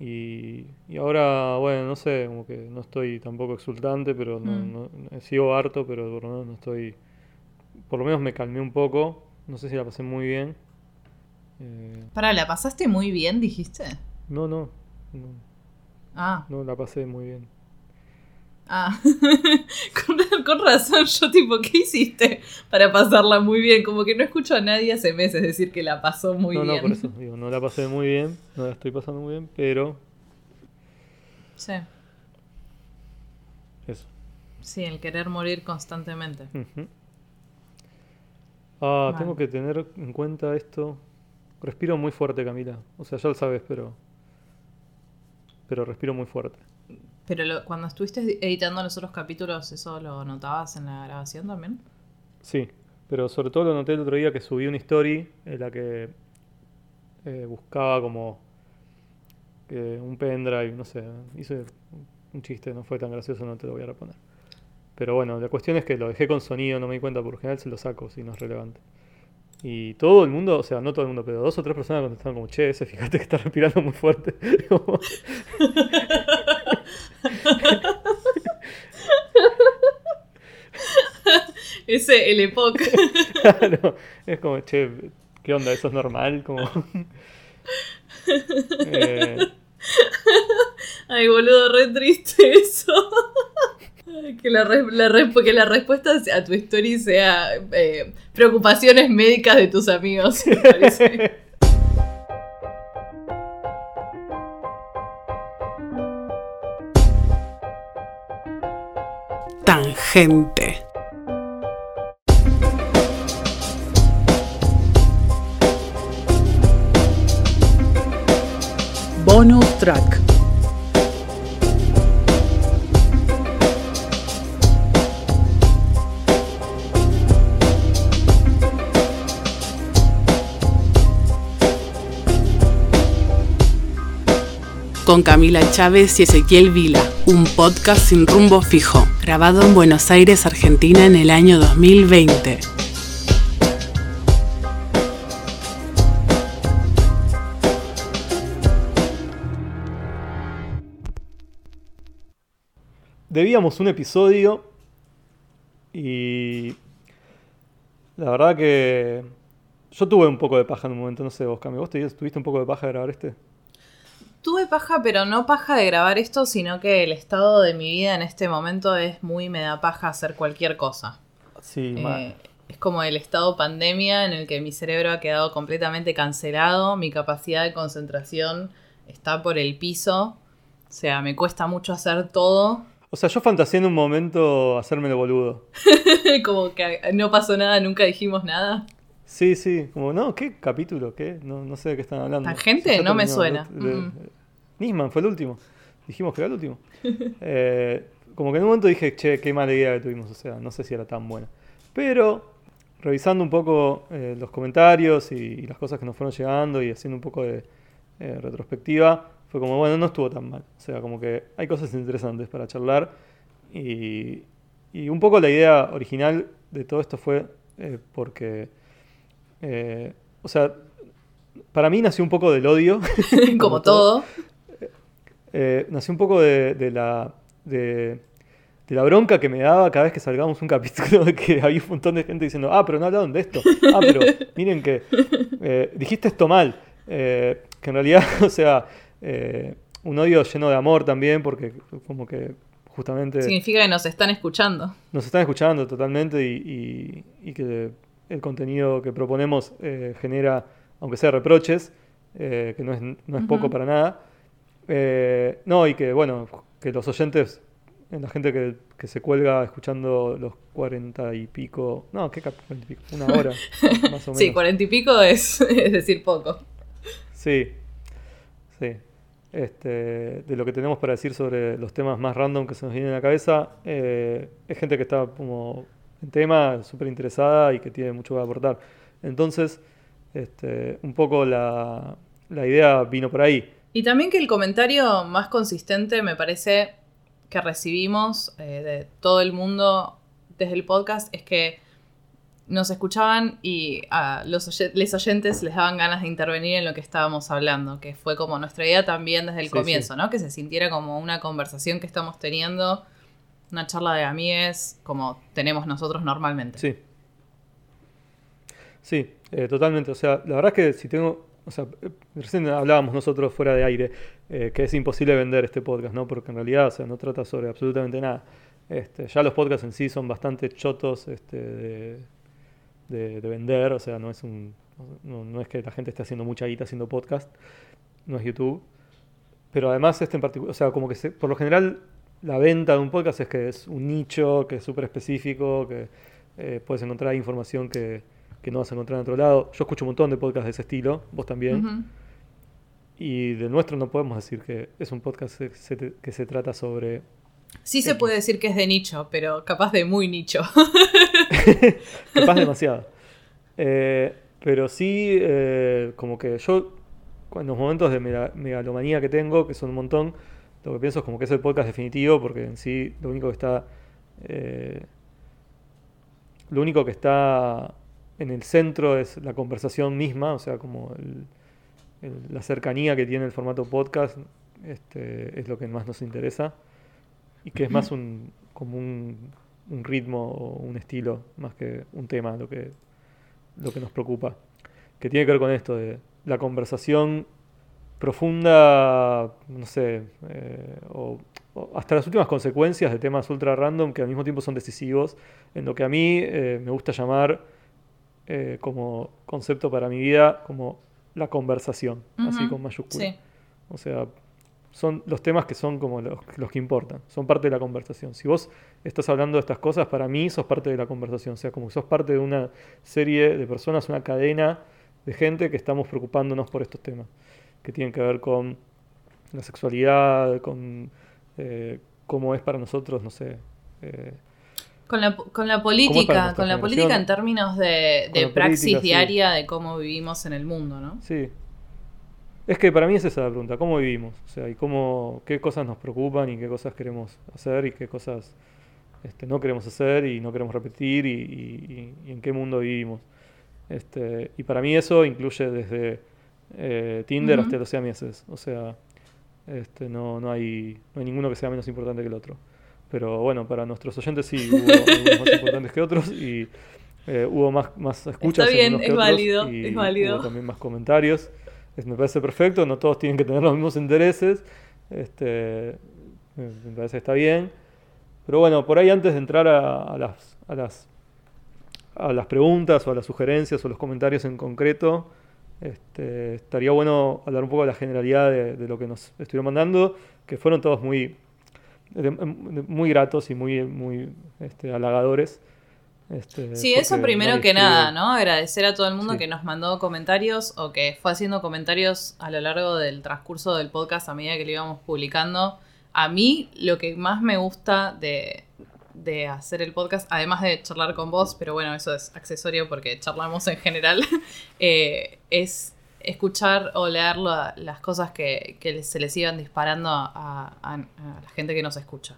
Y, y ahora, bueno, no sé, como que no estoy tampoco exultante, pero no, Mm. no- eh, sigo harto, pero por lo menos no estoy. Por lo menos me calmé un poco. No sé si la pasé muy bien. Eh, Para, ¿la pasaste muy bien, dijiste? no, no, no, Ah, no la pasé muy bien. Ah. con, con razón, yo tipo, ¿qué hiciste para pasarla muy bien? Como que no escucho a nadie hace meses decir que la pasó muy no, bien. no, por eso, digo, no la pasé muy bien, no la estoy pasando muy bien, pero Sí, eso. sí, el querer morir constantemente. Ah, Vale. tengo que tener en cuenta esto. Respiro muy fuerte, Camila. O sea, ya lo sabes, pero. Pero respiro muy fuerte. Pero lo- cuando estuviste editando los otros capítulos, ¿eso lo notabas en la grabación también? Sí, pero sobre todo lo noté el otro día que subí una story en la que eh, buscaba como eh, un pendrive, no sé, hice un chiste, no fue tan gracioso, no te lo voy a reponer. Pero bueno, la cuestión es que lo dejé con sonido, no me di cuenta, por general se lo saco si no es relevante. Y todo el mundo, o sea, no todo el mundo, pero dos o tres personas contestaron como, che, ese fíjate que está respirando muy fuerte. Ese, el EPOC. Claro, es como, che, ¿qué onda? ¿Eso es normal? Como... Eh, Ay, boludo, re triste eso. Que la, re- la re- que la respuesta a tu story sea eh, preocupaciones médicas de tus amigos. me parece. Tangente. Bonus track. Con Camila Chávez y Ezequiel Vila, un podcast sin rumbo fijo, grabado en Buenos Aires, Argentina en el año 2020. debíamos un episodio y la verdad que yo tuve un poco de paja en un momento, no sé vos, Cami, ¿vos te- tuviste un poco de paja de grabar este? Tuve paja, pero no paja de grabar esto, sino que el estado de mi vida en este momento es muy me da paja hacer cualquier cosa. Sí, Eh, mal. es como el estado pandemia en el que mi cerebro ha quedado completamente cancelado, mi capacidad de concentración está por el piso, o sea, me cuesta mucho hacer todo, O sea, yo fantaseé en un momento hacerme el boludo. como que no pasó nada, nunca dijimos nada. Sí, sí, como, no, ¿qué capítulo? ¿Qué? No, no sé de qué están hablando. ¿Tangente? Ya No me suena. de- de- Mm. Nisman fue el último. Dijimos que era el último. Eh, como que en un momento dije, che, qué mala idea que tuvimos. O sea, no sé si era tan buena. Pero, revisando un poco eh, los comentarios y, y las cosas que nos fueron llegando y haciendo un poco de eh, retrospectiva, fue como, bueno, no estuvo tan mal. O sea, como que hay cosas interesantes para charlar. Y, y un poco la idea original de todo esto fue eh, porque, o sea, para mí nació un poco del odio. como todo. Eh, nació un poco de, de la, de, de la bronca que me daba cada vez que salgábamos un capítulo de que había un montón de gente diciendo, ah, pero no hablaron de esto. Ah, pero miren que eh, dijiste esto mal. Eh, que en realidad, o sea, eh, un odio lleno de amor también, porque como que justamente Significa que nos están escuchando. nos están escuchando totalmente y, y- y que el contenido que proponemos eh, genera, aunque sea reproches, eh, que no es, no es poco Ujú. para nada. Eh, no, y que bueno, que los oyentes, la gente que, que se cuelga escuchando los cuarenta y pico, no, ¿qué cap- 40 y pico? Una hora, más o menos. Sí, cuarenta y pico es, es decir poco. Sí, sí. Este, de lo que tenemos para decir sobre los temas más random que se nos vienen a la cabeza, eh, es gente que está como en tema, súper interesada y que tiene mucho que aportar. Entonces, este, un poco la, la idea vino por ahí. Y también que el comentario más consistente me parece que recibimos eh, de todo el mundo desde el podcast es que nos escuchaban y a los les oyentes les daban ganas de intervenir en lo que estábamos hablando, que fue como nuestra idea también desde el Sí, comienzo, sí. ¿no? Que se sintiera como una conversación que estamos teniendo, una charla de amigues, como tenemos nosotros normalmente. Sí. Sí, eh, totalmente. O sea, la verdad es que si tengo. O sea, eh, recién hablábamos nosotros fuera de aire eh, que es imposible vender este podcast, ¿no? Porque en realidad, o sea, no trata sobre absolutamente nada. Este, ya los podcasts en sí son bastante chotos este, de, de- de vender, o sea, no es un. No, no es que la gente esté haciendo mucha guita haciendo podcast, no es YouTube. Pero además, este en particular, o sea, como que se- por lo general la venta de un podcast es que es un nicho, que es súper específico, que eh, puedes encontrar información que, que no vas a encontrar en otro lado. Yo escucho un montón de podcasts de ese estilo, vos también. Ujú. Y del nuestro no podemos decir que es un podcast que se, que se trata sobre... Sí se X. puede decir que es de nicho, pero capaz de muy nicho. Capaz demasiado. Eh, pero sí, eh, como que yo, en los momentos de mega- megalomanía que tengo, que son un montón, lo que pienso es como que es el podcast definitivo, porque en sí lo único que está. eh, lo único que está en el centro es la conversación misma, o sea, como el- el- la cercanía que tiene el formato podcast, este, es lo que más nos interesa. Y que es más un, como un, un ritmo o un estilo, más que un tema, lo que, lo que nos preocupa. Que tiene que ver con esto de la conversación profunda, no sé, eh, o, o hasta las últimas consecuencias de temas ultra random que al mismo tiempo son decisivos, en lo que a mí eh, me gusta llamar eh, como concepto para mi vida como la conversación, así con mayúsculas. Sí. O sea, son los temas que son como los, los que importan, son parte de la conversación. Si vos estás hablando de estas cosas, para mí sos parte de la conversación, o sea, como que sos parte de una serie de personas, una cadena de gente que estamos preocupándonos por estos temas, que tienen que ver con la sexualidad, con eh, cómo es para nosotros, no sé, eh, Con la, con la política, con la política en términos de, de praxis política, sí. diaria de cómo vivimos en el mundo, ¿no? Sí. Es que para mí es esa la pregunta, ¿cómo vivimos? O sea, y cómo, qué cosas nos preocupan y qué cosas queremos hacer y qué cosas este, no queremos hacer y no queremos repetir y, y- y- y en qué mundo vivimos. Este, y para mí eso incluye desde eh, Tinder hasta los siameses. O sea, este, no, no, hay, no hay ninguno que sea menos importante que el otro. Pero bueno, para nuestros oyentes sí, hubo algunos más importantes que otros y eh, hubo más, más escuchas. en bien, que es otros válido, y es válido. Hubo también más comentarios. Es- me parece perfecto, no todos tienen que tener los mismos intereses. Este, me parece que está bien. Pero bueno, por ahí antes de entrar a, a las, a, las, a las preguntas o a las sugerencias o los comentarios en concreto, este, estaría bueno hablar un poco de la generalidad de, de lo que nos estuvieron mandando, que fueron todos muy, muy gratos y muy, muy este, halagadores. Este, Sí, eso primero que nada, ¿no? Agradecer a todo el mundo Sí. que nos mandó comentarios o que fue haciendo comentarios a lo largo del transcurso del podcast a medida que lo íbamos publicando. A mí lo que más me gusta de, de hacer el podcast, además de charlar con vos, pero bueno, eso es accesorio porque charlamos en general, eh, es escuchar o leer la- las cosas que, que se les iban disparando a, a- a la gente que nos escucha.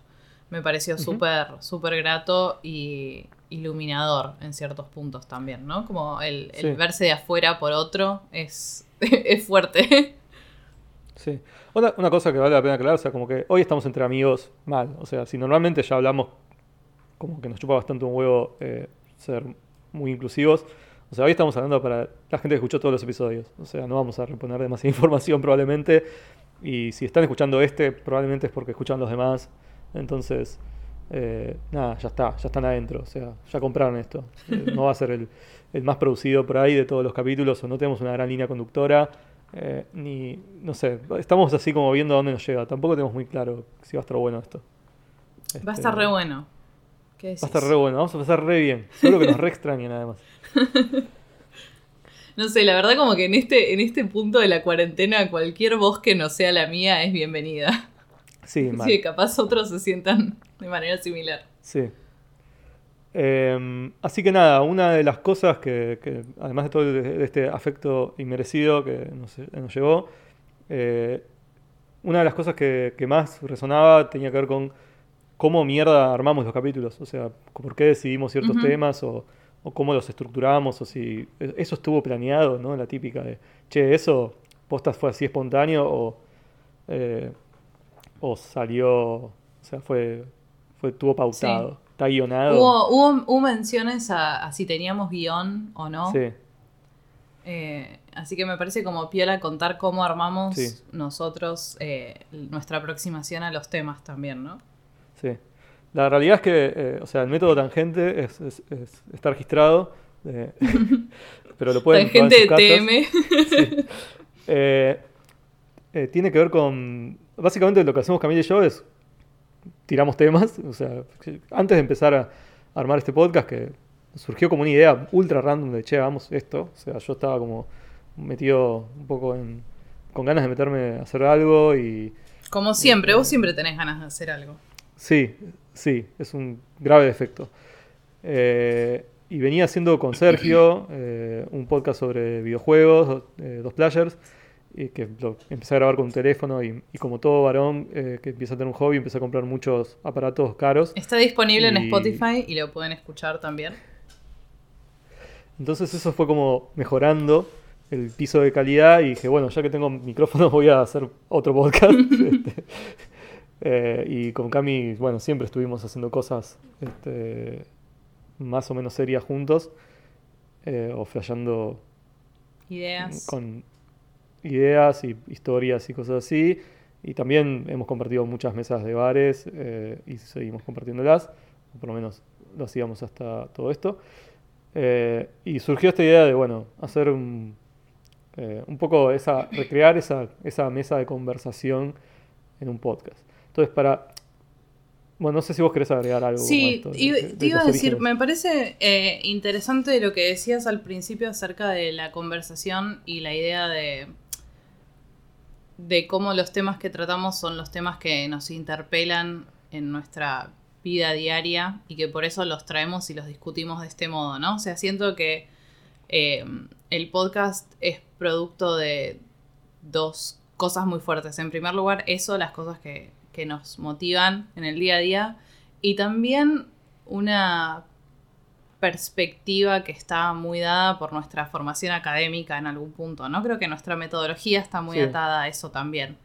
Me pareció súper, súper grato y iluminador en ciertos puntos también, ¿no? Como el, el Sí. verse de afuera por otro es, es fuerte. Sí. Una, una cosa que vale la pena aclarar, o sea, como que hoy estamos entre amigos mal. O sea, si normalmente ya hablamos como que nos chupa bastante un huevo eh, ser muy inclusivos, o sea, hoy estamos hablando para la gente que escuchó todos los episodios. O sea, no vamos a reponer demasiada información probablemente. Y si están escuchando este, probablemente es porque escuchan los demás. Entonces, eh, nada, ya está, ya están adentro. O sea, ya compraron esto. Eh, no va a ser el, el más producido por ahí de todos los capítulos, o no tenemos una gran línea conductora. eh, ni, no sé, estamos así como viendo a dónde nos llega. Tampoco tenemos muy claro si va a estar bueno esto. Va a Este, estar re bueno. ¿Qué Va a estar re bueno, vamos a pasar re bien. Seguro que nos re extrañan además. No sé, la verdad como que en este, en este punto de la cuarentena cualquier voz que no sea la mía es bienvenida. Sí, mal. Sí, capaz otros se sientan de manera similar. Sí. Eh, así que nada, una de las cosas que, que, además de todo de, este afecto inmerecido que nos, nos llegó, eh, una de las cosas que, que más resonaba tenía que ver con cómo mierda armamos los capítulos, o sea, por qué decidimos ciertos temas o, o cómo los estructuramos, o si e, eso estuvo planeado, ¿no? La típica de, che, eso postas fue así espontáneo o, eh, o salió, o sea, fue, fue tuvo pautado, está guionado. Hubo, hubo, hubo menciones a, a si teníamos guion o no. Sí, Eh, así que me parece como piola contar cómo armamos Sí. nosotros eh, nuestra aproximación a los temas también, ¿no? Sí. La realidad es que, eh, o sea, el método tangente es, es- es- está registrado, eh, pero lo pueden Tangente casas. TM. Sí. Eh, tiene que ver con. Básicamente lo que hacemos Camila y yo es. Tiramos temas. O sea, antes de empezar a armar este podcast, que surgió como una idea ultra random de che, hagamos esto. O sea, yo estaba como metido un poco en. con ganas de meterme a hacer algo y. Como siempre, vos siempre tenés ganas de hacer algo. Sí, sí, es un grave defecto. Eh, y venía haciendo con Sergio eh, un podcast sobre videojuegos, eh, dos players, y que lo empecé a grabar con un teléfono y, y como todo varón eh, que empieza a tener un hobby, empecé a comprar muchos aparatos caros. Está disponible en Spotify y lo pueden escuchar también. Entonces eso fue como mejorando el piso de calidad y dije, bueno, ya que tengo micrófono voy a hacer otro podcast. Eh, y con Cami, bueno, siempre estuvimos haciendo cosas este, más o menos serias juntos eh, o flasheando Ideas. con ideas y historias y cosas así. Y también hemos compartido muchas mesas de bares eh, y seguimos compartiéndolas, o por lo menos lo hacíamos hasta todo esto. Y surgió esta idea de, bueno, hacer un, un poco esa, recrear esa, esa mesa de conversación en un podcast. Entonces, para... Bueno, no sé si vos querés agregar algo. Sí, de- de- te iba a decir, orígenes. me parece eh, interesante lo que decías al principio acerca de la conversación y la idea de, de cómo los temas que tratamos son los temas que nos interpelan en nuestra vida diaria y que por eso los traemos y los discutimos de este modo, ¿no? O sea, siento que eh, el podcast es producto de dos cosas muy fuertes. En primer lugar, eso, las cosas que, que nos motivan en el día a día. Y también una perspectiva que está muy dada por nuestra formación académica en algún punto, ¿no? Creo que nuestra metodología está muy Sí. atada a eso también.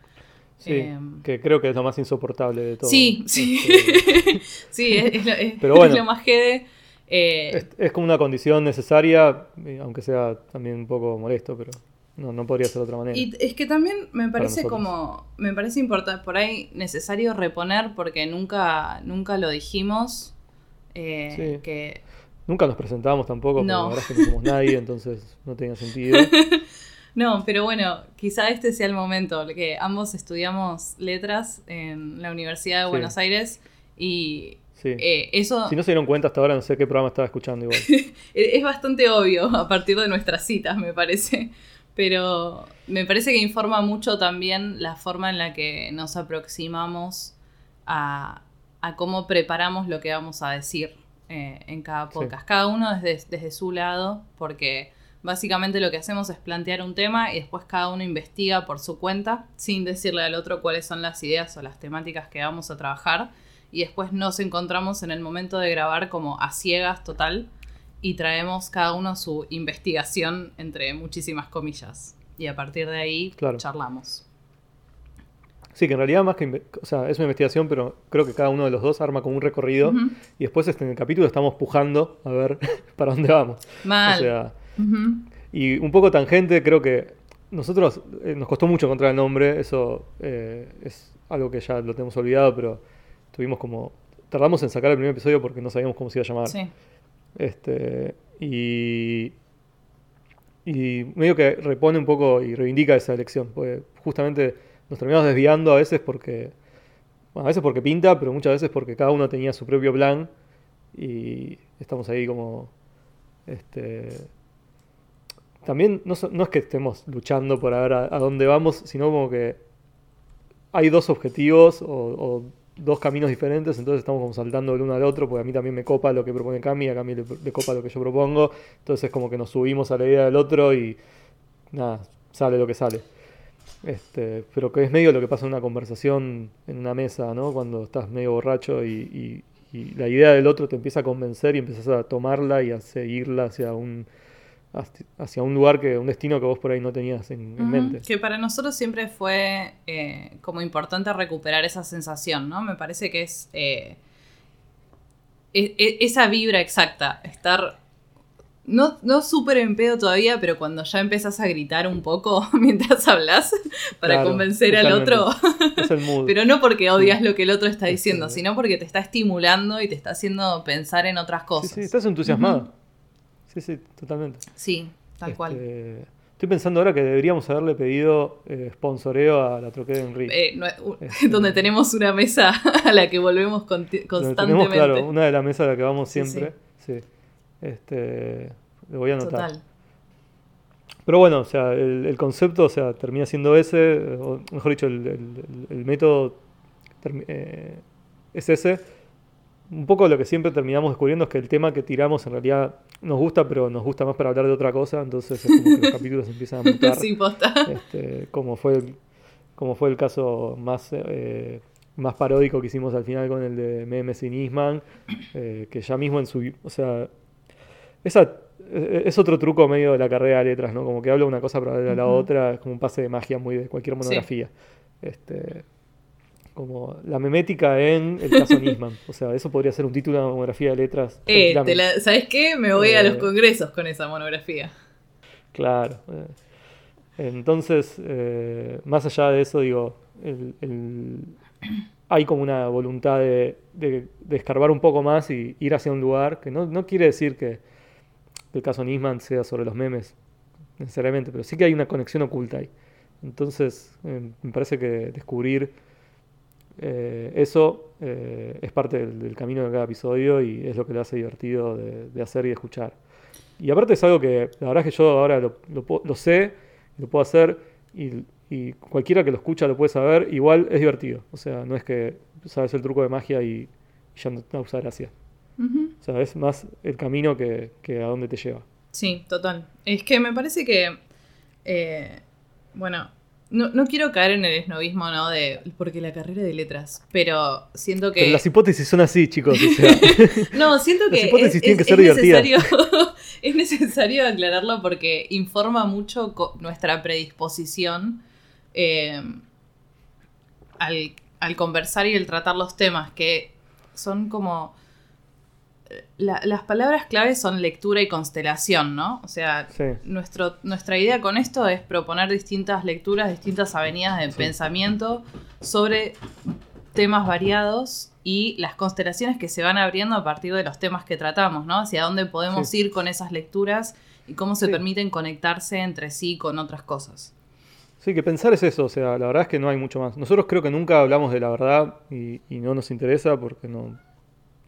Sí, em, que creo que es lo más insoportable de todo. Sí, sí. Este, sí, es, es lo, es- Pero bueno. es lo más jede. Eh, Es, es como una condición necesaria, eh, aunque sea también un poco molesto, pero no, no podría ser de otra manera. Y es que también me parece como, me parece importante, por ahí necesario reponer porque nunca, nunca lo dijimos, eh, Sí. que Nunca nos presentamos tampoco, porque No. la verdad es que no somos nadie, entonces no tenía sentido. no, pero bueno, quizá este sea el momento, que ambos estudiamos letras en la Universidad de Sí. Buenos Aires y Sí. eh, eso Si no se dieron cuenta hasta ahora, no sé qué programa estaba escuchando igual. es bastante obvio a partir de nuestras citas, me parece. Pero me parece que informa mucho también la forma en la que nos aproximamos a, a cómo preparamos lo que vamos a decir eh, en cada Sí. podcast. Cada uno desde, desde su lado, porque básicamente lo que hacemos es plantear un tema y después cada uno investiga por su cuenta, sin decirle al otro cuáles son las ideas o las temáticas que vamos a trabajar. Y después nos encontramos en el momento de grabar como a ciegas total y traemos cada uno su investigación entre muchísimas comillas. Y a partir de ahí Claro. charlamos. Sí, que en realidad más que... O sea, es una investigación, pero creo que cada uno de los dos arma como un recorrido. Y después este, en el capítulo estamos pujando a ver para dónde vamos. Mal. O sea. Y un poco tangente, creo que nosotros eh, nos costó mucho encontrar el nombre, eso eh, es algo que ya lo tenemos olvidado, pero tuvimos como... Tardamos en sacar el primer episodio porque no sabíamos cómo se iba a llamar. Sí. Este, y, y medio que repone un poco y reivindica esa elección, porque justamente nos terminamos desviando a veces porque, bueno, a veces porque pinta, pero muchas veces porque cada uno tenía su propio plan y estamos ahí como, este, también no, no es que estemos luchando por ver a, a dónde vamos, sino como que hay dos objetivos o, o dos caminos diferentes, entonces estamos como saltando del uno al otro, porque a mí también me copa lo que propone Cami, a Cami le, copa lo que yo propongo, entonces como que nos subimos a la idea del otro y nada, sale lo que sale. Este, pero que es medio lo que pasa en una conversación en una mesa, ¿no? Cuando estás medio borracho y, y- y la idea del otro te empieza a convencer y empiezas a tomarla y a seguirla hacia un hacia un lugar que un destino que vos por ahí no tenías en, en mente. Que para nosotros siempre fue eh, como importante recuperar esa sensación, ¿no? Me parece que es eh, e- e- esa vibra exacta, estar no, no súper en pedo todavía, pero cuando ya empezás a gritar un poco mientras hablas para Claro, convencer al otro. es el mood. Pero no porque odias lo que el otro está diciendo, sino porque te está estimulando y te está haciendo pensar en otras cosas. sí, estás entusiasmado sí sí totalmente Sí, tal cual. Este, Estoy pensando ahora que deberíamos haberle pedido eh, sponsoreo a la Troquera de Enrique. Eh, no- Este- donde tenemos una mesa a la que volvemos constantemente. tenemos, claro, una de las mesas a la que vamos Sí, siempre. Sí. Este, lo voy a anotar. Total. Pero bueno, o sea, el, el concepto, o sea, termina siendo ese, o mejor dicho, el, el- el- método eh, es ese. Un poco lo que siempre terminamos descubriendo es que el tema que tiramos en realidad nos gusta, pero nos gusta más para hablar de otra cosa, entonces es como que los capítulos empiezan a sí, posta. este, como fue el, como fue el caso más eh, más paródico que hicimos al final con el de Memes y Nisman, eh, que ya mismo en su o sea esa eh, es otro truco medio de la carrera de letras, ¿no? Como que habla una cosa para hablar de la otra, es como un pase de magia muy de cualquier Sí. monografía. Este, como la memética en el caso Nisman. O sea, eso podría ser un título de una monografía de letras. Eh, te tranquilamente. la- ¿Sabes qué? Me voy a los Eh, congresos con esa monografía. Claro. eh. Entonces, eh, más allá de eso, digo, el- el- hay como una voluntad de, de- de escarbar un poco más y ir hacia un lugar que no, no quiere decir que el caso Nisman sea sobre los memes, necesariamente, pero sí que hay una conexión oculta ahí. Entonces, me parece que descubrir eh, eso eh, es parte del, del camino de cada episodio y es lo que le hace divertido de, de hacer y de escuchar. Y aparte es algo que la verdad es que yo ahora lo, lo lo sé, lo puedo hacer y, y cualquiera que lo escucha lo puede saber, igual es divertido. O sea, no es que sabes el truco de magia y ya no causa gracia. Ujú. O sea, es más el camino que, que a dónde te lleva. Sí, total. Es que me parece que. eh, bueno, no, no quiero caer en el esnovismo, ¿no? De. Porque la carrera de letras. Pero siento que. Pero las hipótesis son así, chicos. O sea, No, siento Las que hipótesis es, tienen que ser es divertidas. necesario, es necesario aclararlo porque informa mucho nuestra predisposición eh, al, al conversar y el tratar los temas, que son como... la- las palabras claves son lectura y constelación, ¿no? O sea, sí. nuestro, nuestra idea con esto es proponer distintas lecturas, distintas avenidas de Sí. pensamiento sobre temas variados y las constelaciones que se van abriendo a partir de los temas que tratamos, ¿no? Hacia dónde podemos Sí. ir con esas lecturas y cómo se permiten conectarse entre sí con otras cosas. Sí, que pensar es eso, o sea, la verdad es que no hay mucho más. Nosotros creo que nunca hablamos de la verdad y, y no nos interesa porque no,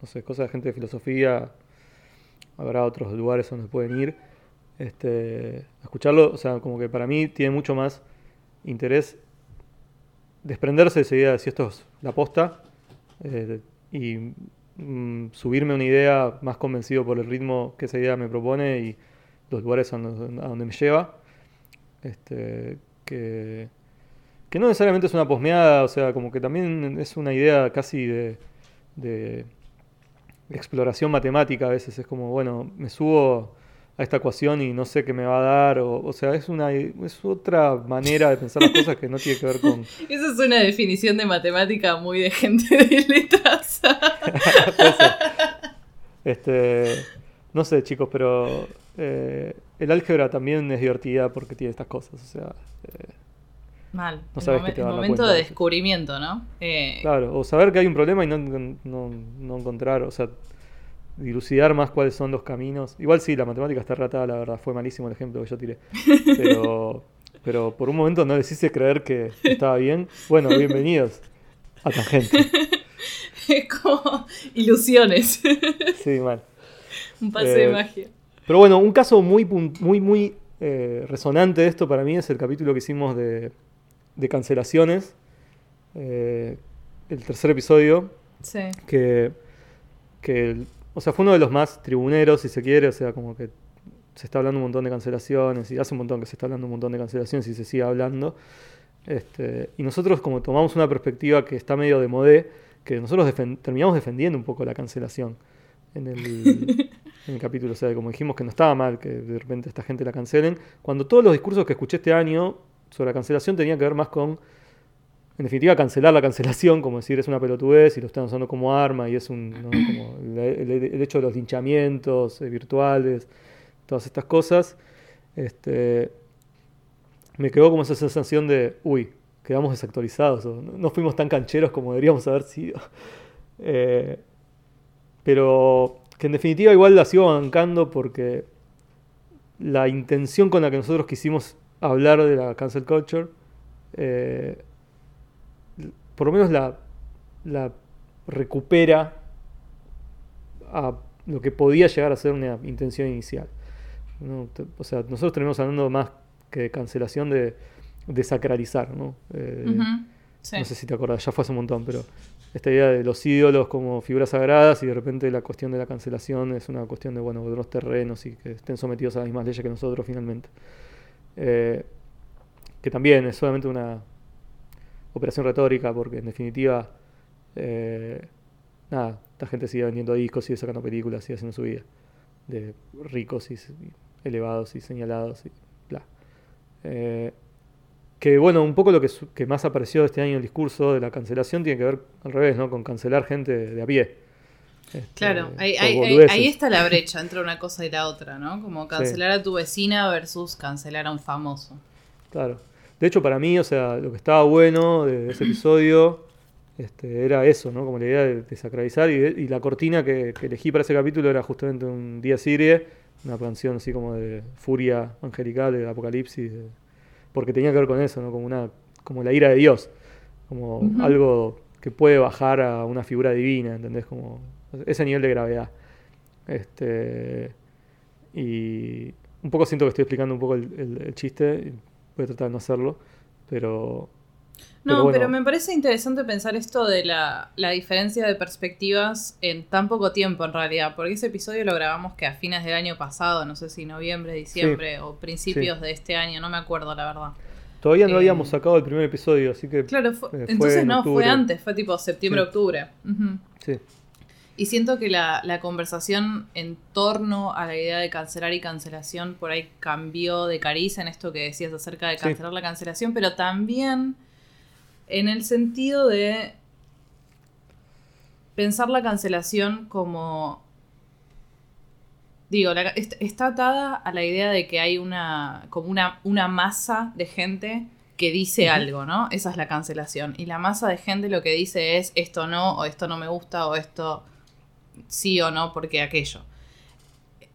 no sé, cosas de gente de filosofía, habrá otros lugares donde pueden ir. Este, escucharlo, o sea, como que para mí tiene mucho más interés desprenderse de esa idea de si esto es la posta eh, y mm, subirme una idea más convencido por el ritmo que esa idea me propone y los lugares a donde, me lleva. Este, que, que no necesariamente es una posmeada, o sea, como que también es una idea casi de exploración matemática a veces. Es como, bueno, me subo a esta ecuación y no sé qué me va a dar, o, o sea, es, una, es otra manera de pensar las cosas que no tiene que ver con... Esa es una definición de matemática muy de gente de letras. Este, no sé, chicos, pero eh, el álgebra también es divertida porque tiene estas cosas. O sea, eh, Mal. No el sabes momen- que te va a el dar momento cuenta de descubrimiento, ¿no? Eh, claro, o saber que hay un problema y no, no, no encontrar, o sea, dilucidar más cuáles son los caminos. Igual sí, la matemática está ratada, la verdad, fue malísimo el ejemplo que yo tiré. Pero, pero por un momento no les hice creer que estaba bien. Bueno, bienvenidos a Tangente. Es como ilusiones. Sí, mal. Un pase de Eh, magia. Pero bueno, un caso muy, muy, muy eh, resonante de esto para mí es el capítulo que hicimos de, de cancelaciones. Eh, el tercer episodio, Sí. que, que o sea, fue uno de los más tribuneros, si se quiere, o sea, como que se está hablando un montón de cancelaciones, y hace un montón que se está hablando un montón de cancelaciones y se sigue hablando. Este, y nosotros como tomamos una perspectiva que está medio de modé, que nosotros defen- terminamos defendiendo un poco la cancelación en el, en el capítulo. O sea, como dijimos que no estaba mal que de repente esta gente la cancelen, cuando todos los discursos que escuché este año sobre la cancelación tenían que ver más con, en definitiva, cancelar la cancelación, como decir es una pelotudez y lo están usando como arma y es un, el, hecho de los linchamientos eh, virtuales, todas estas cosas. Este, me quedó como esa sensación de, uy, quedamos desactualizados, no fuimos tan cancheros como deberíamos haber sido. Eh, pero que en definitiva igual la sigo bancando porque la intención con la que nosotros quisimos hablar de la cancel culture, eh, por lo menos la, la recupera a lo que podía llegar a ser una intención inicial. ¿no? O sea, nosotros tenemos hablando más que de cancelación de desacralizar, ¿no? Eh, sí. no sé si te acordás, ya fue hace un montón, pero esta idea de los ídolos como figuras sagradas y de repente la cuestión de la cancelación es una cuestión de, bueno, de los terrenos y que estén sometidos a las mismas leyes que nosotros finalmente. Eh, que también es solamente una operación retórica porque en definitiva, eh, nada, esta gente sigue vendiendo discos, sigue sacando películas, sigue haciendo su vida de ricos y, elevados y señalados y bla. Eh, que bueno, un poco lo que, que más apareció este año en el discurso de la cancelación tiene que ver al revés, ¿no? Con cancelar gente de a pie. Este, Claro, ahí, está la brecha entre una cosa y la otra, ¿no? Como cancelar a tu vecina versus cancelar a un famoso. Claro. De hecho, para mí, o sea, lo que estaba bueno de ese episodio este, era eso, ¿no? Como la idea de desacralizar. Y, y la cortina que, que elegí para ese capítulo era justamente un día Sirie, una canción así como de furia angelical, de apocalipsis, de- porque tenía que ver con eso, ¿no? Como, una, como la ira de Dios, como algo que puede bajar a una figura divina, ¿entendés? Como ese nivel de gravedad. Este, y un poco siento que estoy explicando un poco el, el- el chiste, voy a tratar de no hacerlo, pero... No, pero me parece interesante pensar esto de la, la diferencia de perspectivas en tan poco tiempo en realidad, porque ese episodio lo grabamos que a fines del año pasado, no sé si noviembre, diciembre o principios de este año, no me acuerdo la verdad. Todavía no Eh, habíamos ssacado el primer episodio, así que... Claro, fue- Eh, fue entonces en no, octubre. fue antes, fue tipo septiembre, Sí. octubre. Ujú. Sí, Y siento que la, la conversación en torno a la idea de cancelar y cancelación por ahí cambió de cariz en esto que decías acerca de Sí. cancelar la cancelación, pero también en el sentido de pensar la cancelación como... Digo, la- est- está atada a la idea de que hay una como una, una masa de gente que dice algo, ¿no? Esa es la cancelación. Y la masa de gente lo que dice es esto no, o esto no me gusta, o esto sí o no, porque aquello.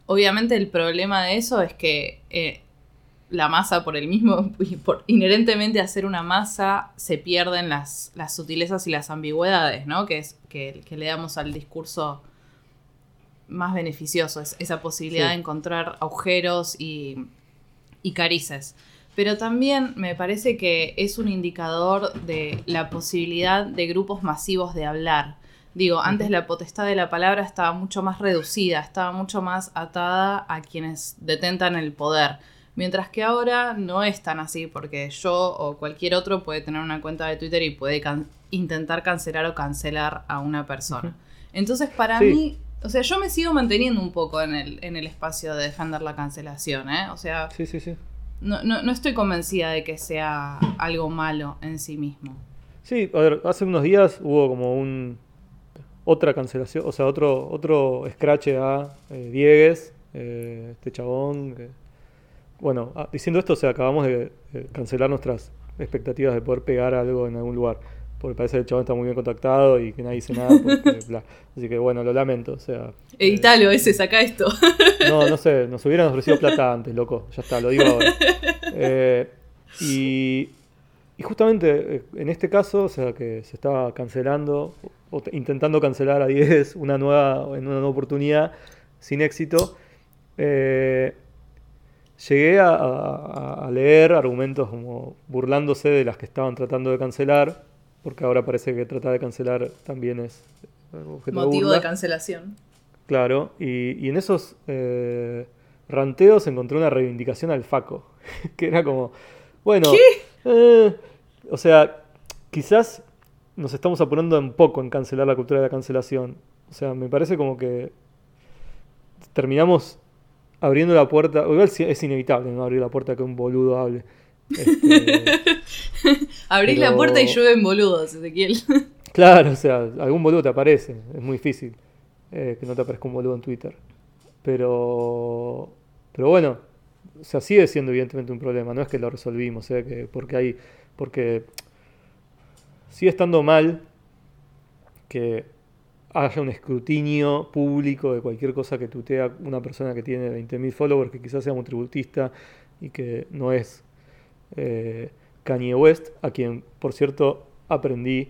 Obviamente el problema de eso es que eh, la masa por el mismo, y por inherentemente hacer una masa, se pierden las, las sutilezas y las ambigüedades, ¿no? Que es que, que le damos al discurso más beneficioso, es esa posibilidad Sí. de encontrar agujeros y, y carices. Pero también me parece que es un indicador de la posibilidad de grupos masivos de hablar. Digo, antes la potestad de la palabra estaba mucho más reducida, estaba mucho más atada a quienes detentan el poder. Mientras que ahora no es tan así, porque yo o cualquier otro puede tener una cuenta de Twitter y puede can- intentar cancelar o cancelar a una persona. Entonces, para Sí. mí, o sea, yo me sigo manteniendo un poco en el, en el espacio de defender la cancelación, ¿eh? O sea, sí, sí, sí. no, no, no estoy convencida de que sea algo malo en sí mismo. Sí, a ver, hace unos días hubo como un otra cancelación, o sea, otro otro scratch a eh, Diegues, eh, este chabón. que- bueno, ah, diciendo esto, o sea, acabamos de, cancelar nuestras expectativas de poder pegar algo en algún lugar. Porque parece que el chabón está muy bien contactado y que nadie dice nada. porque, bla. Así que bueno, lo lamento. O sea, eh, Editalo ese, saca esto. no, no sé, nos hubieran ofrecido plata antes, loco. Ya está, lo digo ahora. Eh, y, y justamente eh, en este caso, o sea, que se estaba cancelando, o intentando cancelar a 10 una nueva, en una nueva oportunidad, sin éxito, eh, llegué a, a- a leer argumentos como burlándose de las que estaban tratando de cancelar, porque ahora parece que tratar de cancelar también es objeto Motivo de cancelación. Claro, y, y en esos eh, ranteos encontré una reivindicación al Faco, que era como, bueno, eh, o sea, quizás nos estamos apurando un poco en cancelar la cultura de la cancelación. O sea, me parece como que terminamos abriendo la puerta. Igual es inevitable no abrir la puerta que un boludo hable. Este, Abrís la puerta y llueven boludos, Ezequiel. claro, o sea, algún boludo te aparece. Es muy difícil eh, que no te aparezca un boludo en Twitter. Pero. Pero bueno, o sea, sigue siendo evidentemente un problema. No es que lo resolvimos, o sea, que porque hay. Porque sigue estando mal que haya un escrutinio público de cualquier cosa que tutea una persona que tiene 20.000 followers, que quizás sea monotributista y que no es eh, Kanye West, a quien, por cierto, aprendí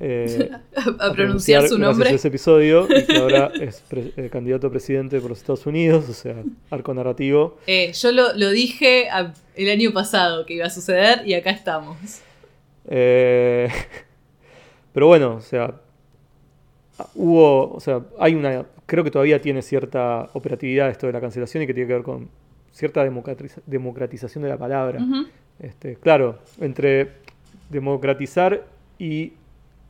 eh, a, pronunciar su nombre. ese episodio y que ahora es pre- eh, candidato a presidente por los Estados Unidos, o sea, arco narrativo. Eh, yo lo, lo dije a- el año pasado que iba a suceder y acá estamos. Eh, pero bueno, o sea, hubo, o sea, hay una, creo que todavía tiene cierta operatividad esto de la cancelación y que tiene que ver con cierta democratiza- democratización de la palabra. Este, claro, entre democratizar y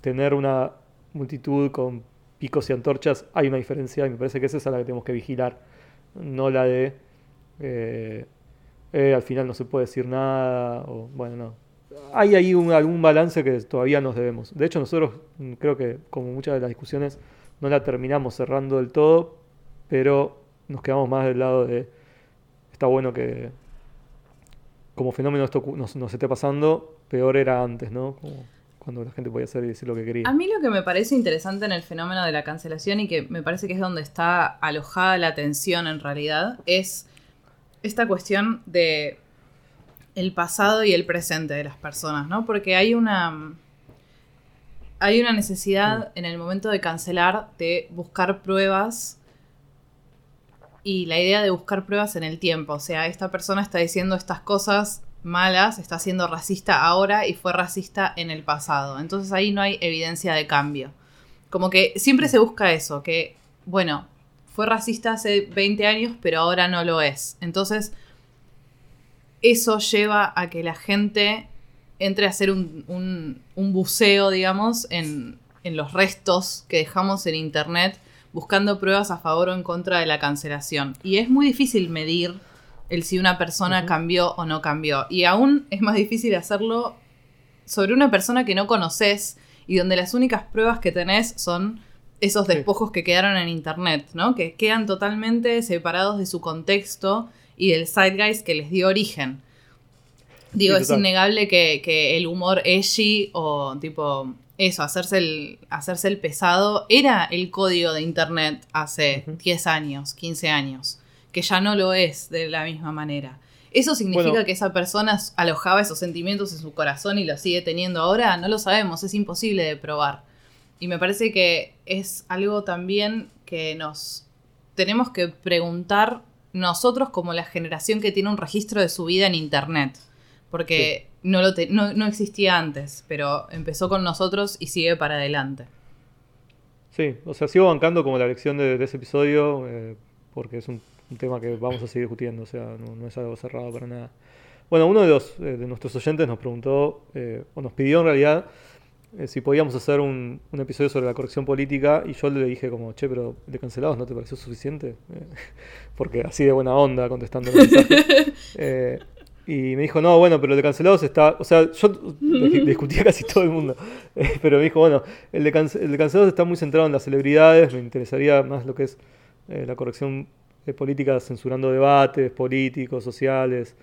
tener una multitud con picos y antorchas hay una diferencia y me parece que esa es a la que tenemos que vigilar, no la de eh, eh, al final no se puede decir nada o bueno, no. Hay ahí un- algún balance que todavía nos debemos. De hecho, nosotros mm, creo que como muchas de las discusiones no la terminamos cerrando del todo, pero nos quedamos más del lado de está bueno que como fenómeno esto nos, nos esté pasando, peor era antes, ¿no? Como cuando la gente podía hacer y decir lo que quería. A mí lo que me parece interesante en el fenómeno de la cancelación y que me parece que es donde está alojada la tensión en realidad es esta cuestión de el pasado y el presente de las personas, ¿no? Porque hay una hay una necesidad en el momento de cancelar de buscar pruebas y la idea de buscar pruebas en el tiempo, o sea, esta persona está diciendo estas cosas malas, está siendo racista ahora y fue racista en el pasado. Entonces ahí no hay evidencia de cambio. Como que siempre se busca eso, que, bueno, fue racista hace 20 años, pero ahora no lo es. Entonces, eso lleva a que la gente entre a hacer un, un- un buceo, digamos, en, en los restos que dejamos en Internet, buscando pruebas a favor o en contra de la cancelación. Y es muy difícil medir el si una persona cambió o no cambió. Y aún es más difícil hacerlo sobre una persona que no conoces y donde las únicas pruebas que tenés son esos Sí. despojos que quedaron en internet, ¿no? Que quedan totalmente separados de su contexto y del zeitgeist que les dio origen. Digo, Sí, es innegable que, que el humor edgy o tipo eso, hacerse el, hacerse el pesado, era el código de internet hace Ujú. 10 años, 15 años, que ya no lo es de la misma manera. ¿Eso significa Bueno. que esa persona alojaba esos sentimientos en su corazón y los sigue teniendo ahora? No lo sabemos, es imposible de probar. Y me parece que es algo también que nos tenemos que preguntar nosotros como la generación que tiene un registro de su vida en Internet. Porque no, lo te- no, no existía antes, pero empezó con nosotros y sigue para adelante. Sí, o sea, sigo bancando como la lección de, de ese episodio, eh, porque es un, un tema que vamos a seguir discutiendo, o sea, no, no es algo cerrado para nada. Bueno, uno de, los, eh, de nuestros oyentes nos preguntó, eh, o nos pidió en realidad, eh, si podíamos hacer un, un episodio sobre la corrección política, y yo le dije como, che, pero de cancelados no te pareció suficiente, Eh, porque así de buena onda contestando. Eh, y me dijo, no, bueno, pero el de cancelados está. O sea, yo discutía casi todo el mundo. Eh, pero me dijo, bueno, el de, cance- el de cancelados está muy centrado en las celebridades. Me interesaría más lo que es la corrección política censurando debates políticos, sociales,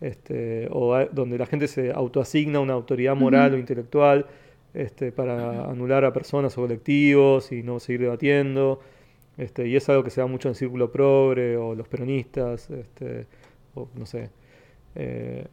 este, o donde la gente se autoasigna una autoridad moral o intelectual este, para anular a personas o colectivos y no seguir debatiendo. Este, y es algo que se da mucho en el círculo progre o los peronistas, este, o no sé. Eh,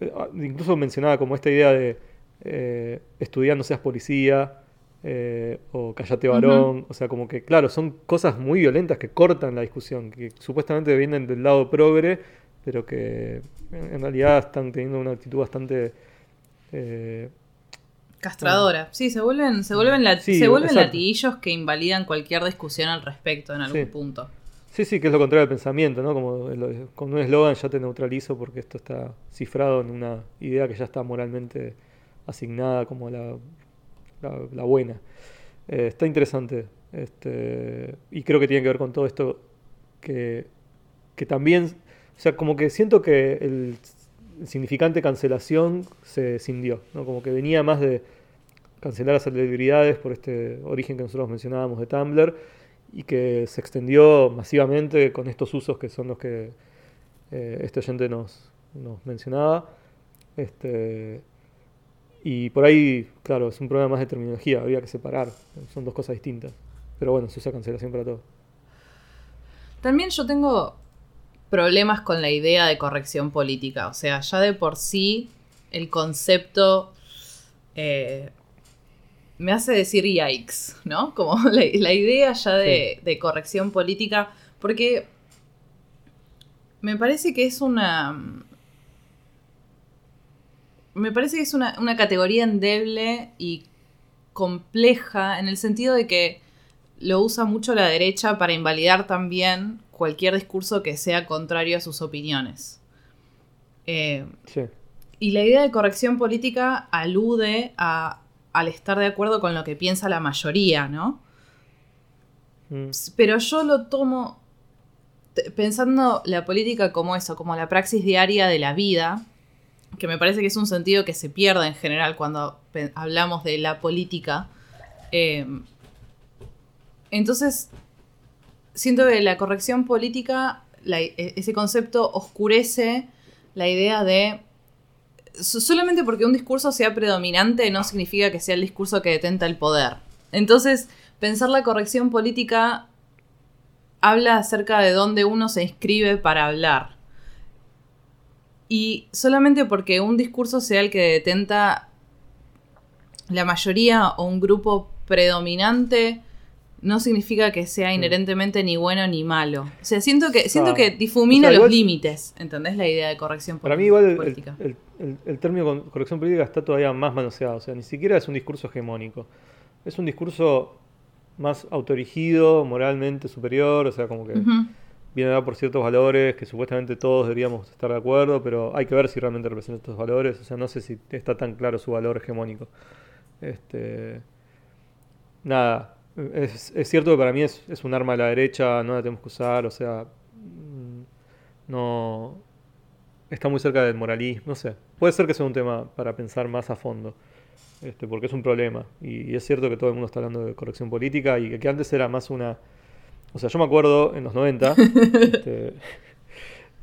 eh, incluso mencionaba como esta idea de eh, estudiar no seas policía eh, o callate varón, o sea, como que claro, son cosas muy violentas que cortan la discusión, que supuestamente vienen del lado progre, pero que en realidad están teniendo una actitud bastante... Castradora. Sí, se vuelven, se vuelven, Sí, se vuelven latiguillos que invalidan cualquier discusión al respecto en algún Sí. punto. Sí, sí, que es lo contrario del pensamiento, ¿no? Como el- con un eslogan ya te neutralizo porque esto está cifrado en una idea que ya está moralmente asignada como la, la, la buena. Eh, está interesante. Este, y creo que tiene que ver con todo esto que, que también, o sea, como que siento que el, el significante cancelación se cindió, ¿no? Como que venía más de cancelar a celebridades por este origen que nosotros mencionábamos de Tumblr y que se extendió masivamente con estos usos que son los que eh, este oyente nos, nos mencionaba. Este, y por ahí, claro, es un problema más de terminología, había que separar, son dos cosas distintas. Pero bueno, se usa cancelación para todo. También yo tengo problemas con la idea de corrección política. O sea, ya de por sí el concepto eh, me hace decir yikes, ¿no? Como la, la idea ya de, de corrección política, porque me parece que es una... Me parece que es una, una categoría endeble y compleja en el sentido de que lo usa mucho la derecha para invalidar también cualquier discurso que sea contrario a sus opiniones. Eh, Sí. y la idea de corrección política alude a, al estar de acuerdo con lo que piensa la mayoría, ¿no? Mm. Pero yo lo tomo pensando la política como eso, como la praxis diaria de la vida, que me parece que es un sentido que se pierde en general cuando hablamos de la política. Eh, entonces, siento que la corrección política, la- e- ese concepto oscurece la idea de... so- Solamente porque un discurso sea predominante no significa que sea el discurso que detenta el poder. Entonces, pensar la corrección política habla acerca de dónde uno se inscribe para hablar. Y solamente porque un discurso sea el que detenta la mayoría o un grupo predominante, no significa que sea inherentemente ni bueno ni malo. O sea, siento que, siento Ah. que difumina O sea, los límites. ¿Entendés la idea de corrección Para poli- mí igual el, política? el- el- el término corrección política está todavía más manoseado, o sea, ni siquiera es un discurso hegemónico. Es un discurso más autorigido, moralmente superior, o sea, como que viene dado por ciertos valores que supuestamente todos deberíamos estar de acuerdo, pero hay que ver si realmente representa estos valores, o sea, no sé si está tan claro su valor hegemónico. Este, nada, es, es cierto que para mí es, es un arma de la derecha, no la tenemos que usar, o sea, mm, no está muy cerca del moralismo, no sé. Puede ser que sea un tema para pensar más a fondo, este, porque es un problema. Y, y es cierto que todo el mundo está hablando de corrección política y que, que antes era más una... O sea, yo me acuerdo en los 90 este,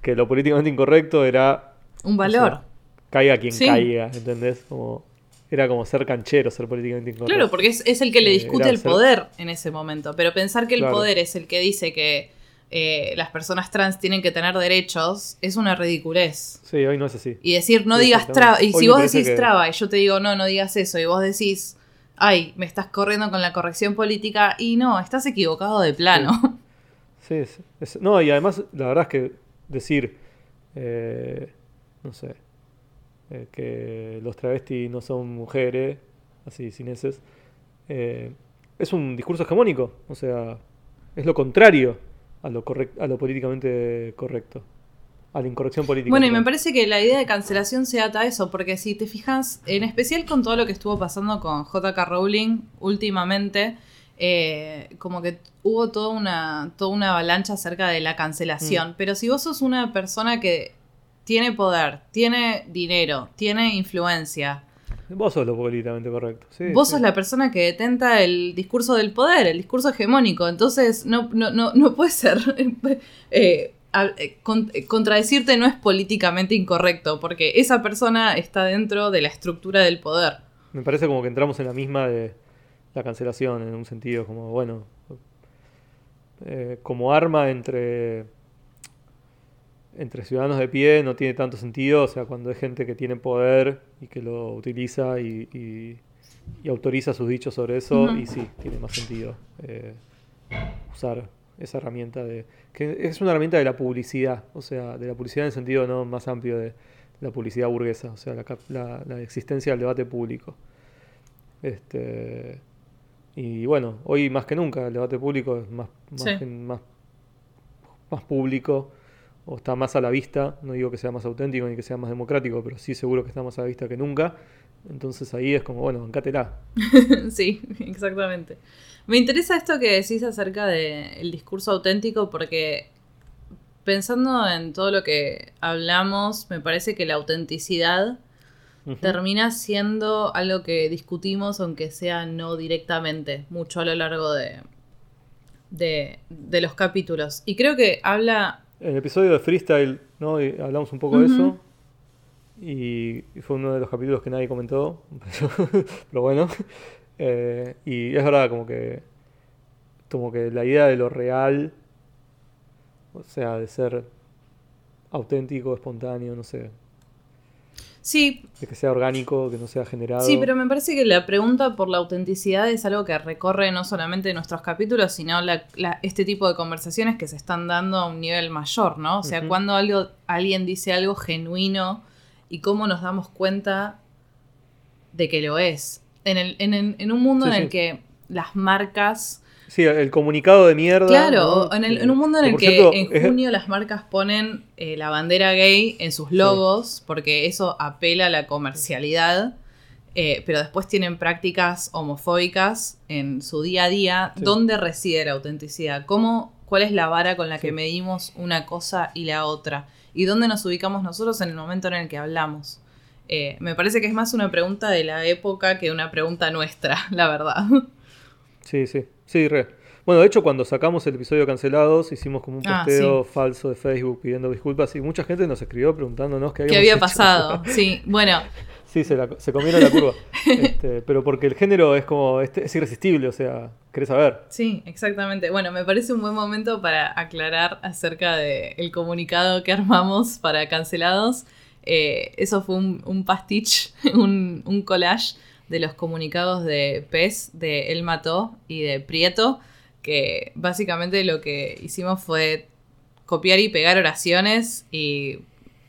que lo políticamente incorrecto era... Un valor. o sea, caiga quien Sí. caiga, ¿entendés? Como, era como ser canchero, ser políticamente incorrecto. Claro, porque es, es el que le Eh, discute el ser- poder en ese momento. Pero pensar que el Claro. poder es el que dice que eh, las personas trans tienen que tener derechos es una ridiculez. Sí, hoy no es así. Y decir, no Sí, digas traba. Y Hoy si vos decís que- traba y yo te digo, no, no digas eso, y vos decís, ay, me estás corriendo con la corrección política, y no, estás equivocado de plano. Sí, es- no, y además la verdad es que decir, eh, no sé, eh, que los travestis no son mujeres, así sin eses, eh, es un discurso hegemónico, o sea, es lo contrario a lo, correc- a lo políticamente correcto, a la incorrección política. Bueno, y me parece que la idea de cancelación se ata a eso, porque si te fijas, en especial con todo lo que estuvo pasando con JK Rowling últimamente, eh, como que hubo toda una, toda una avalancha acerca de la cancelación. Pero si vos sos una persona que tiene poder, tiene dinero, tiene influencia, Vos sos lo políticamente correcto. sí, vos sí. sos la persona que detenta el discurso del poder, el discurso hegemónico. Entonces, no, no, no, no puede ser. eh, eh, eh, contradecirte no es políticamente incorrecto, porque esa persona está dentro de la estructura del poder. Me parece como que entramos en la misma de la cancelación, en un sentido como, bueno, eh, como arma entre, entre ciudadanos de pie no tiene tanto sentido, o sea, cuando hay gente que tiene poder y que lo utiliza y, y- y autoriza sus dichos sobre eso, y sí, tiene más sentido eh, usar esa herramienta de... que es una herramienta de la publicidad, o sea, de la publicidad en el sentido no más amplio de la publicidad burguesa, o sea, la, la- la existencia del debate público. Este, y bueno, hoy más que nunca el debate público es más, más, Sí. gen- más, más público o está más a la vista. No digo que sea más auténtico ni que sea más democrático, pero sí seguro que está más a la vista que nunca. Entonces ahí es como, bueno, bancátela. sí, exactamente. Me interesa esto que decís acerca del discurso auténtico porque pensando en todo lo que hablamos, me parece que la autenticidad termina siendo algo que discutimos, aunque sea no directamente, mucho a lo largo de, de, de los capítulos. Y creo que habla... En el episodio de Freestyle, ¿no? Y hablamos un poco de eso. Y, y fue uno de los capítulos que nadie comentó. Pero bueno. Eh, y es verdad, como que. Como que la idea de lo real. O sea, de ser auténtico, espontáneo, no sé. Sí, De que sea orgánico, que no sea generado. Sí, pero me parece que la pregunta por la autenticidad es algo que recorre no solamente nuestros capítulos, sino la- la- este tipo de conversaciones que se están dando a un nivel mayor, ¿no? O sea, cuando algo, alguien dice algo genuino y cómo nos damos cuenta de que lo es. En, el, en, el- en un mundo Sí, en el que las marcas Sí, el comunicado de mierda. Claro, ¿no? en, el- en un mundo en el que cierto, en es- junio las marcas ponen eh, la bandera gay en sus logos, porque eso apela a la comercialidad, eh, pero después tienen prácticas homofóbicas en su día a día. Sí. ¿Dónde reside la autenticidad? ¿Cómo, ¿Cuál es la vara con la que medimos una cosa y la otra? ¿Y dónde nos ubicamos nosotros en el momento en el que hablamos? Eh, me parece que es más una pregunta de la época que una pregunta nuestra, la verdad. Sí, sí, sí, re. Bueno, de hecho, cuando sacamos el episodio cancelados, hicimos como un Ah, posteo falso de Facebook pidiendo disculpas y mucha gente nos escribió preguntándonos qué ¿Qué habíamos había hecho. pasado? Sí, bueno, Sí, se, la- se comieron la curva. Este, pero porque el género es como, este- es irresistible, o sea, querés saber. Sí, exactamente. Bueno, me parece un buen momento para aclarar acerca del comunicado que armamos para cancelados. Eh, eso fue un, un pastiche, un, un collage de los comunicados de Pez, de Él Mató y de Prieto, que básicamente lo que hicimos fue copiar y pegar oraciones y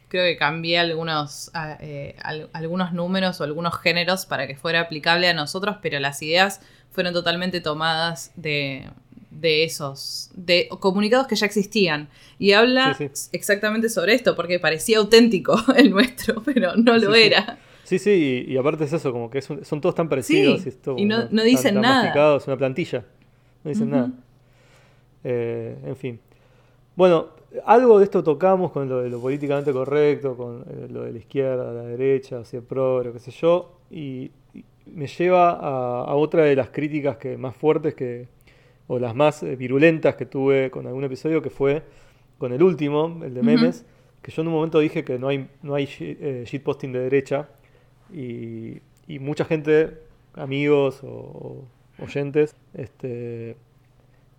creo que cambié algunos, eh, al- algunos números o algunos géneros para que fuera aplicable a nosotros, pero las ideas fueron totalmente tomadas de, de esos, de comunicados que ya existían. Y habla Sí, sí. exactamente sobre esto, porque parecía auténtico el nuestro, pero no lo sí. era. Sí, sí, y, y aparte es eso, como que es un- son todos tan parecidos. Sí, y, y no- dicen tan nada. es una plantilla. No dicen nada. Eh, en fin. Bueno, algo de esto tocamos con lo de lo políticamente correcto, con eh, lo de la izquierda, la derecha, hacia el progre, qué sé yo, y, y me lleva a, a otra de las críticas que más fuertes que, o las más eh, virulentas que tuve con algún episodio, que fue con el último, el de memes, que yo en un momento dije que no hay, no hay shi- eh, shitposting de derecha, y, y mucha gente, amigos o, o oyentes, este,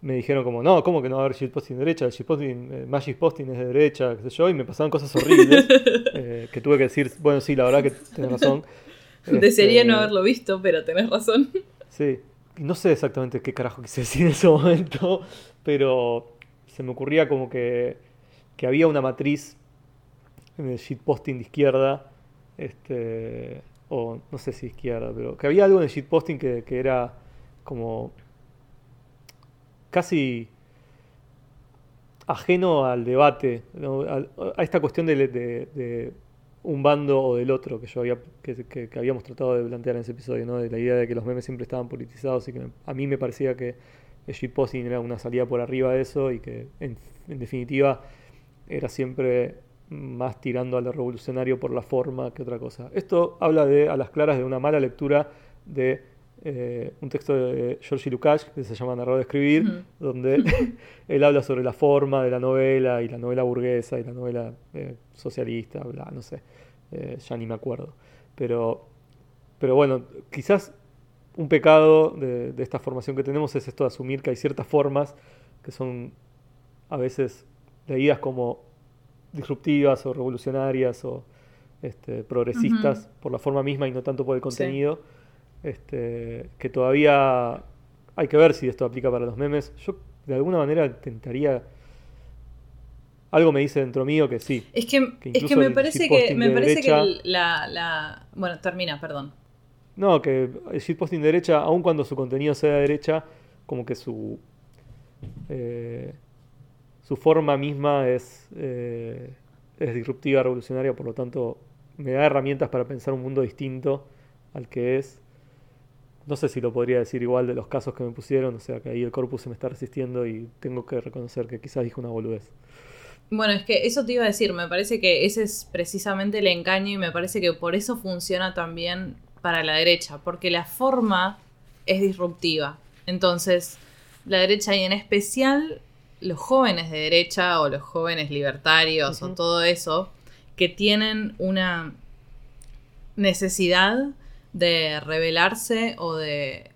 me dijeron como, no, ¿cómo que no va a haber shitposting de derecha? El shitposting, eh, más shitposting es de derecha, qué sé yo, y me pasaban cosas horribles, eh, que tuve que decir, bueno, sí, la verdad que tenés razón. Desearía Este, no haberlo visto, pero tenés razón. Sí, no sé exactamente qué carajo quise decir en ese momento, pero se me ocurría como que, que había una matriz en el shitposting de izquierda, este, o no sé si izquierda, pero que había algo en el shitposting que, que era como casi ajeno al debate, a esta cuestión de, de- un bando o del otro que yo había que, que- habíamos tratado de plantear en ese episodio, ¿no? de la idea de que los memes siempre estaban politizados y que a mí me parecía que el shitposting era una salida por arriba de eso y que en definitiva era siempre más tirando a lo revolucionario por la forma que otra cosa. Esto habla de a las claras de una mala lectura de eh, un texto de Georgi Lukács que se llama Narrador de Escribir, donde él habla sobre la forma de la novela y la novela burguesa y la novela eh, socialista, bla, no sé, eh, ya ni me acuerdo. Pero, pero bueno, quizás un pecado de, de esta formación que tenemos es esto de asumir que hay ciertas formas que son a veces leídas como disruptivas o revolucionarias o este, progresistas por la forma misma y no tanto por el contenido. Este, que todavía hay que ver si esto aplica para los memes. Yo de alguna manera intentaría... Algo me dice dentro mío que sí. Es que, Que es que me parece que, me de parece derecha- que el- la, la... Bueno, termina, perdón. No, que el shitposting de derecha, aun cuando su contenido sea de derecha, como que su eh, su forma misma es, eh, es disruptiva, revolucionaria, por lo tanto me da herramientas para pensar un mundo distinto al que es. No sé si lo podría decir igual de los casos que me pusieron, o sea que ahí el corpus se me está resistiendo y tengo que reconocer que quizás dije una boludez. Bueno, es que eso te iba a decir, me parece que ese es precisamente el engaño y me parece que por eso funciona también para la derecha, porque la forma es disruptiva. Entonces, la derecha y en especial los jóvenes de derecha o los jóvenes libertarios o todo eso, que tienen una necesidad de rebelarse o de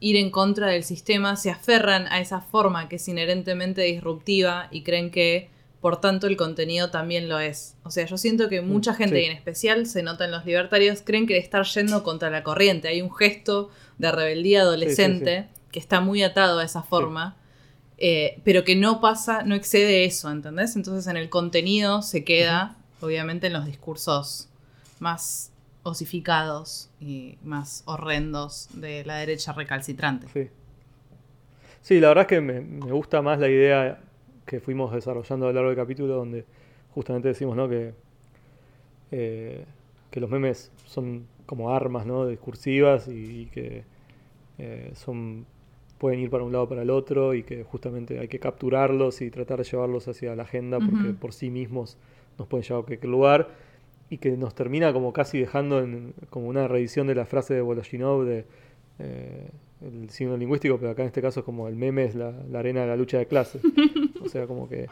ir en contra del sistema, se aferran a esa forma que es inherentemente disruptiva y creen que por tanto el contenido también lo es. O sea, yo siento que mucha Mm, gente, sí. y en especial se nota en los libertarios, creen que estar yendo contra la corriente. Hay un gesto de rebeldía adolescente que está muy atado a esa forma, eh, pero que no pasa, no excede eso, ¿entendés? Entonces en el contenido se queda, obviamente, en los discursos más osificados y más horrendos de la derecha recalcitrante. Sí. Sí, la verdad es que me, me gusta más la idea que fuimos desarrollando a lo largo del capítulo, donde justamente decimos ¿no? que, eh, que los memes son como armas ¿no? discursivas y, y que eh, son pueden ir para un lado o para el otro y que justamente hay que capturarlos y tratar de llevarlos hacia la agenda porque Ujú. por sí mismos nos pueden llevar a cualquier lugar y que nos termina como casi dejando en, como una reedición de la frase de Voloshinov de eh, el signo lingüístico, pero acá en este caso es como el meme es la, la arena de la lucha de clases. O sea, como que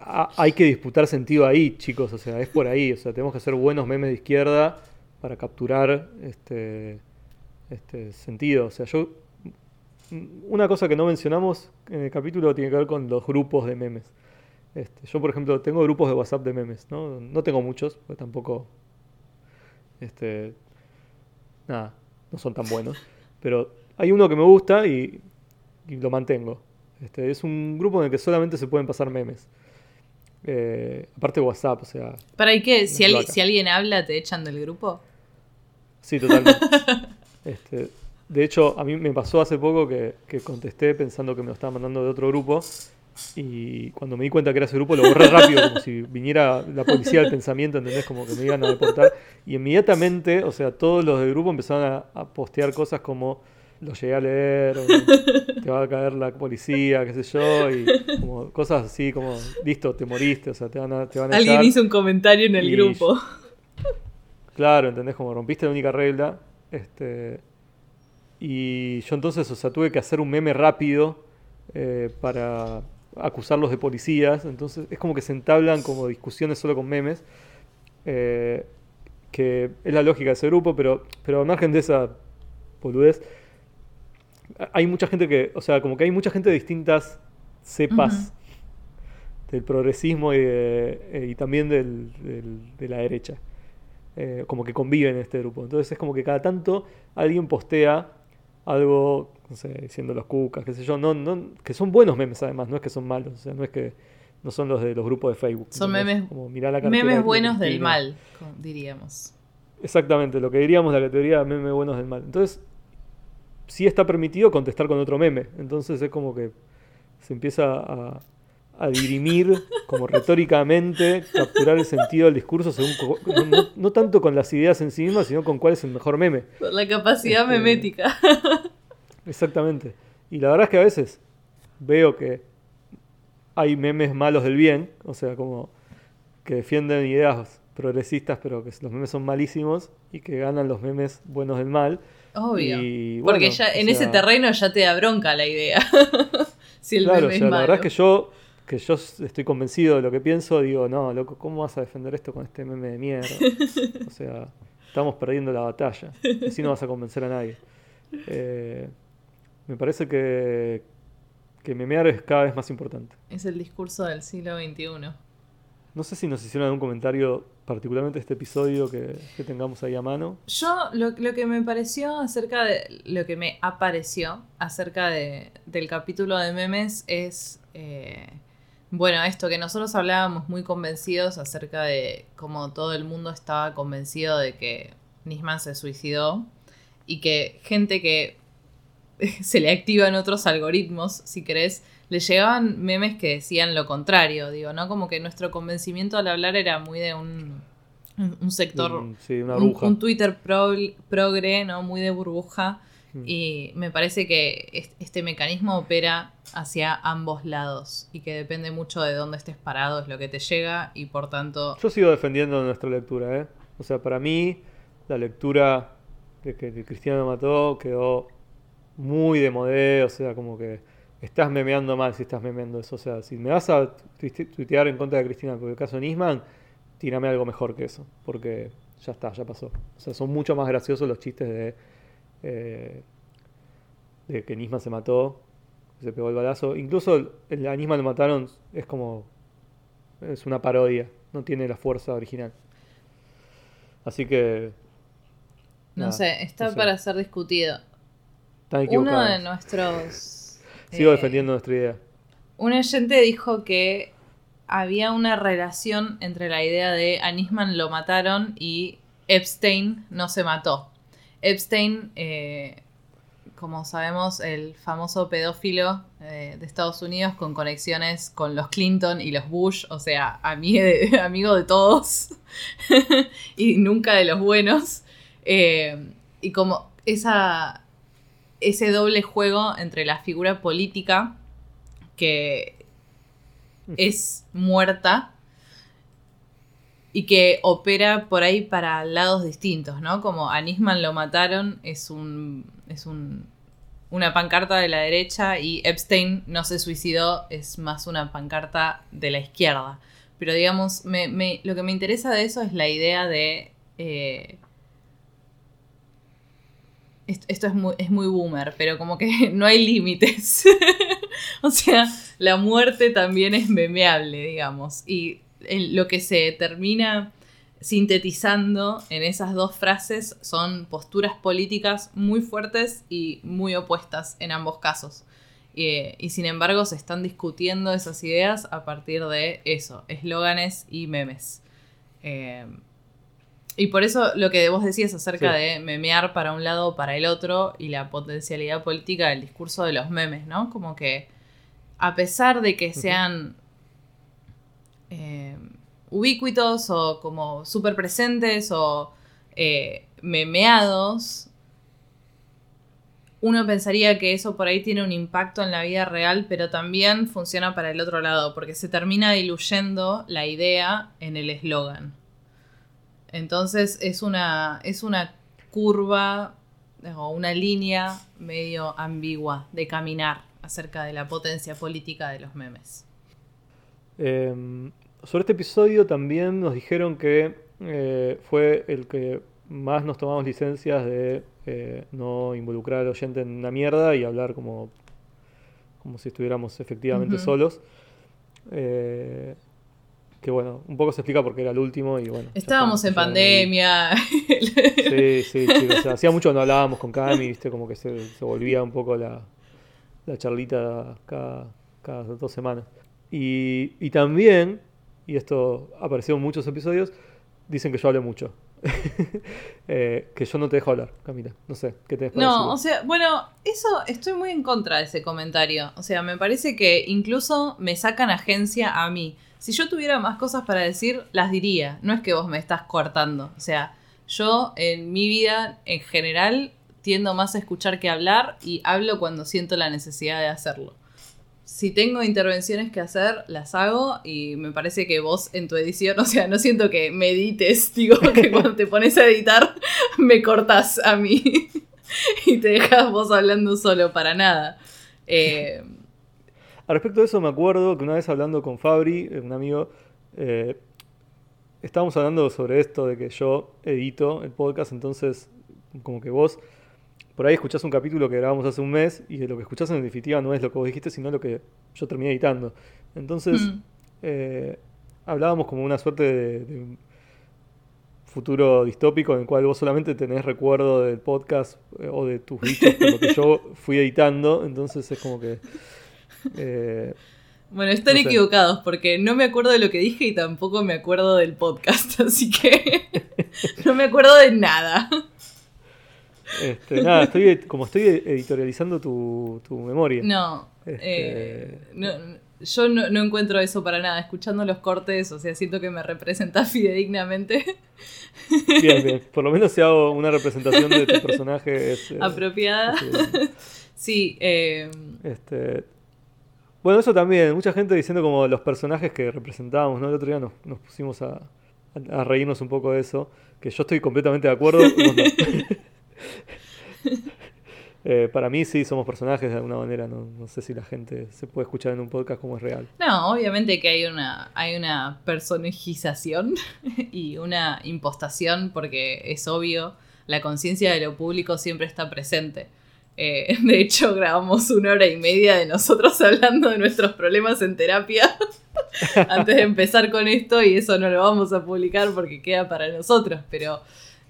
ha- hay que disputar sentido ahí, chicos, o sea, es por ahí, o sea, tenemos que hacer buenos memes de izquierda para capturar este, este sentido. O sea, yo una cosa que no mencionamos en el capítulo tiene que ver con los grupos de memes. Este, yo, por ejemplo, tengo grupos de WhatsApp de memes, ¿no? No tengo muchos, porque tampoco. Este. Nada, no son tan buenos. Pero hay uno que me gusta y, y lo mantengo. Este, es un grupo en el que solamente se pueden pasar memes. Eh, aparte WhatsApp, o sea. ¿Para y qué? Si, cloaca. si alguien habla, te echan del grupo. Sí, totalmente. Este, de hecho, a mí me pasó hace poco que, que contesté pensando que me lo estaban mandando de otro grupo. Y cuando me di cuenta que era ese grupo, lo borré rápido, como si viniera la policía del pensamiento, ¿entendés? Como que me iban a deportar. Y inmediatamente, o sea, todos los del grupo empezaron a, a postear cosas como lo llegué a leer, o te va a caer la policía, qué sé yo, y como cosas así como, listo, te moriste, o sea, te van a, te van a Alguien echar. hizo un comentario en el y- grupo. Claro, ¿entendés? Como rompiste la única regla. Este, y yo entonces, o sea, tuve que hacer un meme rápido eh, para acusarlos de policías. Entonces es como que se entablan como discusiones solo con memes. eh, que es la lógica de ese grupo, pero, pero al margen de esa boludez, hay mucha gente que, o sea, como que hay mucha gente de distintas cepas del progresismo y, de- eh, y también del- del- de la derecha eh, como que conviven en este grupo. Entonces es como que cada tanto alguien postea algo, no sé, diciendo los cucas, qué sé yo, no, no, que son buenos memes además, no es que son malos, o sea, no es que no son los de los grupos de Facebook. Son memes- Como, mirá la Memes de buenos del mal, diríamos. Exactamente, lo que diríamos la categoría de meme buenos del mal. Entonces, sí está permitido contestar con otro meme. Entonces es como que se empieza a, a dirimir como retóricamente, capturar el sentido del discurso según no, no- no tanto con las ideas en sí mismas, sino con cuál es el mejor meme. Por la capacidad Este- memética. Exactamente. Y la verdad es que a veces veo que hay memes malos del bien, o sea, como que defienden ideas progresistas, pero que los memes son malísimos y que ganan los memes buenos del mal. Obvio. Y, Porque ya en ese terreno ya te da bronca la idea. si el Claro, o meme es sea, la malo. verdad es que yo, que yo estoy convencido de lo que pienso, digo, no, loco, ¿cómo vas a defender esto con este meme de mierda? O sea, estamos perdiendo la batalla. Así no vas a convencer a nadie. Eh, me parece que, que memear es cada vez más importante. Es el discurso del siglo XXI. No sé si nos hicieron algún comentario, particularmente este episodio, que, que tengamos ahí a mano. Yo, lo, lo que me pareció acerca de. Lo que me apareció acerca de, del capítulo de memes es. eh, bueno, esto que nosotros hablábamos muy convencidos acerca de cómo todo el mundo estaba convencido de que Nisman se suicidó y que gente que se le activan otros algoritmos, si querés, le llegaban memes que decían lo contrario, digo, ¿no? Como que nuestro convencimiento al hablar era muy de un sector, un- sí, una un, un Twitter pro- progre, ¿no? Muy de burbuja. Mm. Y me parece que es- este mecanismo opera hacia ambos lados y que depende mucho de dónde estés parado, es lo que te llega y por tanto... Yo sigo defendiendo nuestra lectura, ¿eh? O sea, para mí, la lectura de que Cristiano me mató quedó muy de modé, o sea, como que estás memeando mal si estás memeando eso. O sea, si me vas a tuite- tuitear en contra de Cristina por el caso de Nisman, tírame algo mejor que eso, porque ya está, ya pasó. O sea, son mucho más graciosos los chistes de, eh, de que Nisman se mató, se pegó el balazo. Incluso el, a Nisman lo mataron, es como es una parodia, no tiene la fuerza original. Así que. No nada, sé, está no sé. para ser discutido. Están Uno de nuestros... Sigo eh, defendiendo nuestra idea. Un oyente dijo que había una relación entre la idea de a Nisman lo mataron y Epstein no se mató. Epstein, eh, como sabemos, el famoso pedófilo eh, de Estados Unidos con conexiones con los Clinton y los Bush, o sea, ami- amigo de todos y nunca de los buenos. Eh, y como esa, ese doble juego entre la figura política que es muerta y que opera por ahí para lados distintos, ¿no? Como a Nisman lo mataron, es un. es un. una pancarta de la derecha y Epstein no se suicidó, es más una pancarta de la izquierda. Pero digamos, lo que me interesa de eso es la idea de. eh, est- esto es muy, es muy boomer, pero como que no hay límites. o sea, la muerte también es memeable, digamos. Y el- lo que se termina sintetizando en esas dos frases son posturas políticas muy fuertes y muy opuestas en ambos casos. Eh, y sin embargo se están discutiendo esas ideas a partir de eso, eslóganes y memes. Eh, y por eso lo que vos decías acerca Sí. de memear para un lado o para el otro y la potencialidad política del discurso de los memes, ¿no? Como que a pesar de que sean eh, ubicuitos o como súper presentes o eh, memeados, uno pensaría que eso por ahí tiene un impacto en la vida real, pero también funciona para el otro lado, porque se termina diluyendo la idea en el eslogan. Entonces es una, es una curva o una línea medio ambigua de caminar acerca de la potencia política de los memes. Eh, sobre este episodio también nos dijeron que eh, fue el que más nos tomamos licencias de eh, no involucrar al oyente en una mierda y hablar como, como si estuviéramos efectivamente solos. Eh, que bueno, un poco se explica porque era el último y bueno. Estábamos en ahí. pandemia. Sí, sí, chicos. o sea, hacía mucho que no hablábamos con Cami, viste, como que se, se volvía un poco la, la charlita cada, cada dos semanas. Y, y también, y esto apareció en muchos episodios, dicen que yo hablo mucho. Eh, que yo no te dejo hablar, Camila. No sé, ¿qué te parece? No, o sea, bueno, eso estoy muy en contra de ese comentario. O sea, me parece que incluso me sacan agencia a mí. Si yo tuviera más cosas para decir, las diría. No es que vos me estás cortando. O sea, yo en mi vida en general tiendo más a escuchar que a hablar y hablo cuando siento la necesidad de hacerlo. Si tengo intervenciones que hacer, las hago y me parece que vos en tu edición, o sea, no siento que me edites, digo que cuando te pones a editar me cortás a mí y te dejas vos hablando solo para nada. Eh, Al respecto de eso, me acuerdo que una vez hablando con Fabri, eh, un amigo, eh, estábamos hablando sobre esto de que yo edito el podcast, entonces, como que vos por ahí escuchás un capítulo que grabamos hace un mes y lo que escuchás en definitiva no es lo que vos dijiste, sino lo que yo terminé editando. Entonces, Mm. eh, hablábamos como una suerte de, de un futuro distópico en el cual vos solamente tenés recuerdo del podcast eh, o de tus dichos por lo que yo fui editando, entonces es como que... eh, bueno, están No sé. equivocados porque no me acuerdo de lo que dije y tampoco me acuerdo del podcast, así que no me acuerdo de nada. Este, nada, estoy, como estoy editorializando tu, tu memoria. No, Este- eh, no, yo no, no encuentro eso para nada. Escuchando los cortes, o sea, siento que me representa fidedignamente. Bien, bien. Por lo menos si hago una representación de tu personaje es, eh, Apropiada. es- Sí, eh, este, bueno, eso también. Mucha gente diciendo como los personajes que representábamos, ¿no? El otro día nos, nos pusimos a, a reírnos un poco de eso. Que yo estoy completamente de acuerdo. Eh, para mí sí somos personajes de alguna manera. No, sé si la gente se puede escuchar en un podcast como es real. no, obviamente que hay una, hay una personificación y una impostación, porque es obvio, la conciencia de lo público siempre está presente. Eh, de hecho, grabamos una hora y media de nosotros hablando de nuestros problemas en terapia antes de empezar con esto y eso no lo vamos a publicar porque queda para nosotros, pero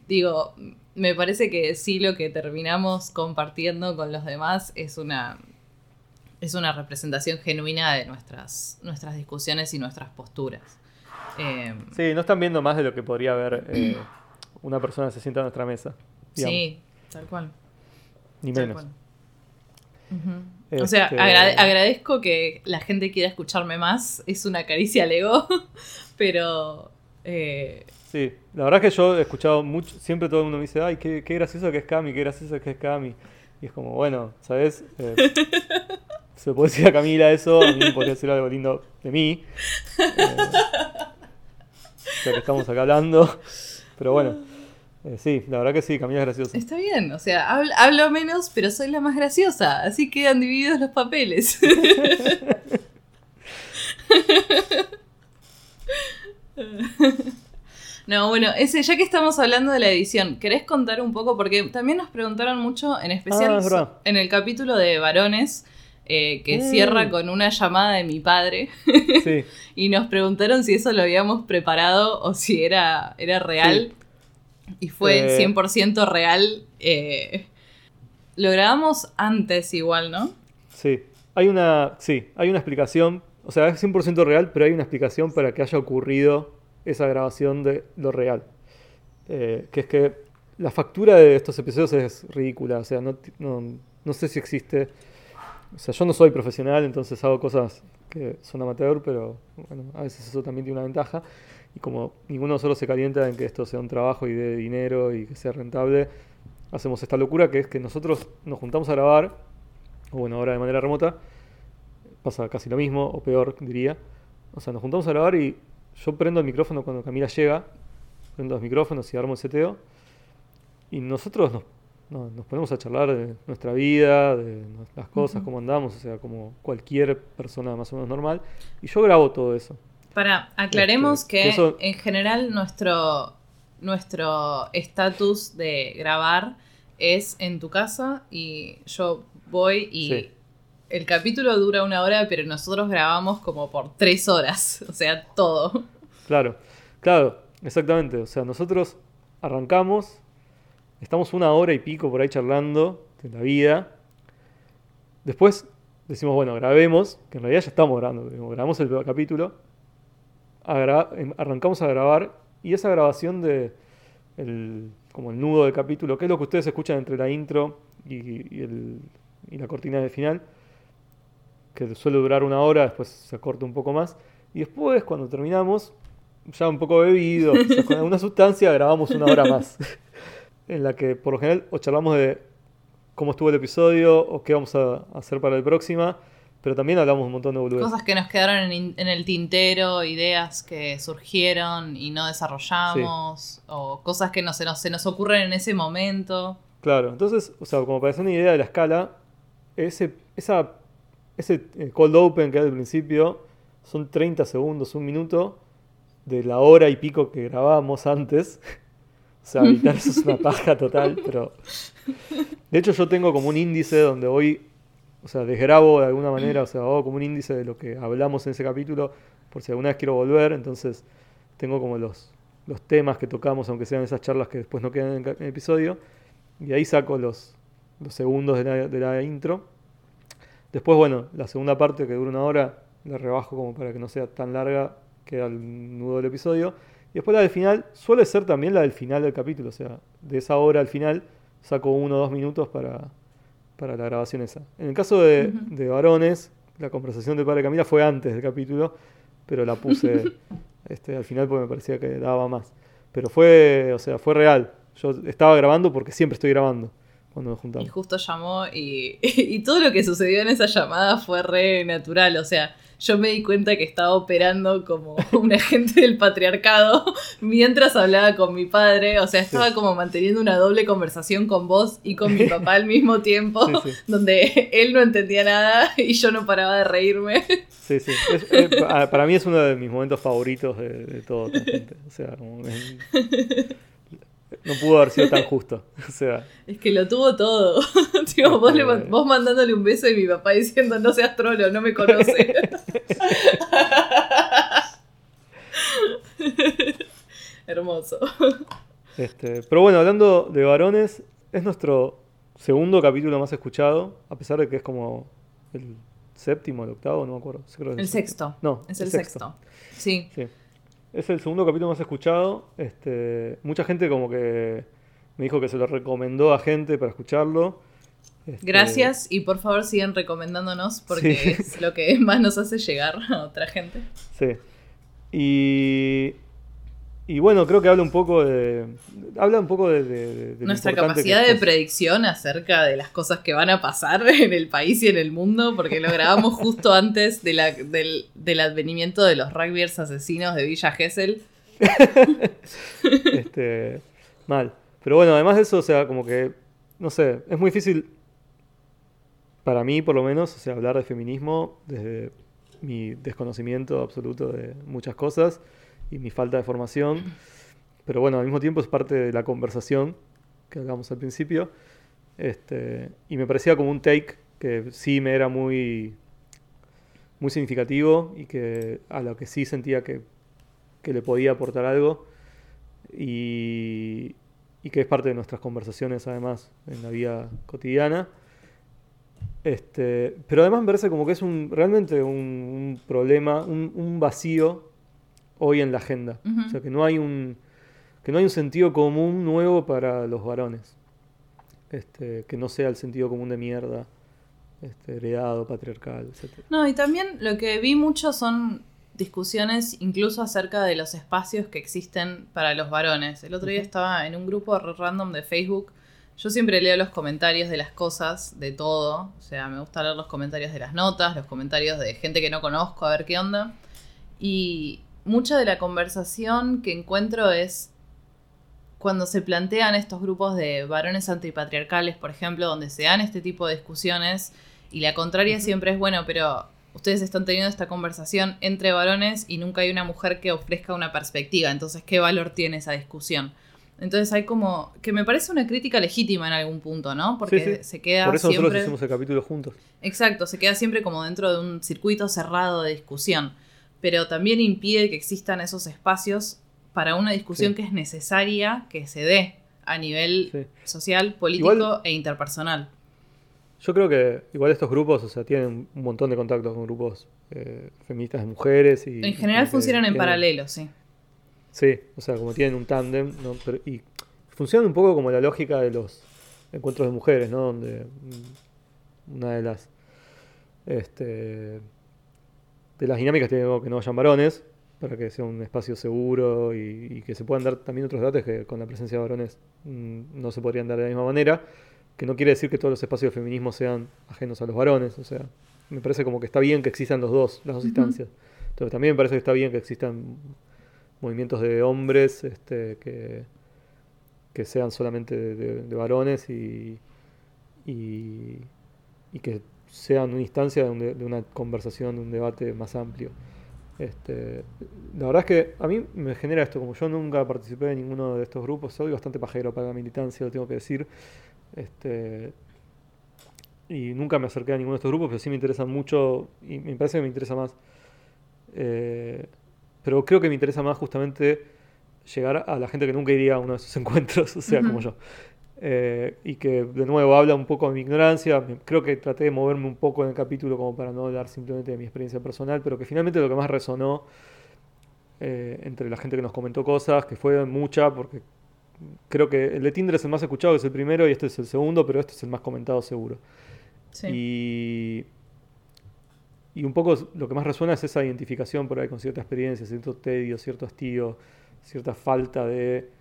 digo, me parece que sí lo que terminamos compartiendo con los demás es una es una representación genuina de nuestras nuestras discusiones y nuestras posturas. Eh, Sí, no están viendo más de lo que podría haber eh, una persona que se sienta a nuestra mesa. digamos, sí, tal cual. Ni tal menos. cual. O sea, Este, agrade- agradezco que la gente quiera escucharme más, es una caricia al ego, pero eh, Sí, la verdad es que yo he escuchado mucho, siempre todo el mundo me dice, ay, qué, qué gracioso que es Cami, qué gracioso que es Cami. Y es como, bueno, ¿sabes? Eh, se puede decir a Camila eso, a mí me podría decir algo lindo de mí. Eh, ya que estamos acá hablando. Pero bueno, eh, sí, la verdad que sí, Camila es graciosa. está bien, o sea, hablo, hablo menos, pero soy la más graciosa, así quedan divididos los papeles. No, bueno, ese, ya que estamos hablando de la edición, ¿querés contar un poco? Porque también nos preguntaron mucho, en especial Ah, en el capítulo de varones, eh, que Mm. cierra con una llamada de mi padre, Sí, y nos preguntaron si eso lo habíamos preparado o si era, era real. Y fue Eh. 100% real. eh, lo grabamos antes igual, ¿no? sí. Hay una, sí, hay una explicación, o sea, es 100% real, pero hay una explicación para que haya ocurrido esa grabación de lo real. Eh, que es que la factura de estos episodios es ridícula, o sea, no, no, no sé si existe. O sea, yo no soy profesional, entonces hago cosas que son amateur, pero bueno, a veces eso también tiene una ventaja. Y como ninguno de nosotros se calienta en que esto sea un trabajo y de dinero y que sea rentable, hacemos esta locura que es que nosotros nos juntamos a grabar, o bueno, ahora de manera remota, pasa casi lo mismo, o peor, diría. O sea, nos juntamos a grabar y yo prendo el micrófono cuando Camila llega, prendo los micrófonos y armo el seteo, y nosotros nos, no- nos ponemos a charlar de nuestra vida, de las cosas, Ujú. cómo andamos, o sea, como cualquier persona más o menos normal, y yo grabo todo eso. Para, aclaremos Este, que, que eso- en general nuestro nuestro estatus de grabar es en tu casa y yo voy y Sí. El capítulo dura una hora, pero nosotros grabamos como por tres horas, o sea, todo. Claro, claro, exactamente. O sea, nosotros arrancamos, estamos una hora y pico por ahí charlando de la vida. Después decimos, bueno, grabemos, que en realidad ya estamos grabando, grabamos el capítulo, em- arrancamos a grabar y esa grabación de el, como el nudo del capítulo, que es lo que ustedes escuchan entre la intro y, y el- y la cortina de final, que suele durar una hora, después se corta un poco más. Y después, cuando terminamos, ya un poco bebido, quizás con alguna sustancia, grabamos una hora más. en la que por lo general o charlamos de cómo estuvo el episodio o qué vamos a hacer para el próxima, pero también hablamos un montón de boludeces. Cosas que nos quedaron en, en el tintero, ideas que surgieron y no desarrollamos, o cosas que no, se, nos, se nos ocurren en ese momento. Claro, entonces, o sea, como para hacer una idea de la escala, ese, esa, ese eh, cold open que hay al principio son 30 segundos, un minuto de la hora y pico que grabábamos antes. O sea, evitar eso es una paja total, pero... De hecho, yo tengo como un índice donde voy, o sea, desgrabo de alguna manera, o sea, hago como un índice de lo que hablamos en ese capítulo, por si alguna vez quiero volver, entonces tengo como los, los temas que tocamos, aunque sean esas charlas que después no quedan en el episodio, y ahí saco los, los segundos de la, de la intro. Después, bueno, la segunda parte que dura una hora, la rebajo como para que no sea tan larga, queda el nudo del episodio. Y después la del final suele ser también la del final del capítulo, o sea, de esa hora al final saco uno o dos minutos para, para la grabación esa. En el caso de, de varones, la conversación de padre Camila fue antes del capítulo, pero la puse este, al final porque me parecía que daba más. Pero fue, o sea, fue real. Yo estaba grabando porque siempre estoy grabando cuando nos Y justo llamó y, y todo lo que sucedió en esa llamada fue re natural. O sea, yo me di cuenta que estaba operando como un agente del patriarcado mientras hablaba con mi padre. O sea, estaba como manteniendo una doble conversación con vos y con mi papá al mismo tiempo, Sí, sí. donde él no entendía nada y yo no paraba de reírme. Sí, sí. Es- pa- para mí es uno de mis momentos favoritos de, de todo. O sea, como no pudo haber sido tan justo. O sea, Es que lo tuvo todo. Tipo, vos, le man- vos mandándole un beso y mi papá diciendo no seas trolo, no me conoce. Hermoso. este, pero bueno, hablando de varones, es nuestro segundo capítulo más escuchado, a pesar de que es como el séptimo, el octavo, no me acuerdo. Creo El sexto. No, Es el sexto. Sí. Sí. Es el segundo capítulo más escuchado. Este, mucha gente como que me dijo que se lo recomendó a gente para escucharlo. Este, Gracias y por favor sigan recomendándonos porque Sí. es lo que más nos hace llegar a otra gente. Sí. Y, y bueno, creo que habla un poco de. Habla un poco de. Nuestra capacidad de predicción acerca de las cosas que van a pasar en el país y en el mundo, porque lo grabamos justo antes de la- del, del advenimiento de los rugbyers asesinos de Villa Gesell. este, mal. Pero bueno, además de eso, o sea, como que. No sé, es muy difícil. Para mí, por lo menos, o sea, hablar de feminismo desde mi desconocimiento absoluto de muchas cosas y mi falta de formación. Pero bueno, al mismo tiempo es parte de la conversación que hablamos al principio. Este, y me parecía como un take que sí me era muy, muy significativo y que a lo que sí sentía que, que le podía aportar algo y, y que es parte de nuestras conversaciones además en la vida cotidiana. Este, pero además me parece como que es un, realmente un, un problema, un, un vacío hoy en la agenda. O sea, que no hay un que no hay un sentido común nuevo para los varones. Este, que no sea el sentido común de mierda, este, heredado, patriarcal, etc. No, y también lo que vi mucho son discusiones incluso acerca de los espacios que existen para los varones. El otro día estaba en un grupo random de Facebook. Yo siempre leo los comentarios de las cosas, de todo. O sea, me gusta leer los comentarios de las notas, los comentarios de gente que no conozco, a ver qué onda. Y mucha de la conversación que encuentro es cuando se plantean estos grupos de varones antipatriarcales, por ejemplo, donde se dan este tipo de discusiones, y la contraria siempre es, bueno, pero ustedes están teniendo esta conversación entre varones y nunca hay una mujer que ofrezca una perspectiva, entonces, ¿qué valor tiene esa discusión? Entonces hay como, que me parece una crítica legítima en algún punto, ¿no? Porque Sí, sí. se queda Por eso nosotros siempre... hicimos el capítulo juntos. Exacto, se queda siempre como dentro de un circuito cerrado de discusión, pero también impide que existan esos espacios para una discusión Sí. que es necesaria que se dé a nivel Sí. social, político Igual- e interpersonal. Yo creo que igual estos grupos, o sea, tienen un montón de contactos con grupos eh, feministas de mujeres y... En general y funcionan en tienen- paralelo, sí. Sí, o sea, como tienen un tándem, ¿no? Pero- y funcionan un poco como la lógica de los encuentros de mujeres, ¿no? Donde mm, una de las este, de las dinámicas tiene que no hayan varones para que sea un espacio seguro y, y que se puedan dar también otros debates que con la presencia de varones mm, no se podrían dar de la misma manera, que no quiere decir que todos los espacios de feminismo sean ajenos a los varones, o sea, me parece como que está bien que existan los dos, las dos instancias. Entonces también me parece que está bien que existan movimientos de hombres este, que, que sean solamente de, de- de varones y, y, y que sean una instancia de, un de- de una conversación, de un debate más amplio. Este, la verdad es que a mí me genera esto, como yo nunca participé de ninguno de estos grupos, soy bastante pajero para la militancia, lo tengo que decir. Este, y nunca me acerqué a ninguno de estos grupos, pero sí me interesan mucho y me parece que me interesa más. Eh, pero creo que me interesa más justamente llegar a la gente que nunca iría a uno de esos encuentros, o sea, Ujú. como yo. Eh, y que de nuevo habla un poco de mi ignorancia. Creo que traté de moverme un poco en el capítulo como para no hablar simplemente de mi experiencia personal, pero que finalmente lo que más resonó eh, entre la gente que nos comentó cosas, que fue mucha, porque creo que el de Tinder es el más escuchado, que es el primero, y este es el segundo, pero este es el más comentado seguro. Sí. Y, y un poco lo que más resuena es esa identificación por ahí con cierta experiencia, cierto tedio, cierto hastío, cierta falta de...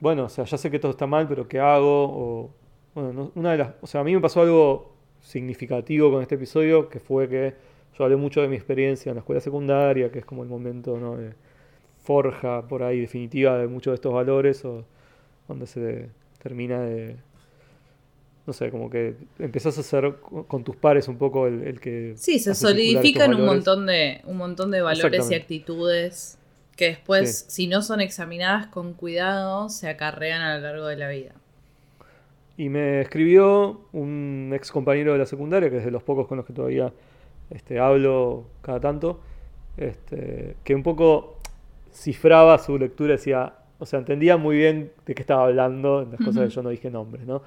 Bueno, o sea, ya sé que todo está mal, pero ¿qué hago? O, bueno, no- una de las, o sea, a mí me pasó algo significativo con este episodio, que fue que yo hablé mucho de mi experiencia en la escuela secundaria, que es como el momento ¿no? de forja por ahí definitiva de muchos de estos valores, o donde se termina de, no sé, como que empezás a ser co- con tus pares un poco el, el que... Sí, se solidifican un montón de, un montón de valores y actitudes que después, Sí. si no son examinadas con cuidado, se acarrean a lo largo de la vida. Y me escribió un ex compañero de la secundaria, que es de los pocos con los que todavía este, hablo cada tanto, este, que un poco cifraba su lectura, decía, o sea, entendía muy bien de qué estaba hablando, en las cosas que yo no dije nombres, ¿no?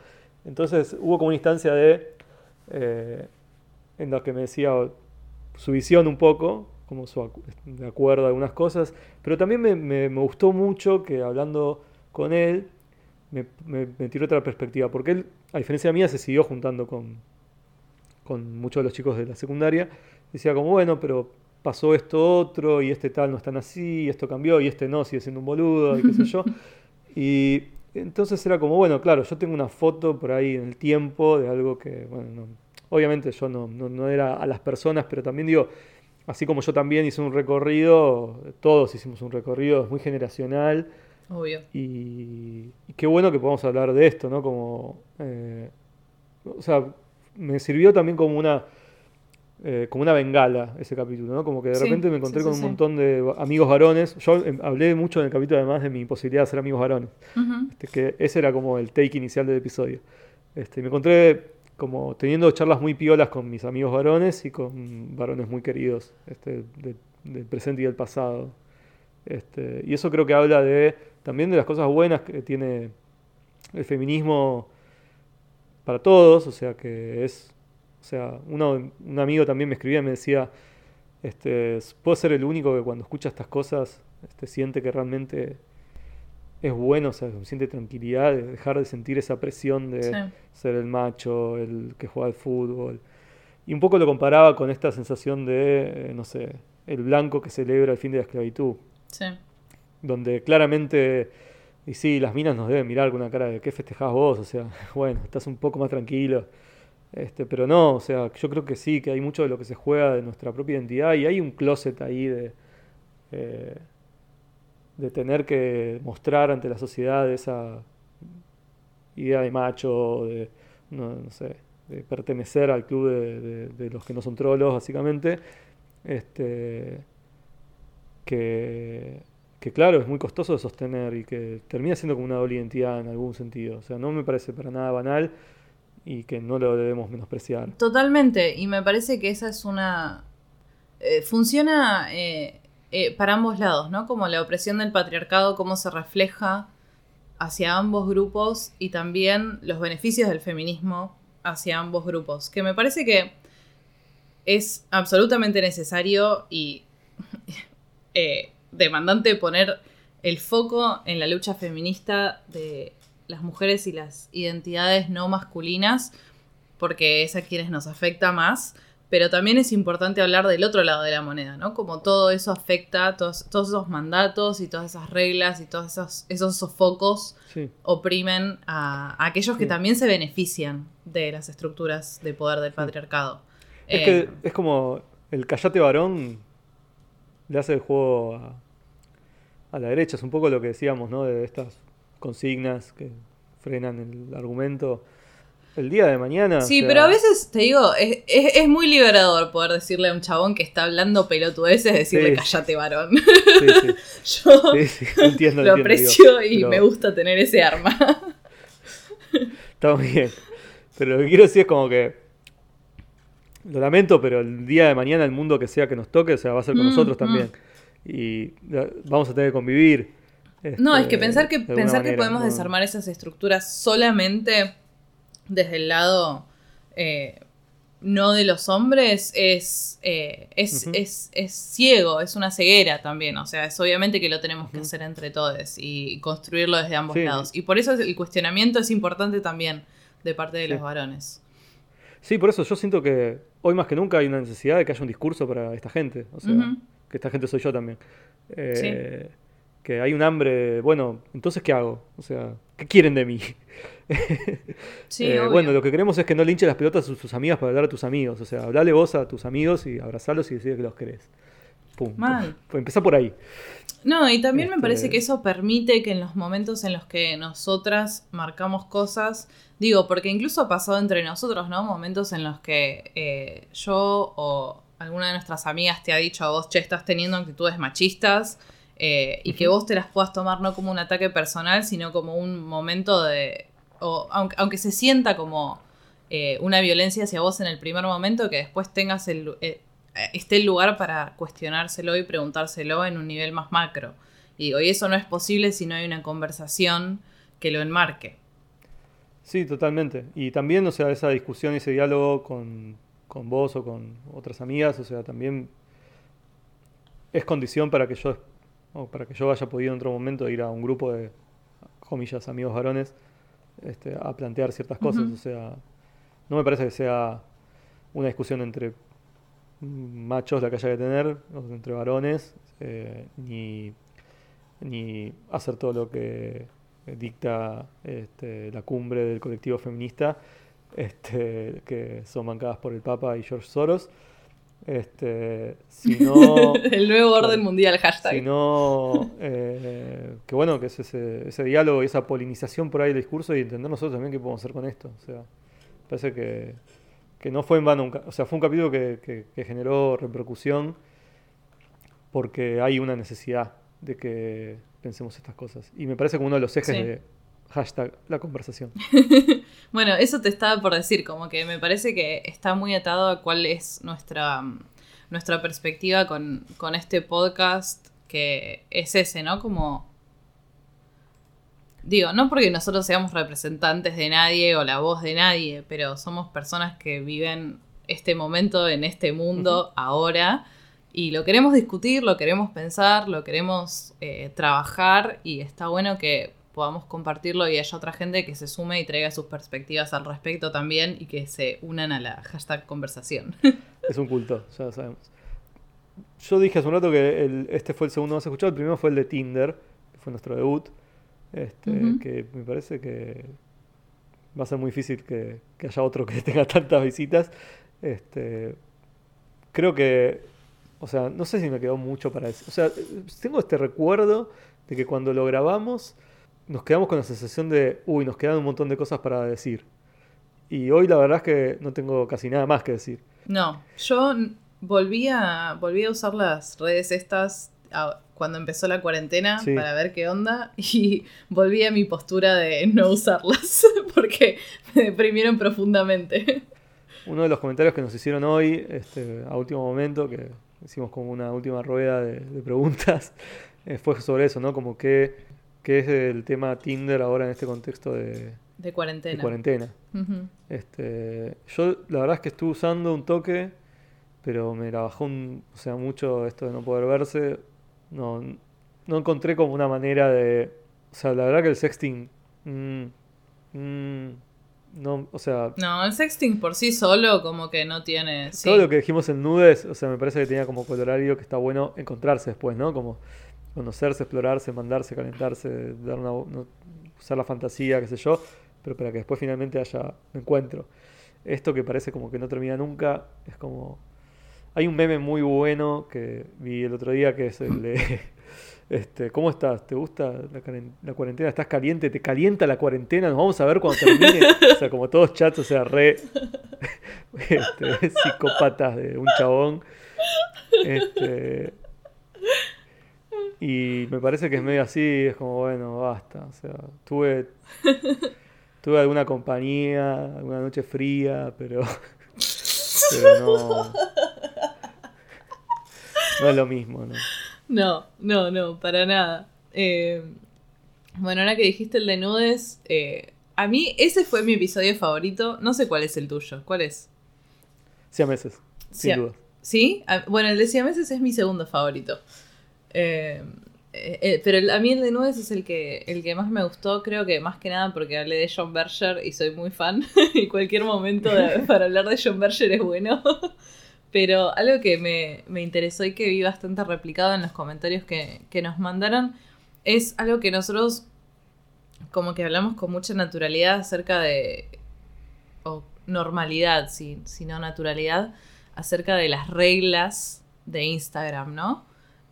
Entonces hubo como una instancia de, eh, en la que me decía su visión un poco, como su de acuerdo a algunas cosas, pero también me, me- me gustó mucho que hablando con él, me, me- tiró otra perspectiva, porque él, a diferencia mía, se siguió juntando con, con muchos de los chicos de la secundaria. Decía como, bueno, pero pasó esto otro, y este tal no es tan así, y esto cambió, y este no, sigue siendo un boludo, y qué sé yo. Y entonces era como, bueno, claro, yo tengo una foto por ahí en el tiempo de algo que, bueno, no- obviamente yo no, no, no era a las personas, pero también digo, así como yo también hice un recorrido, todos hicimos un recorrido, es muy generacional. Obvio. Y, y qué bueno que podamos hablar de esto, ¿no? Como, eh, o sea, me sirvió también como una, eh, como una bengala ese capítulo, ¿no? Como que de Sí, repente me encontré sí, con un montón de amigos varones. Yo eh, hablé mucho en el capítulo además de mi imposibilidad de ser amigos varones. Este, que ese era como el take inicial del episodio. Este, me encontré como teniendo charlas muy piolas con mis amigos varones y con varones muy queridos este, de- del presente y del pasado. Este, y eso creo que habla de también de las cosas buenas que tiene el feminismo para todos, o sea que es, o sea, un amigo también me escribía y me decía, este, puedo ser el único que cuando escucha estas cosas este, siente que realmente es bueno, o sea, siente tranquilidad de dejar de sentir esa presión de Sí. ser el macho, el que juega al fútbol. Y un poco lo comparaba con esta sensación de, eh, no sé, el blanco que celebra el fin de la esclavitud, Sí. donde claramente, y sí, las minas nos deben mirar con una cara de ¿qué festejás vos? O sea, bueno, estás un poco más tranquilo. Este, pero no, o sea, yo creo que sí, que hay mucho de lo que se juega de nuestra propia identidad y hay un closet ahí de, eh, de tener que mostrar ante la sociedad esa idea de macho, de, no, sé, de pertenecer al club de, de- de los que no son trolos, básicamente. Este, que, que claro, es muy costoso de sostener y que termina siendo como una doble identidad en algún sentido. O sea, no me parece para nada banal y que no lo debemos menospreciar. Totalmente, y me parece que esa es una... eh, funciona eh, eh, para ambos lados, ¿no? Como la opresión del patriarcado, cómo se refleja hacia ambos grupos y también los beneficios del feminismo hacia ambos grupos, que me parece que es absolutamente necesario y eh, demandante poner el foco en la lucha feminista de las mujeres y las identidades no masculinas, porque es a quienes nos afecta más, pero también es importante hablar del otro lado de la moneda, ¿no? Como todo eso afecta, todos, todos esos mandatos y todas esas reglas y todos esos, esos sofocos Sí, oprimen a, a aquellos que también se benefician de las estructuras de poder del patriarcado. es Eh, que es como el callate varón le hace el juego a, a la derecha. Es un poco lo que decíamos, ¿no? De estas consignas que frenan el argumento. El día de mañana. Sí, o sea, pero a veces, te digo, es, es- es muy liberador poder decirle a un chabón que está hablando pelotudeces, decirle Sí. callate varón. Sí, sí, Yo entiendo, lo entiendo, aprecio digo, y pero me gusta tener ese arma. Está bien. Pero lo que quiero decir es como que. Lo lamento, pero el día de mañana el mundo que sea que nos toque, o sea, va a ser con Mm, nosotros mm. también. Y vamos a tener que convivir. No, este, es que pensar que, pensar que podemos ¿no? desarmar esas estructuras solamente desde el lado eh, no de los hombres es, eh, es, es, es ciego, es una ceguera también. O sea, es obviamente que lo tenemos que hacer entre todos y construirlo desde ambos Sí. lados. Y por eso el cuestionamiento es importante también de parte de Sí. los varones. Sí, por eso yo siento que hoy más que nunca hay una necesidad de que haya un discurso para esta gente. O sea, que esta gente soy yo también. Eh, Que hay un hambre, bueno, entonces ¿qué hago? O sea, ¿qué quieren de mí? Sí, Eh, obvio. bueno, lo que queremos es que no linche las pelotas a sus, amigas para hablar a tus amigos. O sea, hablale vos a tus amigos y abrazalos y decirle que los querés. Punto. Mal. Empezá por ahí. No, y también me Este- parece que eso permite que en los momentos en los que nosotras marcamos cosas, digo, porque incluso ha pasado entre nosotros, ¿no? Momentos en los que eh, yo o alguna de nuestras amigas te ha dicho a vos, che, estás teniendo actitudes machistas, eh, y que vos te las puedas tomar no como un ataque personal, sino como un momento de... O, aunque, aunque se sienta como eh, una violencia hacia vos en el primer momento, que después tengas el, eh, esté el lugar para cuestionárselo y preguntárselo en un nivel más macro. Y digo, eso no es posible si no hay una conversación que lo enmarque. Sí, totalmente. Y también, o sea, esa discusión, ese diálogo con, con vos o con otras amigas, o sea, también es condición para que yo, para que yo haya podido en otro momento ir a un grupo de, comillas, amigos varones, este, a plantear ciertas cosas. O sea, no me parece que sea una discusión entre machos la que haya que tener, entre varones, eh, ni, ni hacer todo lo que dicta este, la cumbre del colectivo feminista, este, que son bancadas por el Papa y George Soros, este, sino, el nuevo orden mundial, hashtag. sino eh, que bueno, que es ese, ese diálogo y esa polinización por ahí del discurso y entender nosotros también qué podemos hacer con esto. O sea, parece que, que no fue en vano, un o sea, fue un capítulo que, que- que generó repercusión porque hay una necesidad de que pensemos estas cosas. Y me parece como uno de los ejes Sí. de hashtag la conversación. Bueno, eso te estaba por decir, como que me parece que está muy atado a cuál es nuestra, mm, nuestra perspectiva con, con este podcast, que es ese, ¿no? Como... Digo, no porque nosotros seamos representantes de nadie o la voz de nadie, pero somos personas que viven este momento en este mundo ahora y lo queremos discutir, lo queremos pensar, lo queremos eh, trabajar y está bueno que podamos compartirlo y haya otra gente que se sume y traiga sus perspectivas al respecto también y que se unan a la hashtag conversación. Es un culto, ya lo sabemos. Yo dije hace un rato que el- este fue el segundo más escuchado. El primero fue el de Tinder, que fue nuestro debut. Este. Que me parece que va a ser muy difícil que, que haya otro que tenga tantas visitas. Este, creo que, o sea, no sé si me quedó mucho para decir. O sea, tengo este recuerdo de que cuando lo grabamos nos quedamos con la sensación de, uy, nos quedan un montón de cosas para decir. Y hoy la verdad es que no tengo casi nada más que decir. No, yo volví a, volví a usar las redes estas a- cuando empezó la cuarentena Sí. para ver qué onda y volví a mi postura de no usarlas porque me deprimieron profundamente. Uno de los comentarios que nos hicieron hoy, este, a último momento, que hicimos como una última rueda de, de preguntas, eh, fue sobre eso, ¿no? Como que, que es el tema Tinder ahora en este contexto de, De de cuarentena. cuarentena. Ujú. Este, yo la verdad es que estuve usando un toque, pero me la bajó un, o sea, mucho esto de no poder verse. No, no encontré como una manera de, o sea, la verdad que el sexting, mm, mm, no, o sea, No, el sexting por sí solo como que no tiene... sí. Todo lo que dijimos en nudes, o sea, me parece que tenía como colorario que está bueno encontrarse después, ¿no? Como conocerse, explorarse, mandarse, calentarse, dar una, usar la fantasía, qué sé yo, pero para que después finalmente haya un encuentro. Esto que parece como que no termina nunca, es como... Hay un meme muy bueno que vi el otro día que es el de... Este, ¿Cómo estás? ¿Te gusta la cuarentena? ¿Estás caliente? ¿Te calienta la cuarentena? Nos vamos a ver cuando termine. O sea, como todos chats, o sea, re este, psicópatas de un chabón. Este, y me parece que es medio así, es como, bueno, basta. O sea, tuve, tuve alguna compañía, alguna noche fría, pero, pero no, no es lo mismo, ¿no? No, no, no, para nada. Eh, bueno, ahora que dijiste el de nudes, eh, a mí ese fue mi episodio favorito. No sé cuál es el tuyo. ¿Cuál es? Sí, a meses, sin Sí, duda. ¿Sí? Ah, Bueno, el de siameses es mi segundo favorito. Eh, Eh, eh, pero el- a mí el de nubes es el que, el que más me gustó, creo que más que nada porque hablé de John Berger y soy muy fan. y cualquier momento de- para hablar de John Berger es bueno. pero algo que me, me interesó y que vi bastante replicado en los comentarios que, que nos mandaron es algo que nosotros como que hablamos con mucha naturalidad acerca de... o normalidad, si, si no naturalidad, acerca de las reglas de Instagram, ¿no?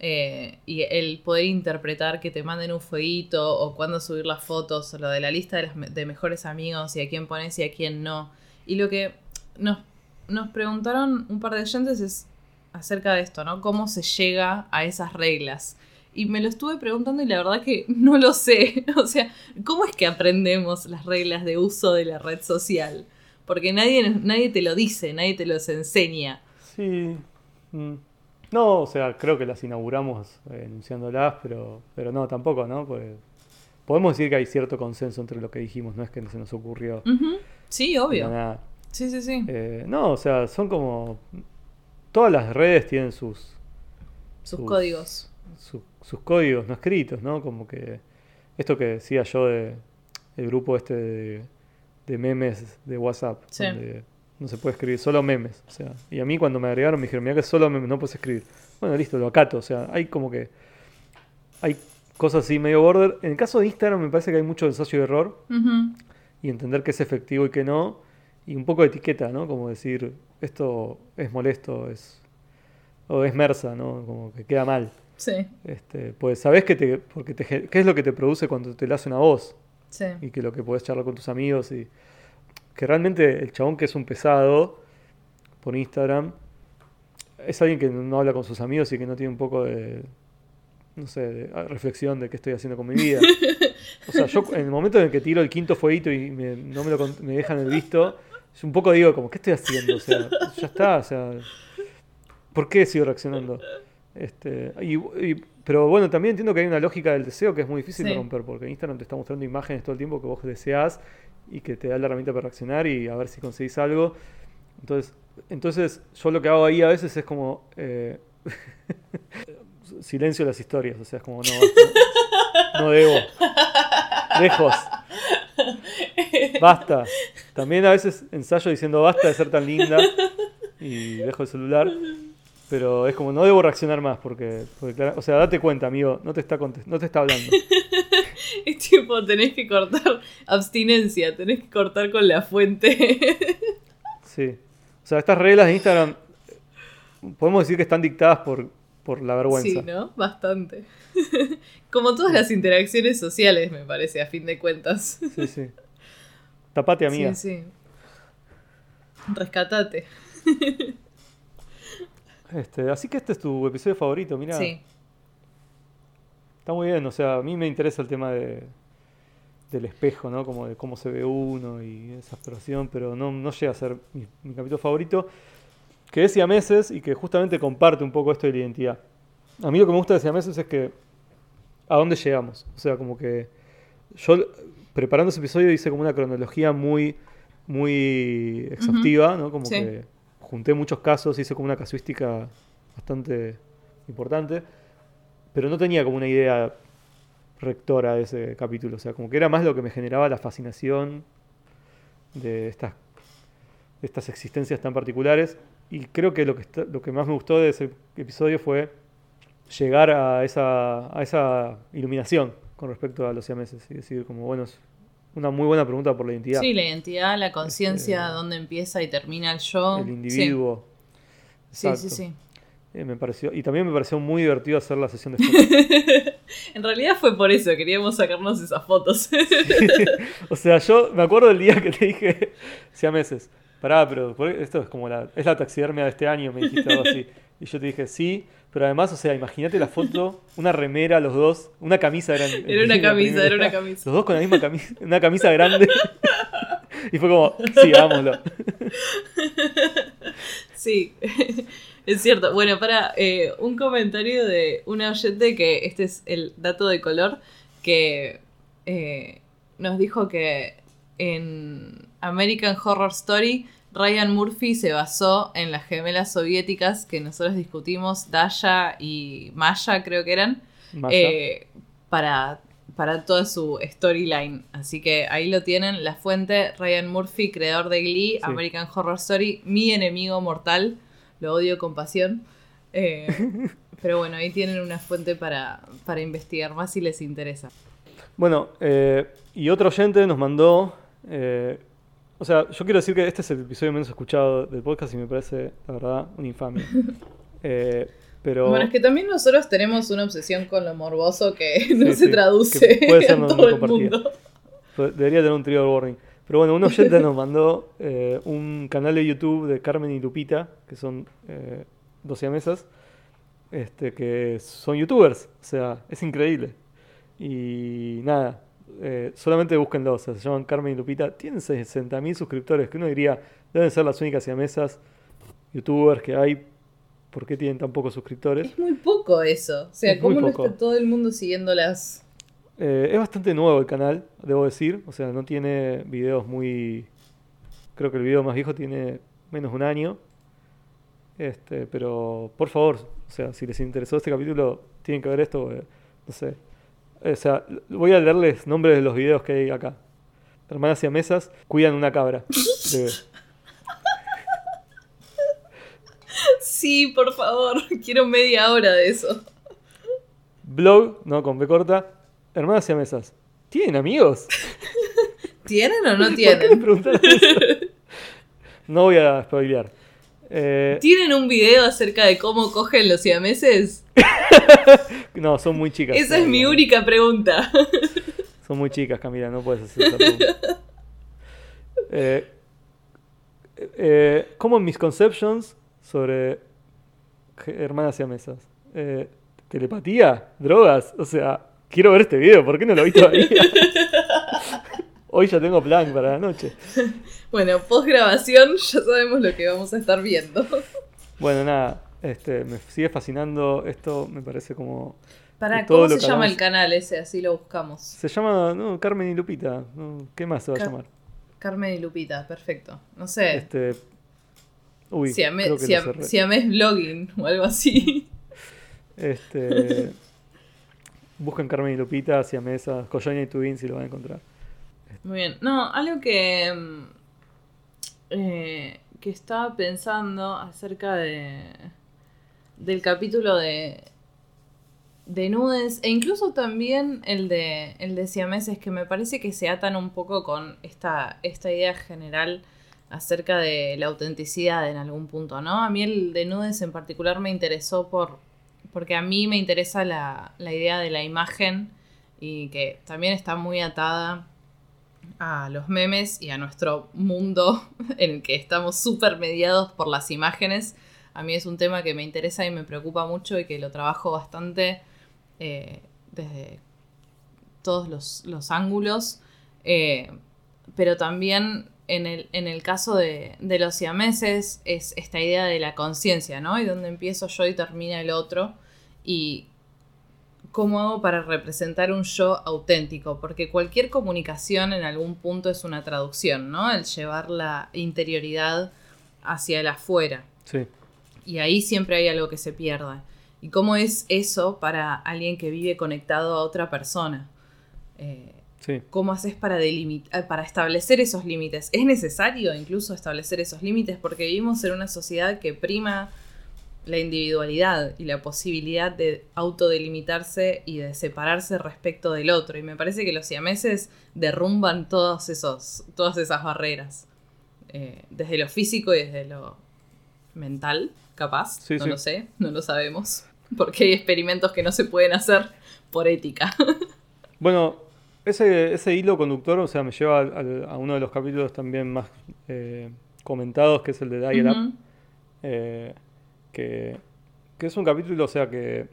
Eh, y el poder interpretar que te manden un fueguito o cuándo subir las fotos o lo de la lista de, las mejores amigos y a quién pones y a quién no. Y lo que nos, nos preguntaron un par de oyentes es acerca de esto, ¿no? ¿Cómo se llega a esas reglas? Y me lo estuve preguntando y la verdad que no lo sé. O sea, ¿cómo es que aprendemos las reglas de uso de la red social? Porque nadie, nadie te lo dice, nadie te los enseña. Sí. mm. No, o sea, creo que las inauguramos eh, enunciándolas, pero, pero no, tampoco, ¿no? Pues podemos decir que hay cierto consenso entre lo que dijimos, no es que se nos ocurrió. Sí, obvio. nada. Sí, sí, sí. Eh, no, o sea, son como. Todas las redes tienen sus, Sus sus- códigos. su- sus códigos no escritos, ¿no? Como que. Esto que decía yo de el grupo este de, de memes de WhatsApp, Sí. donde no se puede escribir, solo memes. O sea, y a mí cuando me agregaron me dijeron, mira que solo memes, no puedes escribir. Bueno, listo, lo acato. O sea, hay como que. Hay cosas así medio border. En el caso de Instagram me parece que hay mucho ensayo y error y entender qué es efectivo y qué no. Y un poco de etiqueta, ¿no? Como decir, esto es molesto, es. O es mersa, ¿no? Como que queda mal. Sí, Este, pues sabés que te, porque te, qué es lo que te produce cuando te la hace una voz sí. y que lo que podés charlar con tus amigos y que realmente el chabón que es un pesado por Instagram es alguien que no habla con sus amigos y que no tiene un poco de no sé, de ah, reflexión de qué estoy haciendo con mi vida. O sea, yo en el momento en el que tiro el quinto fueguito y me, no me lo me dejan el visto, yo un poco digo como, ¿qué estoy haciendo? O sea, ya está, o sea, ¿por qué sigo reaccionando? Este, y, y- pero bueno, también entiendo que hay una lógica del deseo que es muy difícil de romper, porque Instagram te está mostrando imágenes todo el tiempo que vos deseas y que te da la herramienta para reaccionar y a ver si conseguís algo. Entonces, entonces yo lo que hago ahí a veces es como eh, silencio las historias, o sea, es como no, no, debo. Lejos. Basta. También a veces ensayo diciendo basta de ser tan linda y dejo el celular. Pero es como no debo reaccionar más porque, porque o sea, date cuenta, amigo, no te está no te está hablando. Es tipo, tenés que cortar abstinencia, tenés que cortar con la fuente. Sí. O sea, estas reglas de Instagram podemos decir que están dictadas por, por la vergüenza. Sí, ¿no? Bastante. Como todas las interacciones sociales, me parece, a fin de cuentas. Sí, sí. Tapate, amiga. Sí, sí. Rescatate. Este, así que este es tu episodio favorito, mira. Sí. Está muy bien, o sea, a mí me interesa el tema de, del espejo, ¿no? Como de cómo se ve uno y esa exploración, pero no, no llega a ser mi, mi capítulo favorito. Que es Siameses y que justamente comparte un poco esto de la identidad. A mí lo que me gusta de Siameses es que a dónde llegamos. O sea, como que yo preparando ese episodio hice como una cronología muy, muy exhaustiva, ¿no? Como Sí. que junté muchos casos, hice como una casuística bastante importante, pero no tenía como una idea rectora de ese capítulo. O sea, como que era más lo que me generaba la fascinación de estas, de estas existencias tan particulares. Y creo que lo que, está- lo que más me gustó de ese episodio fue llegar a esa, a esa iluminación con respecto a los siameses. Y decir, como, bueno, es una muy buena pregunta por la identidad. Sí, la identidad, la conciencia, Este, dónde empieza y termina el yo. el individuo. Sí, sí. sí. Eh, me pareció, y también me pareció muy divertido hacer la sesión de fotos. En realidad fue por eso, queríamos sacarnos esas fotos. o sea, yo me acuerdo del día que te dije, hacía meses, pará, pero por- esto es como la, es la taxidermia de este año, me dijiste algo así. Y yo te dije, sí, pero además, o sea, imagínate la foto, una remera, los dos, una camisa en- Era una camisa, primera. era una camisa. Los dos con la misma camisa, una camisa grande. y fue como, sí, hagámoslo. Sí, es cierto. Bueno, para eh, un comentario de una oyente que este es el dato de color que eh, nos dijo que en American Horror Story Ryan Murphy se basó en las gemelas soviéticas que nosotros discutimos, Dasha y Maya creo que eran, eh, para, para toda su storyline. Así que ahí lo tienen, la fuente, Ryan Murphy, creador de Glee, American Horror Story, mi enemigo mortal, lo odio con pasión. Eh, pero bueno, ahí tienen una fuente para, para investigar más si les interesa. Bueno, eh, y otro oyente nos mandó. eh, o sea, yo quiero decir que este es el episodio menos escuchado del podcast y me parece, la verdad, una infamia. Eh, pero. Bueno, es que también nosotros tenemos una obsesión con lo morboso que no Sí, se sí, traduce puede ser no- todo el mundo. Debería tener un trigger warning. Pero bueno, un oyente nos mandó eh, un canal de YouTube de Carmen y Lupita, que son eh, dos siamesas, este, que son youtubers. O sea, es increíble. Y nada, eh, solamente búsquenlo. O sea, se llaman Carmen y Lupita. Tienen 60.000 suscriptores, que uno diría, deben ser las únicas siamesas youtubers que hay. ¿Por qué tienen tan pocos suscriptores? Es muy poco eso. O sea, Es ¿cómo no está todo el mundo siguiéndolas? Eh, es bastante nuevo el canal, debo decir. O sea, no tiene videos muy. Creo que el video más viejo tiene menos de un año. Este, pero por favor, o sea, si les interesó este capítulo, tienen que ver esto. eh, no sé. O sea, voy a leerles nombres de los videos que hay acá. Hermanas y mesas cuidan una cabra. Sí, por favor, quiero media hora de eso. Blog, no, con B corta. Hermanas y mesas. ¿Tienen amigos? ¿Tienen o no ¿Por qué me tienen? eso? No voy a spoilear. Eh, ¿Tienen un video acerca de cómo cogen los siameses? no, son muy chicas. Esa es mi única pregunta. Son muy chicas, Camila, no puedes hacer esa pregunta. Eh, eh, Common misconceptions sobre hermanas siamesas. Eh, ¿Telepatía? ¿Drogas? O sea, quiero ver este video, ¿por qué no lo vi todavía? Hoy ya tengo plan para la noche. Bueno, post grabación ya sabemos lo que vamos a estar viendo. Bueno, nada, este, me sigue fascinando esto, me parece como... Para, ¿cómo se llama el canal ese? Así lo buscamos. Se llama no, Carmen y Lupita, no, ¿qué más se va a llamar? Carmen y Lupita, perfecto. No sé. Este... Uy, Siame- creo que lo siam- cerré. Siamés Blogging o algo así. Este, busquen Carmen y Lupita, Siamesas, Coyoña y Twins y lo van a encontrar. Muy bien. No, algo que. mm, eh, que estaba pensando acerca de. del capítulo de. de nudes. E incluso también el de. el de siameses, que me parece que se atan un poco con esta, esta idea general acerca de la autenticidad en algún punto, ¿no? A mí el de nudes en particular me interesó por. Porque a mí me interesa la, la idea de la imagen y que también está muy atada a los memes y a nuestro mundo en el que estamos súper mediados por las imágenes. A mí es un tema que me interesa y me preocupa mucho y que lo trabajo bastante eh, desde todos los, los ángulos. Eh, pero también en el, en el caso de, de los siameses es esta idea de la conciencia, ¿no? Y donde empiezo yo y termina el otro. Y cómo hago para representar un yo auténtico, porque cualquier comunicación en algún punto es una traducción, ¿no? El llevar la interioridad hacia el afuera. Sí, Y ahí siempre hay algo que se pierde. ¿Y cómo es eso para alguien que vive conectado a otra persona? Eh, sí. ¿Cómo haces para, delimitar, para establecer esos límites? ¿Es necesario incluso establecer esos límites? Porque vivimos en una sociedad que prima la individualidad y la posibilidad de autodelimitarse y de separarse respecto del otro. Y me parece que los siameses derrumban todos esos, todas esas barreras. Eh, desde lo físico y desde lo mental, capaz. Sí, no sí. lo sé, no lo sabemos. Porque hay experimentos que no se pueden hacer por ética. Bueno, ese, ese hilo conductor, o sea, me lleva a uno de los capítulos también más eh, comentados, que es el de Dial Up. Eh, que, que es un capítulo, o sea, que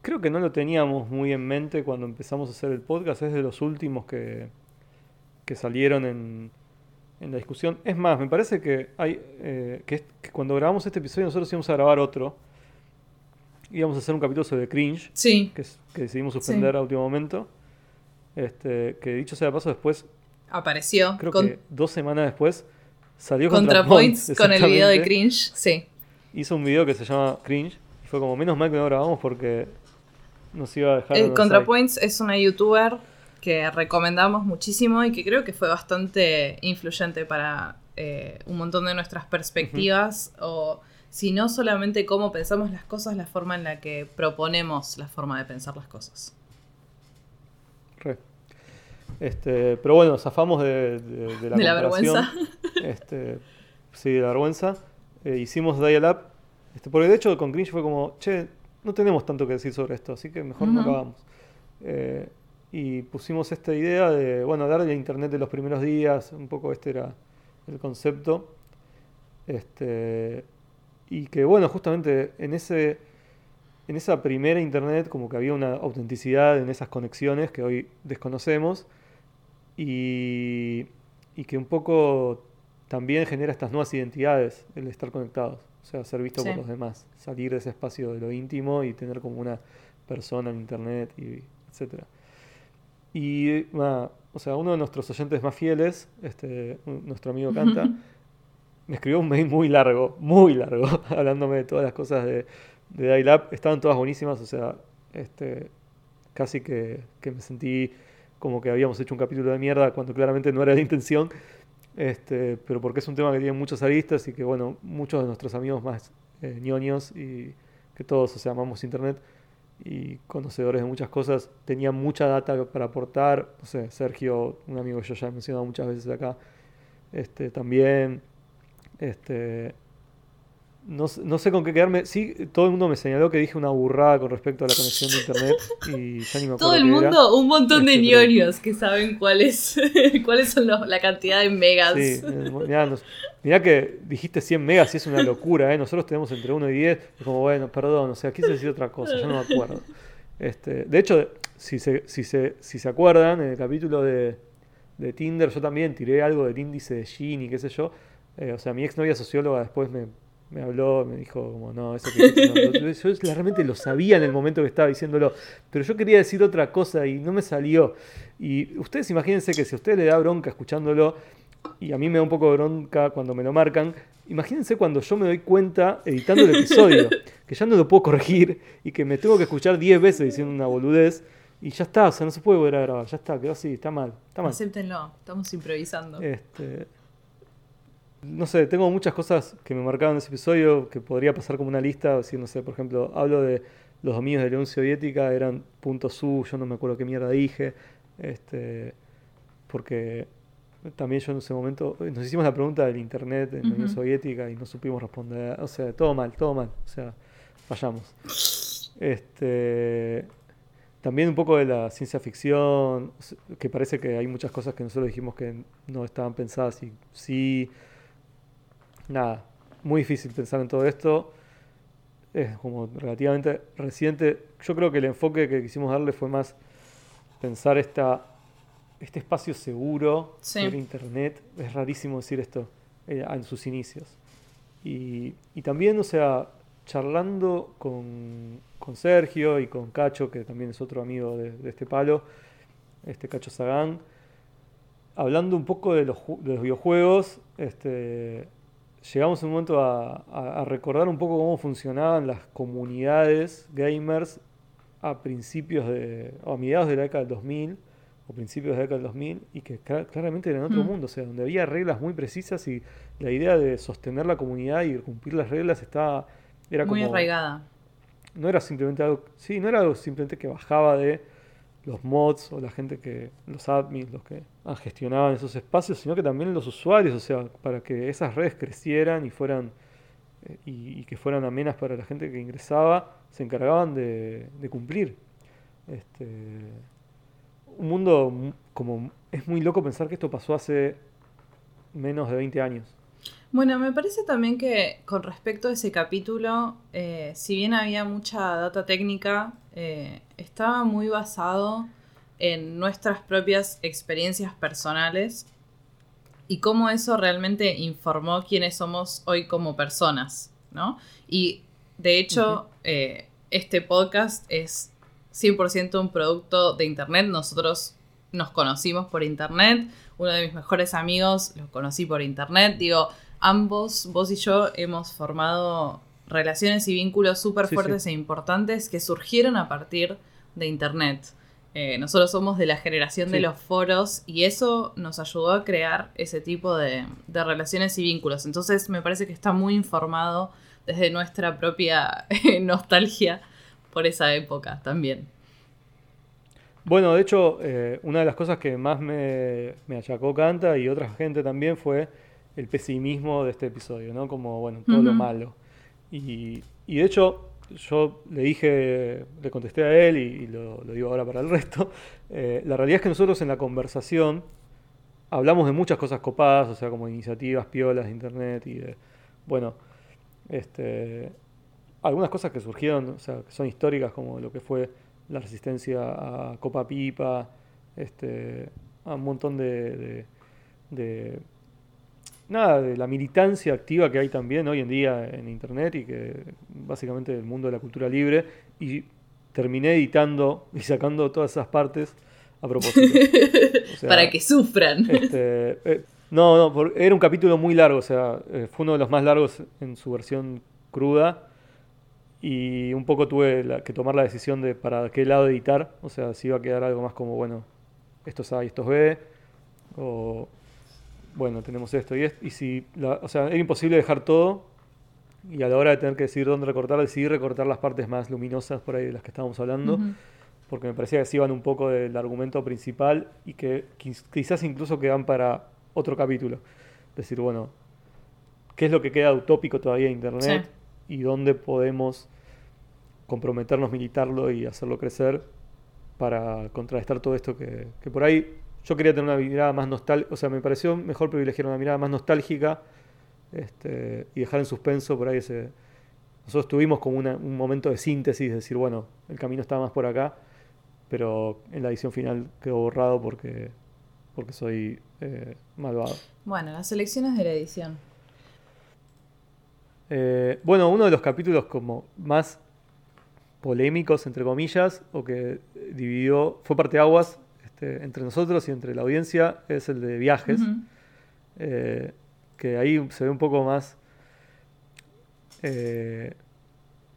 creo que no lo teníamos muy en mente cuando empezamos a hacer el podcast, es de los últimos que, que salieron en, en la discusión. Es más, me parece que, hay, eh, que, es- que cuando grabamos este episodio nosotros íbamos a grabar otro, íbamos a hacer un capítulo sobre cringe, Sí, que, decidimos suspender Sí. a último momento. Este, que dicho sea de paso, después, apareció. creo con- que dos semanas después, salió ContraPoints ContraPoints, con el video de Cringe. Sí. Hizo un video que se llama Cringe. Y fue como, menos mal que no grabamos porque nos iba a dejar. Los ContraPoints es una youtuber que recomendamos muchísimo y que creo que fue bastante influyente para eh, un montón de nuestras perspectivas o si no solamente cómo pensamos las cosas, la forma en la que proponemos la forma de pensar las cosas. Re. Este, pero bueno, zafamos de, de- de la De la vergüenza. Este, sí, de la vergüenza. Eh, hicimos Dial Up. Este, porque de hecho con Cringe fue como, che, no tenemos tanto que decir sobre esto, así que mejor no lo hagamos. Eh, y pusimos esta idea de, bueno, hablar de internet de los primeros días, un poco este era el concepto. Este, y que bueno, justamente en ese en esa primera internet como que había una autenticidad en esas conexiones que hoy desconocemos y, y que un poco también genera estas nuevas identidades el estar conectados, o sea, ser visto Sí. por los demás, salir de ese espacio de lo íntimo y tener como una persona en internet y etcétera. Y o sea, uno de nuestros oyentes más fieles, este, nuestro amigo Canta, me escribió un mail muy largo, muy largo, hablándome de todas las cosas de, de Dial Up. Estaban todas buenísimas, o sea, este, casi que, que me sentí como que habíamos hecho un capítulo de mierda cuando claramente no era la intención. Este, pero porque es un tema que tiene muchos aristas y que, bueno, muchos de nuestros amigos más eh, ñoños y que todos, o sea, amamos internet y conocedores de muchas cosas, tenían mucha data para aportar. No sé, Sergio, un amigo que yo ya he mencionado muchas veces acá, este, también. Este, no, sé- no sé con qué quedarme. Sí, todo el mundo me señaló que dije una burrada con respecto a la conexión de internet y ya ni me acuerdo Todo el era. mundo, un montón de Este, ñoños que saben cuáles, cuáles son los- la cantidad de megas. Sí, eh, mirá, nos- mirá que dijiste 100 megas y es una locura, ¿eh? Nosotros tenemos entre 1 y 10. Es como, bueno, perdón, o sea, quise decir otra cosa, yo no me acuerdo. Este, de hecho, si se, si, se, si se acuerdan, en el capítulo de, de Tinder yo también tiré algo del índice de Gini, qué sé yo. Eh, o sea, mi exnovia socióloga después me, me habló, me dijo como, no, eso que no". Yo realmente lo sabía en el momento que estaba diciéndolo, pero yo quería decir otra cosa y no me salió. Y ustedes imagínense que si a usted le da bronca escuchándolo, y a mí me da un poco de bronca cuando me lo marcan, imagínense cuando yo me doy cuenta editando el episodio, que ya no lo puedo corregir y que me tengo que escuchar 10 veces diciendo una boludez, y ya está, o sea, no se puede volver a grabar, ya está, quedó así, está mal, está mal. Acéptenlo, estamos improvisando. Este, no sé, tengo muchas cosas que me marcaron en ese episodio que podría pasar como una lista. Decir, no sé, por ejemplo, hablo de los dominios de la Unión Soviética, eran .su, yo no me acuerdo qué mierda dije. Este, porque también yo en ese momento nos hicimos la pregunta del internet en la Unión. Soviética y no supimos responder. O sea, todo mal, todo mal. O sea, fallamos. Este, también un poco de la ciencia ficción, que parece que hay muchas cosas que nosotros dijimos que no estaban pensadas y sí. Nada, muy difícil pensar en todo esto. Es como relativamente reciente. Yo creo que el enfoque que quisimos darle fue más pensar esta, este espacio seguro Sí. era Internet. Es rarísimo decir esto eh, en sus inicios. Y, y también, o sea, charlando con, con Sergio y con Cacho, que también es otro amigo de, de este palo, este Cacho Sagán, hablando un poco de los, de los videojuegos, este, llegamos en un momento a, a- a recordar un poco cómo funcionaban las comunidades gamers a principios de, o a mediados de la década del 2000 o principios de la década del 2000 y que cla- claramente eran otro Mm. mundo, o sea, donde había reglas muy precisas y la idea de sostener la comunidad y cumplir las reglas estaba era Muy como arraigada. no era simplemente algo, sí, no era algo simplemente que bajaba de los mods o la gente que, los admins, los que ah, gestionaban esos espacios, sino que también los usuarios, o sea, para que esas redes crecieran y fueran eh, y, que fueran amenas para la gente que ingresaba, se encargaban de, de cumplir. Este, un mundo mu- como es muy loco pensar que esto pasó hace menos de 20 años. Bueno, me parece también que con respecto a ese capítulo, eh, si bien había mucha data técnica, eh, estaba muy basado en nuestras propias experiencias personales y cómo eso realmente informó quiénes somos hoy como personas, ¿no? Y de hecho, eh, este podcast es 100% un producto de Internet. Nosotros nos conocimos por Internet. Uno de mis mejores amigos lo conocí por Internet. Digo, ambos, vos y yo, hemos formado relaciones y vínculos súper Sí, fuertes e importantes que surgieron a partir de Internet. Eh, nosotros somos de la generación de los foros y eso nos ayudó a crear ese tipo de, de relaciones y vínculos. Entonces me parece que está muy informado desde nuestra propia nostalgia por esa época también. Bueno, de hecho, eh, una de las cosas que más me, me achacó Canta y otra gente también fue el pesimismo de este episodio, ¿no? Como, bueno, todo lo malo. Y, y de hecho, yo le dije, le contesté a él y, y lo, lo digo ahora para el resto, eh, la realidad es que nosotros en la conversación hablamos de muchas cosas copadas, o sea, como iniciativas piolas de internet y de, bueno, este, algunas cosas que surgieron, o sea, que son históricas, como lo que fue la resistencia a Copa Pipa, este, a un montón de, de- de- nada, de la militancia activa que hay también hoy en día en internet y que básicamente el mundo de la cultura libre y terminé editando y sacando todas esas partes a propósito. O sea, Para que sufran. este, eh, no, no, por- era un capítulo muy largo, o sea, eh, fue uno de los más largos en su versión cruda y un poco tuve la- que tomar la decisión de para qué lado editar, o sea, si iba a quedar algo más como, bueno, esto es A y esto es B, o bueno, tenemos esto y esto, y si, la- o sea, era imposible dejar todo y a la hora de tener que decidir dónde recortar, decidí recortar las partes más luminosas por ahí de las que estábamos hablando porque me parecía que se iban un poco del argumento principal y que quiz- quizás incluso quedan para otro capítulo. Decir, bueno, ¿qué es lo que queda utópico todavía de Internet? Y dónde podemos comprometernos, militarlo y hacerlo crecer para contrarrestar todo esto que, que por ahí yo quería tener una mirada más nostálgica, o sea, me pareció mejor privilegiar una mirada más nostálgica este, y dejar en suspenso por ahí ese... Nosotros tuvimos como una- un momento de síntesis, de decir, bueno, el camino estaba más por acá, pero en la edición final quedó borrado porque, porque soy eh, malvado. Bueno, las elecciones de la edición. Eh, bueno, uno de los capítulos como más polémicos, entre comillas, o que dividió, fue parteaguas este, entre nosotros y entre la audiencia, es el de viajes. Eh, que ahí se ve un poco más eh,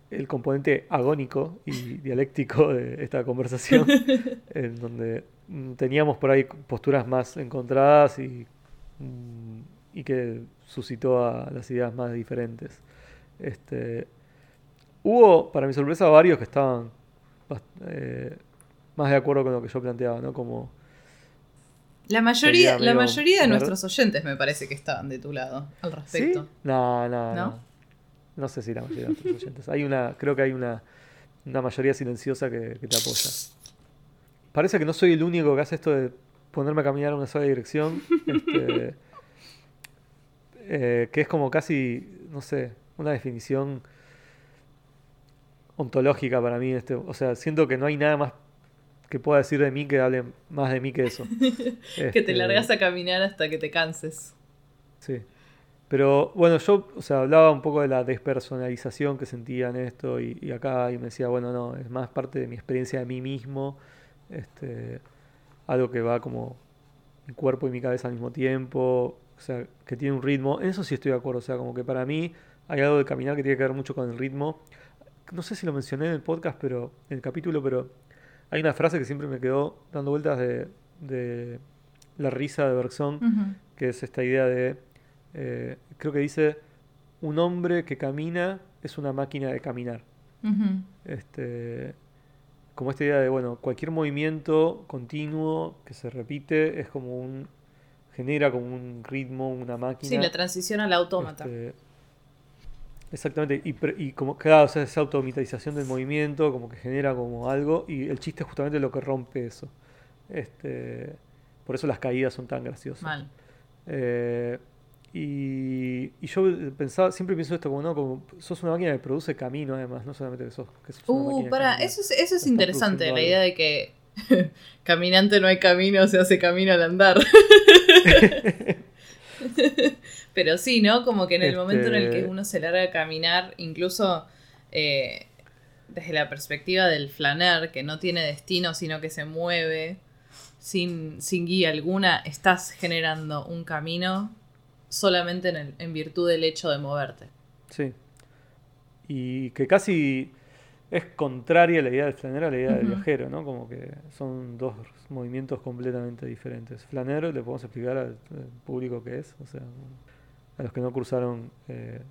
el componente agónico y dialéctico de esta conversación, en donde teníamos por ahí posturas más encontradas y, y que suscitó a las ideas más diferentes. Este, hubo, para mi sorpresa, varios que estaban eh, más de acuerdo con lo que yo planteaba, ¿no? Como La mayoría, Sería la mayoría de nuestros oyentes me parece que estaban de tu lado al ¿Sí? respecto. No, no, ¿No? no. No sé si la mayoría de nuestros oyentes. Hay una, creo que hay una, una mayoría silenciosa que, que te apoya. Parece que no soy el único que hace esto de ponerme a caminar en una sola dirección. este, eh, que es como casi, no sé, una definición ontológica para mí. Este, o sea, siento que no hay nada más que pueda decir de mí que hable más de mí que eso. Que te Este, largas a caminar hasta que te canses. Sí. Pero bueno, yo, o sea, hablaba un poco de la despersonalización que sentía en esto y, y acá y me decía, bueno, no, es más parte de mi experiencia de mí mismo, este, algo que va como mi cuerpo y mi cabeza al mismo tiempo, o sea, que tiene un ritmo. En eso sí estoy de acuerdo, o sea, como que para mí hay algo de caminar que tiene que ver mucho con el ritmo. No sé si lo mencioné en el podcast, pero en el capítulo, pero hay una frase que siempre me quedó dando vueltas de, de la risa de Bergson que es esta idea de, eh, creo que dice, un hombre que camina es una máquina de caminar. Este, como esta idea de, bueno, cualquier movimiento continuo que se repite es como un, genera como un ritmo, una máquina. Sí, la transición al autómata. Este, exactamente, y, pre- y como claro, o sea, esa automatización del movimiento, como que genera como algo, y el chiste es justamente lo que rompe eso. Este, por eso las caídas son tan graciosas. Mal. Eh, y, y yo pensaba, siempre pienso esto como, ¿no? Como sos una máquina que produce camino, además, no solamente que sos, que sos una Uh, para, eso es, eso es interesante, la idea de que caminante no hay camino, se hace camino al andar. Pero sí, ¿no? Como que en el Este- momento en el que uno se larga a caminar, incluso eh, desde la perspectiva del flaner, que no tiene destino, sino que se mueve sin, sin guía alguna, estás generando un camino solamente en, el- en virtud del hecho de moverte. Sí. Y que casi es contraria la idea del flanero a la idea del Ujú. viajero, ¿no? Como que son dos movimientos completamente diferentes. Flanero, le podemos explicar al, al público qué es, o sea, a los que no cursaron eh,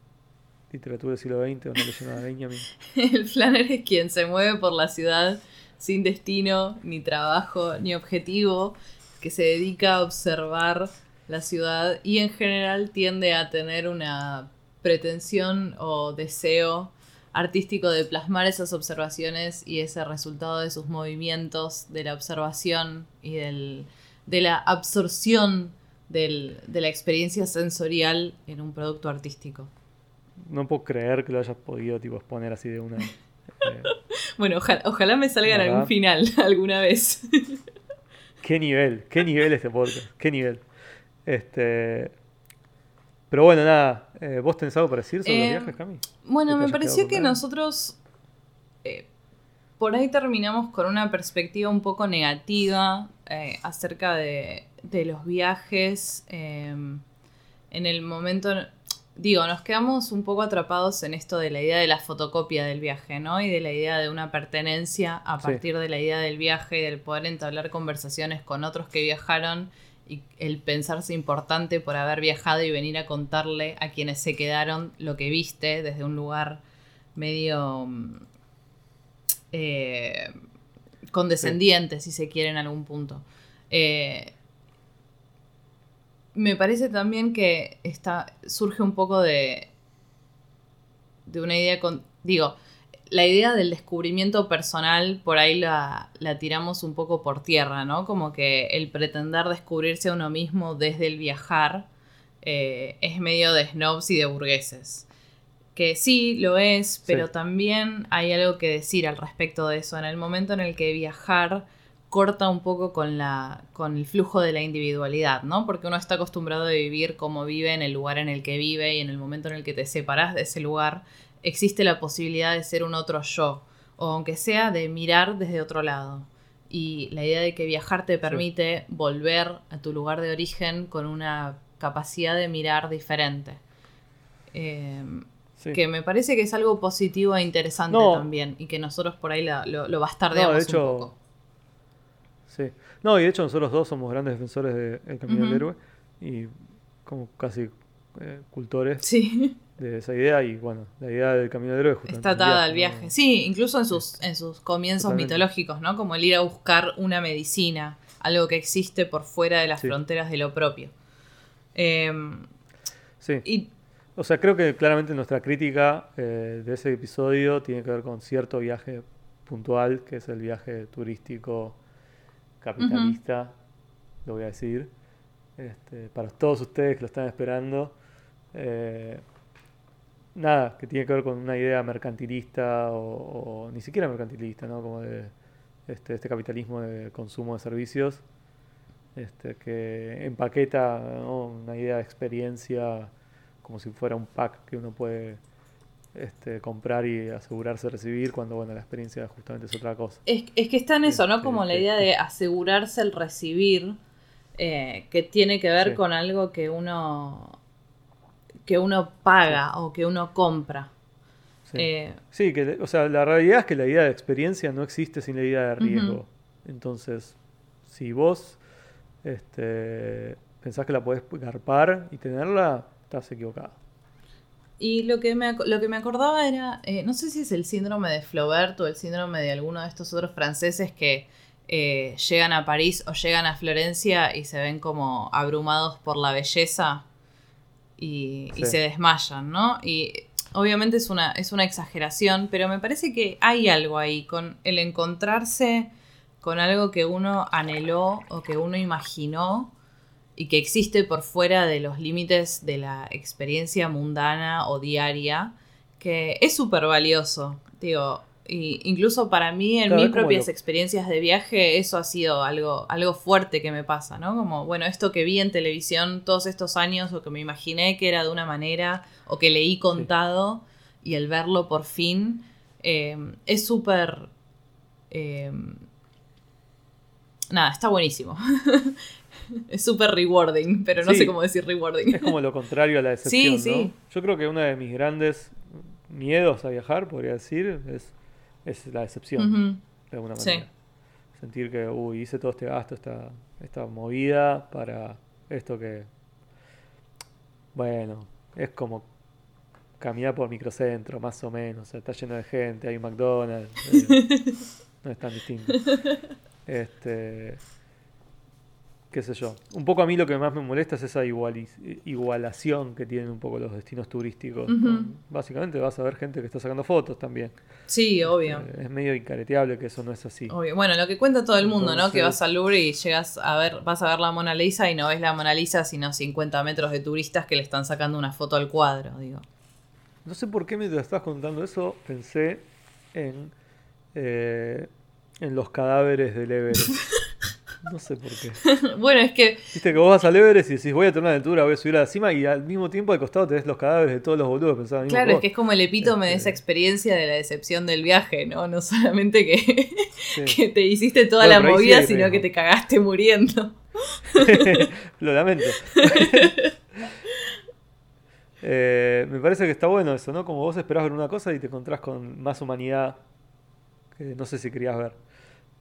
literatura del siglo XX o no leyeron a Benjamin. El flanner es quien se mueve por la ciudad sin destino, ni trabajo, ni objetivo, que se dedica a observar la ciudad y en general tiende a tener una pretensión o deseo artístico de plasmar esas observaciones y ese resultado de sus movimientos, de la observación y del, de la absorción del- de la experiencia sensorial en un producto artístico. No puedo creer que lo hayas podido tipo exponer así de una. eh, Bueno, ojalá, ojalá me salga en algún final alguna vez. qué nivel, qué nivel este podcast, qué nivel. Este. Pero bueno, nada. eh, ¿Vos tenés algo para decir sobre los Eh, viajes, Cami? Bueno, ¿Que te me pareció que nosotros eh, por ahí terminamos con una perspectiva un poco negativa eh, acerca de, de los viajes. eh, en el momento, digo, nos quedamos un poco atrapados en esto de la idea de la fotocopia del viaje, ¿no? Y de la idea de una pertenencia a Sí. partir de la idea del viaje y del poder entablar conversaciones con otros que viajaron y el pensarse importante por haber viajado y venir a contarle a quienes se quedaron lo que viste desde un lugar medio mm, eh, condescendiente, si se quiere, en algún punto. Eh, me parece también que está, surge un poco de, de una idea con. Digo, la idea del descubrimiento personal por ahí la, la tiramos un poco por tierra, ¿no? Como que el pretender descubrirse a uno mismo desde el viajar eh, es medio de snobs y de burgueses. Que sí, lo es, pero Sí. también hay algo que decir al respecto de eso. En el momento en el que viajar corta un poco con, la, con el flujo de la individualidad, ¿no? Porque uno está acostumbrado a vivir como vive en el lugar en el que vive y en el momento en el que te separas de ese lugar, existe la posibilidad de ser un otro yo, o aunque sea de mirar desde otro lado. Y la idea de que viajar te permite volver a tu lugar de origen con una capacidad de mirar diferente. Eh, Sí. Que me parece que es algo positivo e interesante No. también, y que nosotros por ahí la- lo, lo bastardeamos No, de hecho, un poco. Sí. No, y de hecho nosotros dos somos grandes defensores del Camino del. Héroe y como casi eh, cultores Sí, de esa idea y bueno, la idea del Camino del Héroe está atada al viaje. Sí, incluso en sus, en sus comienzos Totalmente. mitológicos, ¿no? Como el ir a buscar una medicina, algo que existe por fuera de las Sí. fronteras de lo propio. Em, Sí. y O sea, creo que claramente nuestra crítica eh, de ese episodio tiene que ver con cierto viaje puntual, que es el viaje turístico capitalista, lo voy a decir, este, para todos ustedes que lo están esperando. Eh, nada, que tiene que ver con una idea mercantilista o, o ni siquiera mercantilista, ¿no? Como de este, este capitalismo de consumo de servicios, este, que empaqueta ¿no? una idea de experiencia como si fuera un pack que uno puede este, comprar y asegurarse de recibir, cuando bueno, la experiencia justamente es otra cosa. es, es que está en eso, ¿no? Este, Como la idea de asegurarse el recibir, eh, que tiene que ver Sí. con algo que uno que uno paga o que uno compra. Sí. Eh, Sí, que, o sea, la realidad es que la idea de experiencia no existe sin la idea de riesgo. Entonces, si vos este, pensás que la podés garpar y tenerla, estás equivocado. Y lo que me, lo que me acordaba era, eh, no sé si es el síndrome de Flaubert o el síndrome de alguno de estos otros franceses que eh, llegan a París o llegan a Florencia y se ven como abrumados por la belleza y, se desmayan, ¿no? Y obviamente es una, es una exageración, pero me parece que hay algo ahí con el encontrarse con algo que uno anheló o que uno imaginó y que existe por fuera de los límites de la experiencia mundana o diaria, que es súper valioso. Digo, y incluso para mí, en Claro, mis propias experiencias de viaje, eso ha sido algo, algo fuerte que me pasa, ¿no? Como, bueno, esto que vi en televisión todos estos años, o que me imaginé que era de una manera, o que leí contado, y el verlo por fin, eh, es súper... eh, nada, está buenísimo. es súper rewarding, pero no Sí. sé cómo decir rewarding. Es como lo contrario a la decepción, Sí, ¿no? sí. Yo creo que uno de mis grandes miedos a viajar, podría decir, es es la decepción, de alguna Sí. manera. Sentir que, uy, hice todo este gasto, esta, esta movida para esto que, bueno, es como caminar por microcentro, más o menos. O sea, está lleno de gente, hay un McDonald's. eh, no es tan distinto. Este. Qué sé yo. Un poco a mí lo que más me molesta es esa igualación que tienen un poco los destinos turísticos. Básicamente vas a ver gente que está sacando fotos también. Sí, obvio. Eh, es medio incareteable que eso no es así. Obvio. Bueno, lo que cuenta todo el mundo, ¿no? Que vas al Louvre y llegas a ver, vas a ver la Mona Lisa y no ves la Mona Lisa, sino 50 metros de turistas que le están sacando una foto al cuadro, digo. No sé por qué mientras estabas contando eso pensé en, eh, en los cadáveres del Everest. No sé por qué. bueno, es que Viste que vos vas al Everest y decís voy a tener una altura, voy a subir a la cima y al mismo tiempo al costado tenés los cadáveres de todos los boludos mismo Claro, es que es como el epítome de esa Este- experiencia de la decepción del viaje, ¿no? No solamente que, Sí. que te hiciste toda Bueno, la sí movida, sino que te cagaste muriendo. Lo lamento. Eh, me parece que está bueno eso, ¿no? Como vos esperás ver una cosa y te encontrás con más humanidad que no sé si querías ver.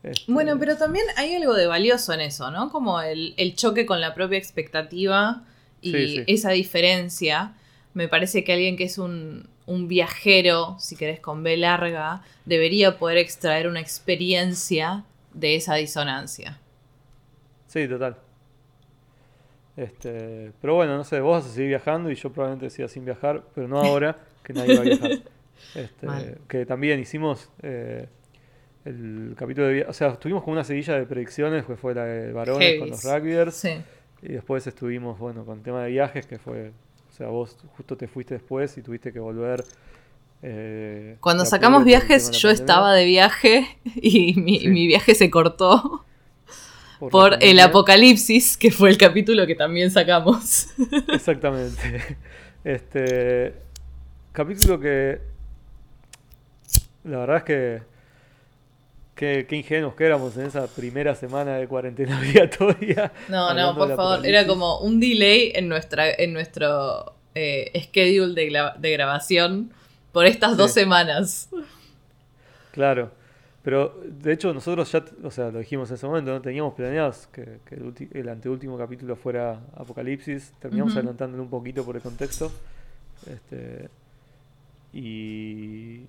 Este, Bueno, pero también hay algo de valioso en eso, ¿no? Como el, el choque con la propia expectativa y Sí, sí. esa diferencia. Me parece que alguien que es un, un viajero, si querés con B larga, debería poder extraer una experiencia de esa disonancia. Sí, total. Este, pero bueno, no sé, vos vas a seguir viajando y yo probablemente siga sin viajar, pero no ahora, que nadie va a viajar. Este, que también hicimos eh, el capítulo de o sea, estuvimos con una seguilla de predicciones, que fue la de varones con los rugbyers, Sí. y después estuvimos, bueno, con el tema de viajes, que fue, o sea, vos justo te fuiste después y tuviste que volver. eh, Cuando sacamos por viajes, yo pandemia, estaba de viaje y mi, Sí. mi viaje se cortó la por el apocalipsis, que fue el capítulo que también sacamos. Exactamente. Este capítulo que la verdad es que que qué ingenuos que éramos en esa primera semana de cuarentena obligatoria. No, no, por favor. Era como un delay en nuestra, en nuestro eh, schedule de, gra- de grabación por estas Sí. dos semanas. Claro. Pero de hecho nosotros ya, o sea, lo dijimos en ese momento, no teníamos planeados que, que el, el anteúltimo capítulo fuera Apocalipsis. Terminamos adelantándolo un poquito por el contexto. Este, y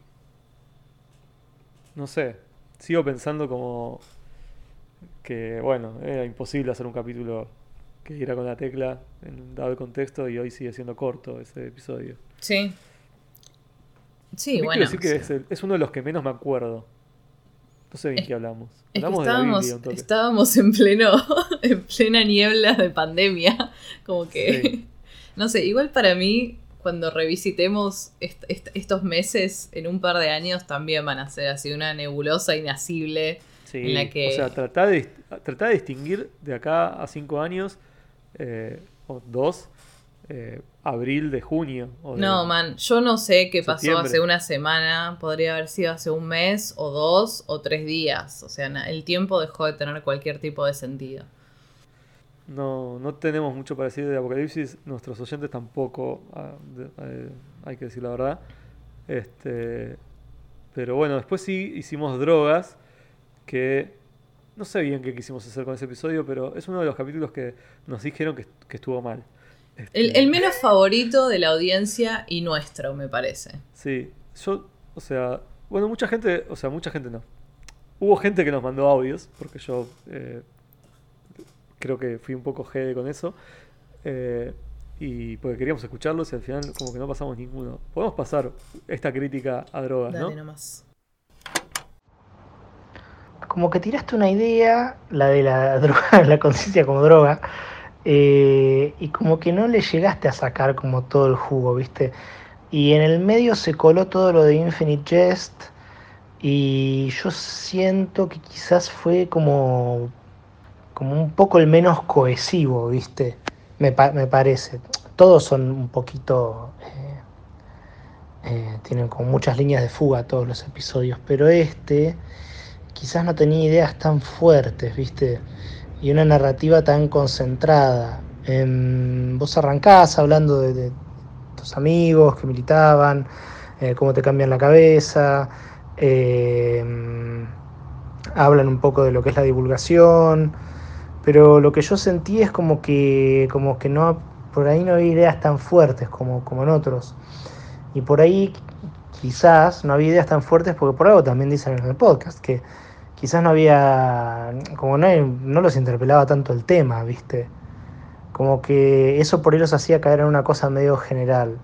no sé, sigo pensando como que, bueno, era imposible hacer un capítulo que irá con la tecla, en, dado el contexto, y hoy sigue siendo corto ese episodio. Sí. Sí, bueno. quiero decir que es, el- es uno de los que menos me acuerdo. No sé bien Es- qué hablamos. Es que de estábamos, Biblia en pleno, en plena niebla de pandemia. Como que. Sí. No sé, igual para mí, cuando revisitemos est- est- estos meses en un par de años, también van a ser así una nebulosa inacible. Sí, en la que- O sea, tratá de, tratá de distinguir de acá a cinco años, eh, o dos, eh, abril de junio. o de- No, man, yo no sé qué pasó hace una semana, podría haber sido hace un mes o dos o tres días. O sea, el tiempo dejó de tener cualquier tipo de sentido. No, no tenemos mucho para decir de Apocalipsis, nuestros oyentes tampoco, ah, eh, hay que decir la verdad. Este, pero bueno, después sí hicimos drogas, que no sé bien qué quisimos hacer con ese episodio, pero es uno de los capítulos que nos dijeron que, que estuvo mal. Este, El, el menos favorito de la audiencia y nuestro, me parece. Sí, yo, o sea, bueno, mucha gente, o sea, mucha gente no. Hubo gente que nos mandó audios, porque yo eh, creo que fui un poco jede con eso. eh, y porque queríamos escucharlos y al final como que no pasamos ninguno. Podemos pasar esta crítica a drogas, Dale ¿no? nomás. como que tiraste una idea, la de la droga, la conciencia como droga, eh, y como que no le llegaste a sacar como todo el jugo, ¿viste? Y en el medio se coló todo lo de Infinite Jest, y yo siento que quizás fue como, como un poco el menos cohesivo, ¿viste? Me, me parece. Todos son un poquito... eh, eh, tienen como muchas líneas de fuga todos los episodios, pero este quizás no tenía ideas tan fuertes, ¿viste? Y una narrativa tan concentrada. Em, vos arrancás hablando de, tus amigos que militaban, eh, cómo te cambian la cabeza, Eh, hablan un poco de lo que es la divulgación, pero lo que yo sentí es como que, como que no, por ahí no había ideas tan fuertes como, como en otros. Y por ahí quizás no había ideas tan fuertes porque por algo también dicen en el podcast, que quizás no había, como no, no los interpelaba tanto el tema, ¿viste? Como que eso por ahí los hacía caer en una cosa medio general.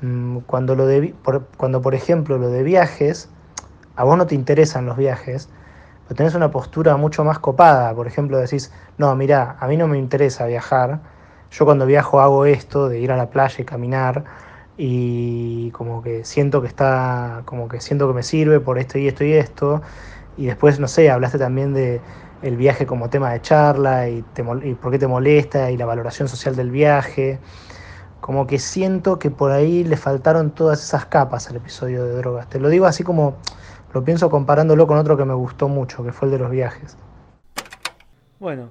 Mm, cuando, lo de, por, cuando por ejemplo lo de viajes, a vos no te interesan los viajes, pero tenés una postura mucho más copada. Por ejemplo, decís, no, mira, a mí no me interesa viajar. Yo cuando viajo hago esto de ir a la playa y caminar y como que siento que está, como que siento que me sirve por esto y esto y esto. Y después, no sé, hablaste también de el viaje como tema de charla y, y por qué te molesta y la valoración social del viaje. Como que siento que por ahí le faltaron todas esas capas al episodio de drogas. Te lo digo así como lo pienso comparándolo con otro que me gustó mucho, que fue el de los viajes. Bueno,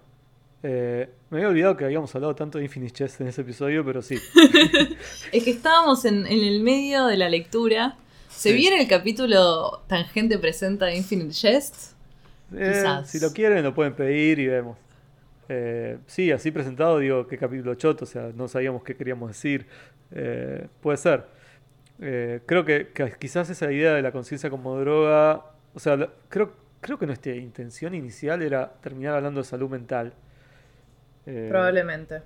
eh, me había olvidado que habíamos hablado tanto de Infinite Chess en ese episodio, pero sí. es que estábamos en, el medio de la lectura. ¿Se viene el capítulo Tangente presenta de Infinite Chess? Eh, si lo quieren, lo pueden pedir y vemos. Eh, sí, así presentado, digo, qué capítulo choto, o sea, no sabíamos qué queríamos decir. puede ser. Eh, creo que, quizás esa idea de la conciencia como droga, o sea, creo, creo que nuestra intención inicial era terminar hablando de salud mental. Eh, Probablemente.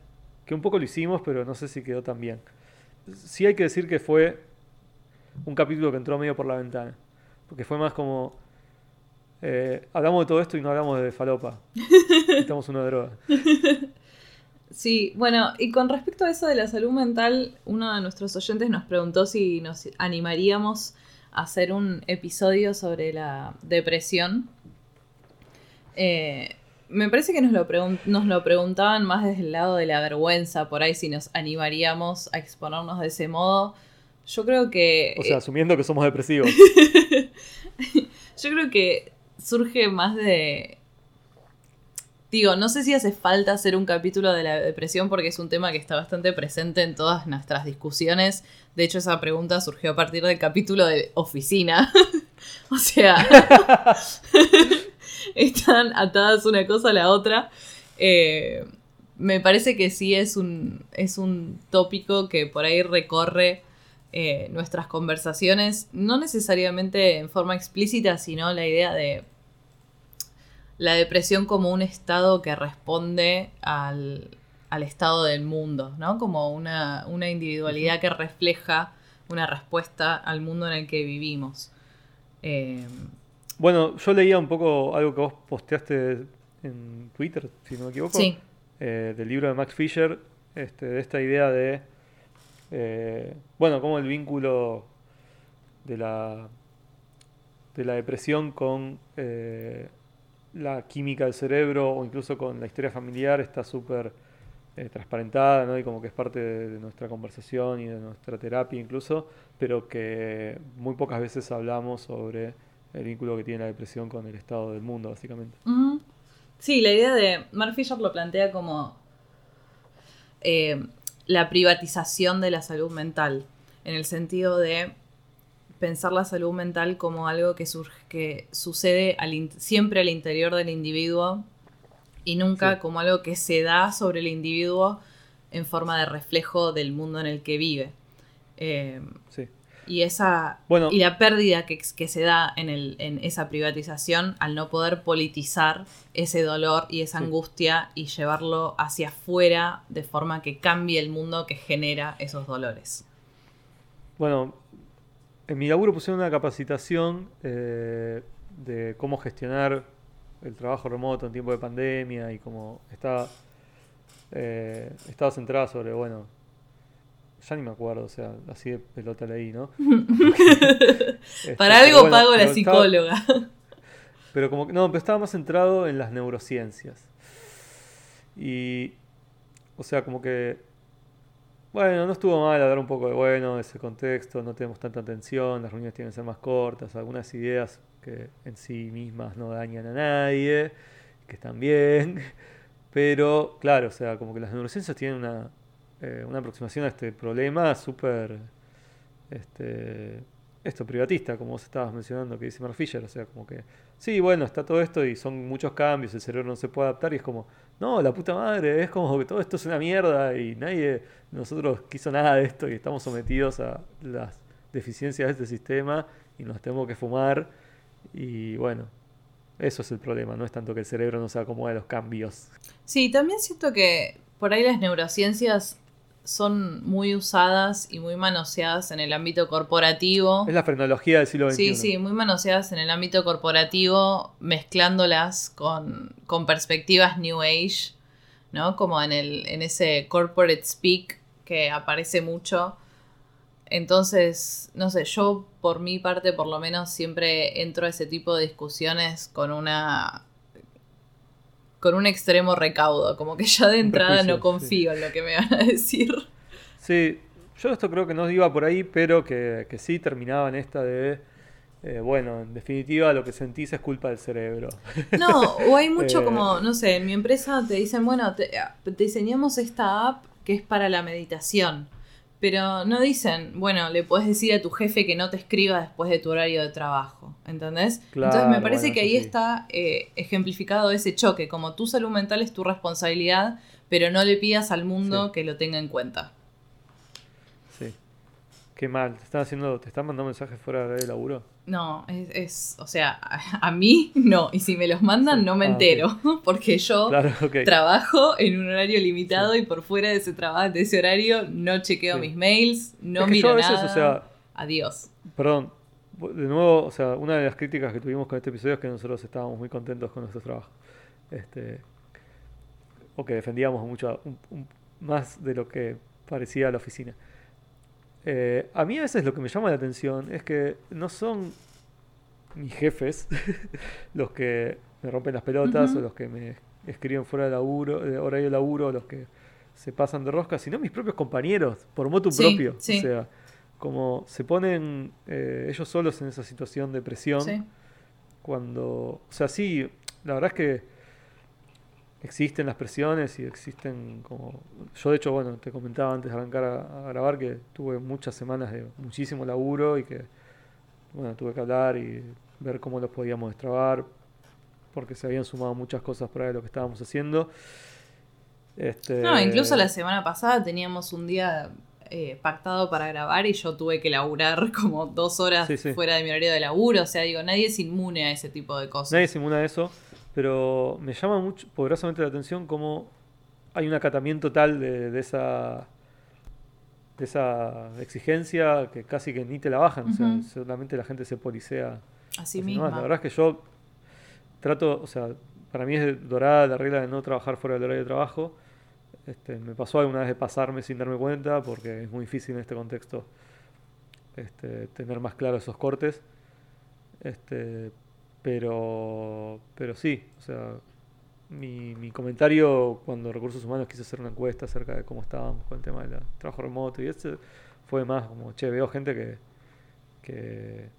Que un poco lo hicimos, pero no sé si quedó tan bien. Sí hay que decir que fue un capítulo que entró medio por la ventana, porque fue más como... Eh, hablamos de todo esto y no hablamos de falopa. Estamos una droga. Sí, bueno, y con respecto a eso de la salud mental, uno de nuestros oyentes nos preguntó si nos animaríamos a hacer un episodio sobre la depresión. Eh, me parece que nos lo, nos lo preguntaban más desde el lado de la vergüenza, por ahí si nos animaríamos a exponernos de ese modo. Yo creo que... O sea, asumiendo que somos depresivos. Yo creo que surge más de Digo, no sé si hace falta hacer un capítulo de la depresión porque es un tema que está bastante presente en todas nuestras discusiones. De hecho, esa pregunta surgió a partir del capítulo de oficina. o sea, están atadas una cosa a la otra. Eh, me parece que sí es un, es un tópico que por ahí recorre eh, nuestras conversaciones, no necesariamente en forma explícita, sino la idea de la depresión como un estado que responde al, estado del mundo, ¿no? Como una, individualidad que refleja una respuesta al mundo en el que vivimos. Eh, bueno, yo leía un poco algo que vos posteaste en Twitter, si no me equivoco, eh, del libro de Max Fisher, este, de esta idea de, eh, bueno, como el vínculo de la, de la depresión con la química del cerebro o incluso con la historia familiar está súper eh, transparentada, ¿no? Y como que es parte de, nuestra conversación y de nuestra terapia incluso, pero que muy pocas veces hablamos sobre el vínculo que tiene la depresión con el estado del mundo, básicamente. Sí, la idea de Mark Fisher lo plantea como eh, la privatización de la salud mental, en el sentido de pensar la salud mental como algo que, surge, que sucede siempre al interior del individuo y nunca como algo que se da sobre el individuo en forma de reflejo del mundo en el que vive. Eh, y, esa, y la pérdida que, se da en, el, en, esa privatización al no poder politizar ese dolor y esa angustia y llevarlo hacia afuera de forma que cambie el mundo que genera esos dolores. Bueno, en mi laburo pusieron una capacitación eh, de cómo gestionar el trabajo remoto en tiempo de pandemia y cómo estaba, eh, estaba centrada sobre, bueno, ya ni me acuerdo, o sea, así de pelota leí, ¿no? Este, Para algo pago la psicóloga. pero como que, no, pero estaba más centrado en las neurociencias. Y, o sea, como que bueno, no estuvo mal hablar un poco de, bueno, ese contexto, no tenemos tanta atención, las reuniones tienen que ser más cortas, algunas ideas que en sí mismas no dañan a nadie, que están bien, pero claro, o sea, como que las neurociencias tienen una, eh, una aproximación a este problema súper este, esto, privatista, como vos estabas mencionando, que dice Mark Fisher. O sea, como que, sí, bueno, está todo esto y son muchos cambios, el cerebro no se puede adaptar y es como, no, la puta madre, es como que todo esto es una mierda y nadie, nosotros quiso nada de esto y estamos sometidos a las deficiencias de este sistema y nos tenemos que fumar. Y bueno, eso es el problema, no es tanto que el cerebro no se acomoda a los cambios. Sí, también siento que por ahí las neurociencias son muy usadas y muy manoseadas en el ámbito corporativo. Es la frenología del siglo XXI. Sí, sí, muy manoseadas en el ámbito corporativo, mezclándolas con, con perspectivas New Age, ¿no? Como en, el, en ese corporate speak que aparece mucho. Entonces, no sé, yo por mi parte por lo menos siempre entro a ese tipo de discusiones con una con un extremo recaudo, como que ya de entrada no confío en lo que me van a decir. Sí, yo esto creo que no iba por ahí, pero que, sí terminaba en esta de, eh, bueno, en definitiva lo que sentís es culpa del cerebro. No, o hay mucho Eh, como, no sé, en mi empresa te dicen, bueno, te, te diseñamos esta app que es para la meditación. Pero no dicen, bueno, le puedes decir a tu jefe que no te escriba después de tu horario de trabajo. ¿Entendés? Claro, Entonces me parece bueno, que ahí sí. está eh, ejemplificado ese choque. Como tu salud mental es tu responsabilidad, pero no le pidas al mundo Sí. que lo tenga en cuenta. Qué mal. ¿Te están haciendo, te están mandando mensajes fuera de laburo? No, es, es- o sea, a, a mí no. Y si me los mandan, no me Ah, entero. Porque yo Claro, trabajo en un horario limitado y por fuera de ese trabajo, de ese horario, no chequeo Sí. mis mails, no Es que miro yo a veces, nada. o sea, Adiós. Perdón, de nuevo, o sea, una de las críticas que tuvimos con este episodio es que nosotros estábamos muy contentos con nuestro trabajo. Este, o que defendíamos mucho un- un- más de lo que parecía la oficina. Eh, a mí a veces lo que me llama la atención es que no son mis jefes los que me rompen las pelotas o los que me escriben fuera de laburo, de horario de laburo, los que se pasan de rosca, sino mis propios compañeros, por motu Sí, propio. sí. O sea, como se ponen eh, ellos solos en esa situación de presión Sí. cuando, o sea, sí, la verdad es que existen las presiones y existen como, yo de hecho, bueno, te comentaba antes de arrancar a, a grabar que tuve muchas semanas de muchísimo laburo y que, bueno, tuve que hablar y ver cómo los podíamos destrabar porque se habían sumado muchas cosas para lo que estábamos haciendo. Este, No, incluso la semana pasada teníamos un día eh, pactado para grabar y yo tuve que laburar como dos horas Sí, sí. fuera de mi horario de laburo. O sea, digo, nadie es inmune a ese tipo de cosas. Nadie simula de eso, pero me llama mucho, poderosamente la atención cómo hay un acatamiento tal de, de esa de esa exigencia que casi que ni te la bajan, o sea, solamente la gente se policea. Así mismo. La verdad es que yo trato, o sea, para mí es dorada la regla de no trabajar fuera del horario de trabajo. Este, me pasó alguna vez de pasarme sin darme cuenta, porque es muy difícil en este contexto este, tener más claro esos cortes. Este, pero, pero sí, o sea, mi, mi comentario cuando Recursos Humanos quiso hacer una encuesta acerca de cómo estábamos con el tema del trabajo remoto y eso fue más como, che, veo gente que, que,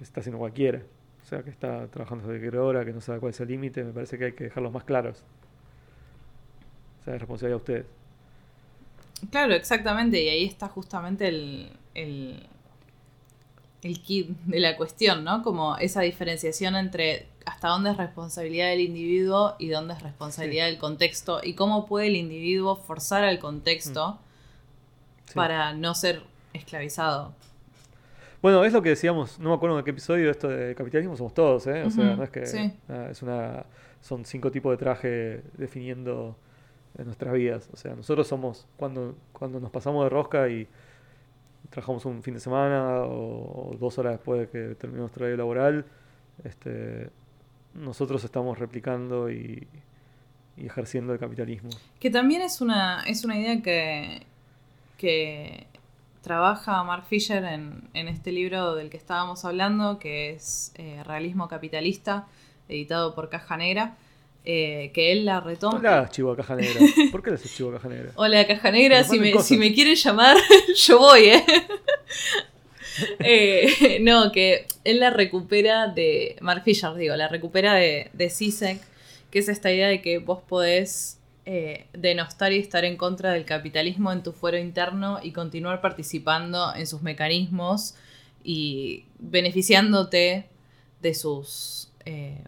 está haciendo cualquiera. O sea, que está trabajando desde cualquier hora, que no sabe cuál es el límite. Me parece que hay que dejarlos más claros. O sea, es responsabilidad de ustedes. Claro, exactamente. Y ahí está justamente el, el kit de la cuestión, ¿no? Como esa diferenciación entre hasta dónde es responsabilidad del individuo y dónde es responsabilidad del contexto y cómo puede el individuo forzar al contexto Sí. para no ser esclavizado. Bueno, es lo que decíamos, no me acuerdo en qué episodio, esto de capitalismo somos todos, ¿eh? O sea, no es que sí. es una, son cinco tipos de traje definiendo eh, nuestras vidas. O sea, nosotros somos, cuando, cuando nos pasamos de rosca y trabajamos un fin de semana o, dos horas después de que terminó nuestro horario laboral, este, nosotros estamos replicando y, y ejerciendo el capitalismo. Que también es una, es una idea que, que trabaja Mark Fisher en, en este libro del que estábamos hablando, que es eh, Realismo Capitalista, editado por Caja Negra, eh, que él la retoma. Hola, chivo a caja negra. ¿Por qué le haces chivo a caja negra? Hola, Caja Negra, si me, si me quieren llamar, yo voy, ¿eh? Eh, no, que él la recupera de. Mark Fisher, digo, la recupera de, de CISEC, que es esta idea de que vos podés eh, denostar y estar en contra del capitalismo en tu fuero interno y continuar participando en sus mecanismos y beneficiándote de sus. eh,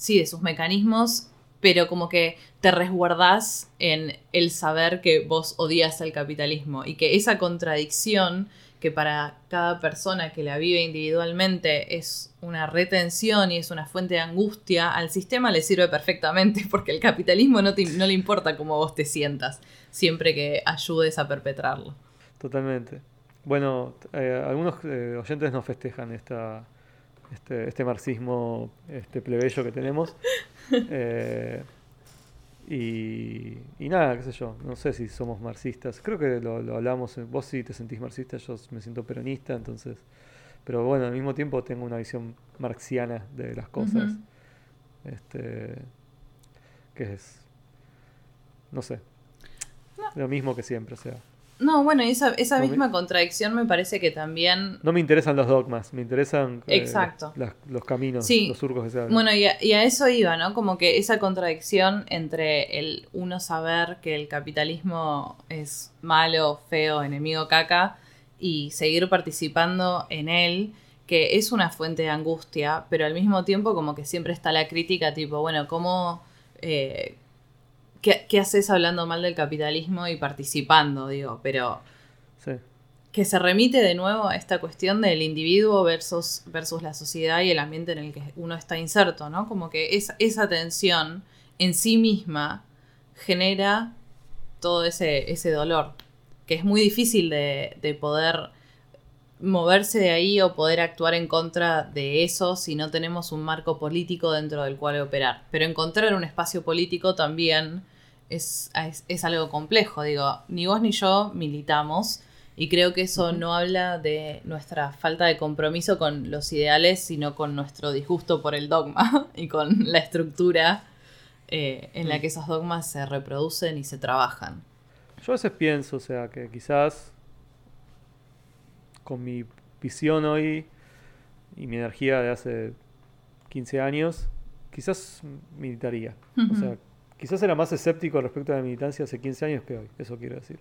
sí, de sus mecanismos, pero como que te resguardás en el saber que vos odias al capitalismo y que esa contradicción que para cada persona que la vive individualmente es una retención y es una fuente de angustia, al sistema le sirve perfectamente porque el capitalismo no, te- no le importa cómo vos te sientas, siempre que ayudes a perpetrarlo. Totalmente. Bueno, eh, algunos eh, oyentes nos festejan esta, este, este marxismo este plebeyo que tenemos. Eh, y, y nada, qué sé yo, no sé si somos marxistas. Creo que lo, lo hablamos, eh, vos sí te sentís marxista, yo me siento peronista, entonces... Pero bueno, al mismo tiempo tengo una visión marxiana de las cosas. Este, que es, no sé, lo mismo que siempre, o sea. No, bueno, esa, esa No, misma contradicción me parece que también No me interesan los dogmas, me interesan eh, Exacto. las- los caminos, Sí. los surcos que se abren. Bueno, y a, y a eso iba, ¿no? Como que esa contradicción entre el uno saber que el capitalismo es malo, feo, enemigo caca, y seguir participando en él, que es una fuente de angustia, pero al mismo tiempo como que siempre está la crítica, tipo, bueno, ¿cómo... eh, ¿qué, qué haces hablando mal del capitalismo y participando? Digo, pero Sí, que se remite de nuevo a esta cuestión del individuo versus, versus la sociedad y el ambiente en el que uno está inserto, ¿no? Como que esa, esa tensión en sí misma genera todo ese, ese dolor, que es muy difícil de, de poder moverse de ahí o poder actuar en contra de eso si no tenemos un marco político dentro del cual operar. Pero encontrar un espacio político también es, es, es algo complejo. Digo, ni vos ni yo militamos y creo que eso no habla de nuestra falta de compromiso con los ideales, sino con nuestro disgusto por el dogma y con la estructura eh, en la que esos dogmas se reproducen y se trabajan. yo a veces pienso, o sea, que quizás con mi visión hoy y mi energía de hace 15 años, quizás militaría. O sea. Quizás era más escéptico respecto a la militancia hace 15 años que hoy, eso quiero decir.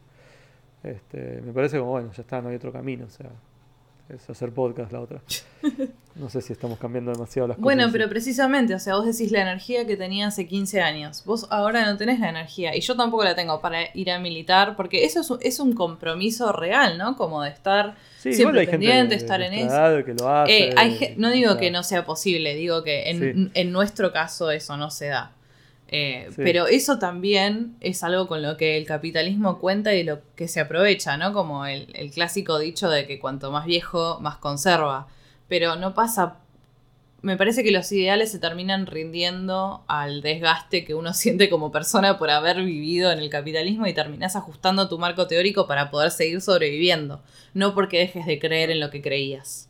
Este, me parece como, bueno, ya está, no hay otro camino, o sea, es hacer podcast la otra. No sé si estamos cambiando demasiado las Bueno, cosas. pero precisamente, o sea, vos decís la energía que tenía hace 15 años. Vos ahora no tenés la energía y yo tampoco la tengo para ir a militar, porque eso es un, es un compromiso real, ¿no? Como de estar Sí, siempre hay gente pendiente, estar en eso. que lo hace, Eh, hay no digo que no sea posible, digo que en, Sí. en nuestro caso eso no se da. Eh, Sí. Pero eso también es algo con lo que el capitalismo cuenta y lo que se aprovecha, ¿no? Como el, el clásico dicho de que cuanto más viejo, más conserva. Pero no pasa. Me parece que los ideales se terminan rindiendo al desgaste que uno siente como persona por haber vivido en el capitalismo y terminás ajustando tu marco teórico para poder seguir sobreviviendo. No porque dejes de creer en lo que creías.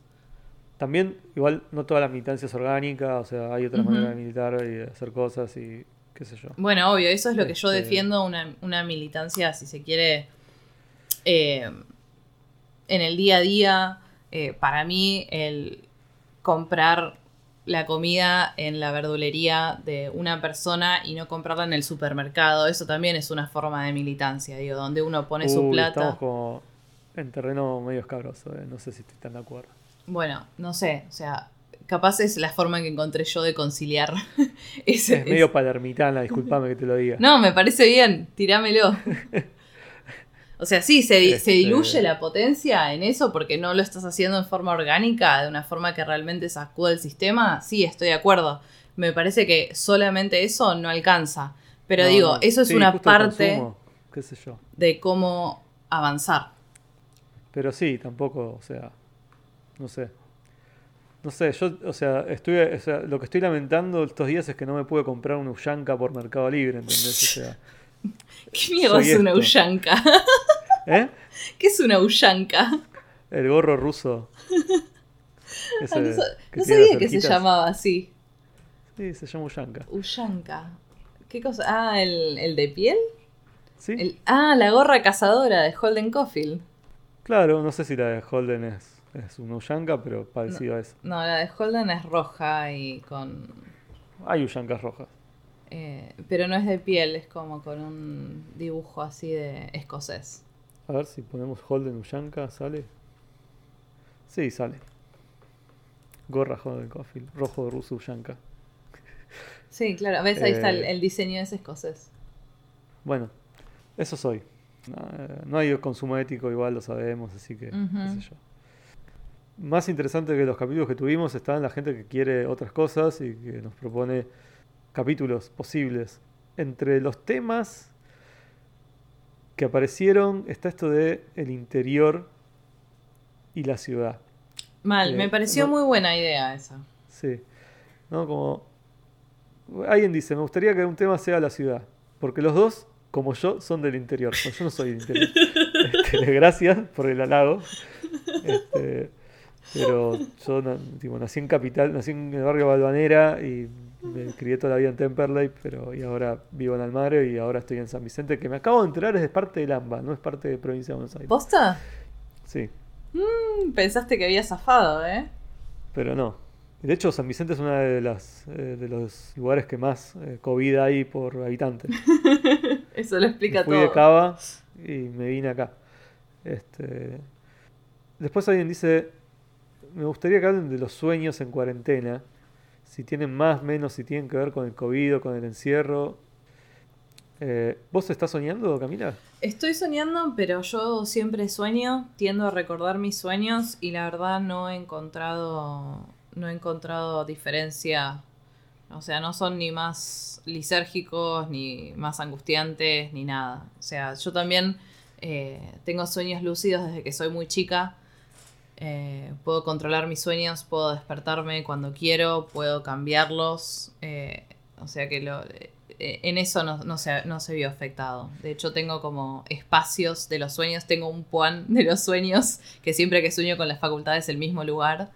También, igual, no toda la militancia es orgánica, o sea, hay otras Ujú. maneras de militar y de hacer cosas y qué sé yo. Bueno, obvio, eso es lo que yo Este- defiendo, una, una militancia, si se quiere, eh, en el día a día. eh, para mí, el comprar la comida en la verdulería de una persona y no comprarla en el supermercado, eso también es una forma de militancia, digo, donde uno pone su plata. Estamos como en terreno medio escabroso, eh, no sé si estoy tan de acuerdo. Bueno, no sé, o sea, capaz es la forma en que encontré yo de conciliar. ese- Es medio palermitana, disculpame que te lo diga. No, me parece bien, tirámelo. O sea, sí, se, di- se Este- diluye la potencia en eso porque no lo estás haciendo en forma orgánica, de una forma que realmente sacude el sistema. Sí, estoy de acuerdo. Me parece que solamente eso no alcanza. Pero No, digo, eso es Sí, una parte consumo, qué sé yo. de cómo avanzar. Pero sí, tampoco, o sea, no sé. No sé, yo, o sea, estuve, o sea, lo que estoy lamentando estos días es que no me pude comprar un Ushanka por Mercado Libre, ¿entendés? O sea, ¿Qué mierda es una ushanka? ¿eh? ¿Qué es una ushanka? El gorro ruso. Ese Ah, no no sabía que se llamaba así. Sí, se llama Ushanka. Ushanka. ¿Qué cosa? Ah, el, el de piel. ¿Sí? El- ah, la gorra cazadora de Holden Caulfield. Claro, no sé si la de Holden es, es un Ushanka, pero parecido a eso. No, la de Holden es roja y con... Hay Ushankas rojas. eh, pero no es de piel, es como con un dibujo así de escocés. A ver si ponemos Holden Ushanka, ¿sale? Sí, sale. Gorra Joden Caulfield, rojo de Russo Yanka. Sí, claro. ¿Ves? Ahí está el, Eh. el diseño ese escocés. Bueno, eso soy. No, eh, no hay consumo ético, igual lo sabemos, así que, qué sé yo. Más interesante que los capítulos que tuvimos están la gente que quiere otras cosas y que nos propone capítulos posibles. Entre los temas que aparecieron está esto de el interior y la ciudad. Mal, Eh, me pareció no- muy buena idea esa. Sí. ¿No? Como. Alguien dice, me gustaría que un tema sea la ciudad. Porque los dos, como yo, son del interior. Yo no soy del interior. Este, gracias por el halago. Este, pero yo tipo, nací en Capital, nací en el barrio Balvanera y me crié toda la vida en Temperley, pero y ahora vivo en Almagro y ahora estoy en San Vicente, que me acabo de enterar es de parte del AMBA, no es parte de provincia de Buenos Aires. ¿Posta? Sí, Mm, Pensaste que había zafado, ¿eh? pero no. De hecho, San Vicente es uno de, las, eh, de los lugares que más eh, COVID hay por habitante. Eso lo explica Me fui todo. de Cava y me vine acá. Este... Después alguien dice, me gustaría que hablen de los sueños en cuarentena. Si tienen más, menos, si tienen que ver con el COVID o con el encierro. Eh, ¿Vos estás soñando, Camila? Estoy soñando, pero yo siempre sueño, tiendo a recordar mis sueños y la verdad no he encontrado no he encontrado diferencia. O sea, no son ni más lisérgicos, ni más angustiantes, ni nada. O sea, yo también eh, tengo sueños lúcidos desde que soy muy chica. Eh, puedo controlar mis sueños, puedo despertarme cuando quiero, puedo cambiarlos. eh, o sea que lo, eh, en eso no, no se, no se vio afectado. De hecho, tengo como espacios de los sueños, tengo un puan de los sueños, que siempre que sueño con las facultades es el mismo lugar.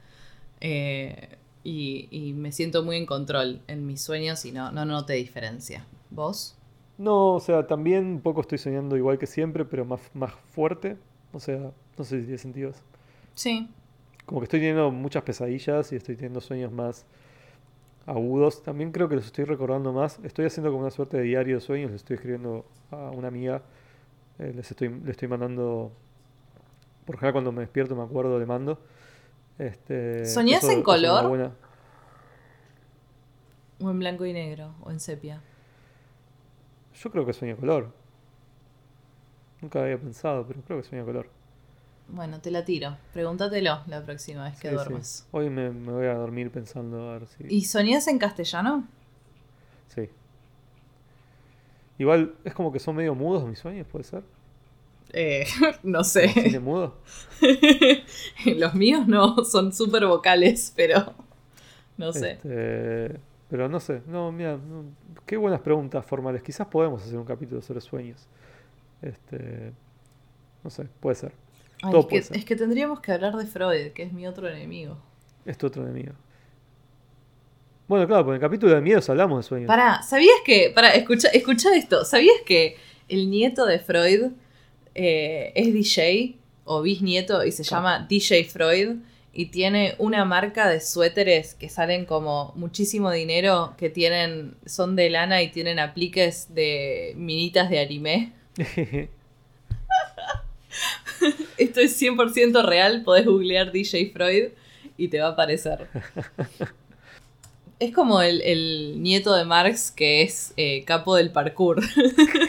y, y me siento muy en control en mis sueños y no, no noté diferencia. ¿Vos? No, o sea, también un poco estoy soñando igual que siempre, pero más, más fuerte. O sea, no sé si tiene sentido eso. Sí. Como que estoy teniendo muchas pesadillas y estoy teniendo sueños más agudos. También creo que los estoy recordando más. Estoy haciendo como una suerte de diario de sueños. Le estoy escribiendo a una amiga. Eh, les estoy, le estoy mandando. Por ejemplo, cuando me despierto me acuerdo, le mando. Este, ¿Soñás en color? buena- O en blanco y negro, o en sepia. Yo creo que sueño color. Nunca había pensado, pero creo que sueño color. Bueno, te la tiro. Pregúntatelo la próxima vez que Sí, sí. duermas. Hoy me, me voy a dormir pensando a ver si. ¿Y soñás en castellano? Sí. Igual es como que son medio mudos mis sueños, ¿puede ser? Eh, no sé. cine mudo. Los míos no, son súper vocales, pero no sé. Este, pero no sé, no, mira, no- qué buenas preguntas formales. Quizás podemos hacer un capítulo sobre sueños. Este, no sé, puede ser. Ay, todo es, que, puede ser. es que tendríamos que hablar de Freud, que es mi otro enemigo. Es tu otro enemigo. Bueno, claro, porque en el capítulo de miedos hablamos de sueños. Pará, ¿sabías que. Pará, escucha, escucha esto. ¿Sabías que el nieto de Freud eh, es DJ o bisnieto y se llama DJ Freud? Y tiene una marca de suéteres que salen como muchísimo dinero, que tienen, son de lana y tienen apliques de minitas de anime. Esto es 100% real, podés googlear DJ Freud y te va a aparecer. Es como el, el nieto de Marx que es eh, capo del parkour.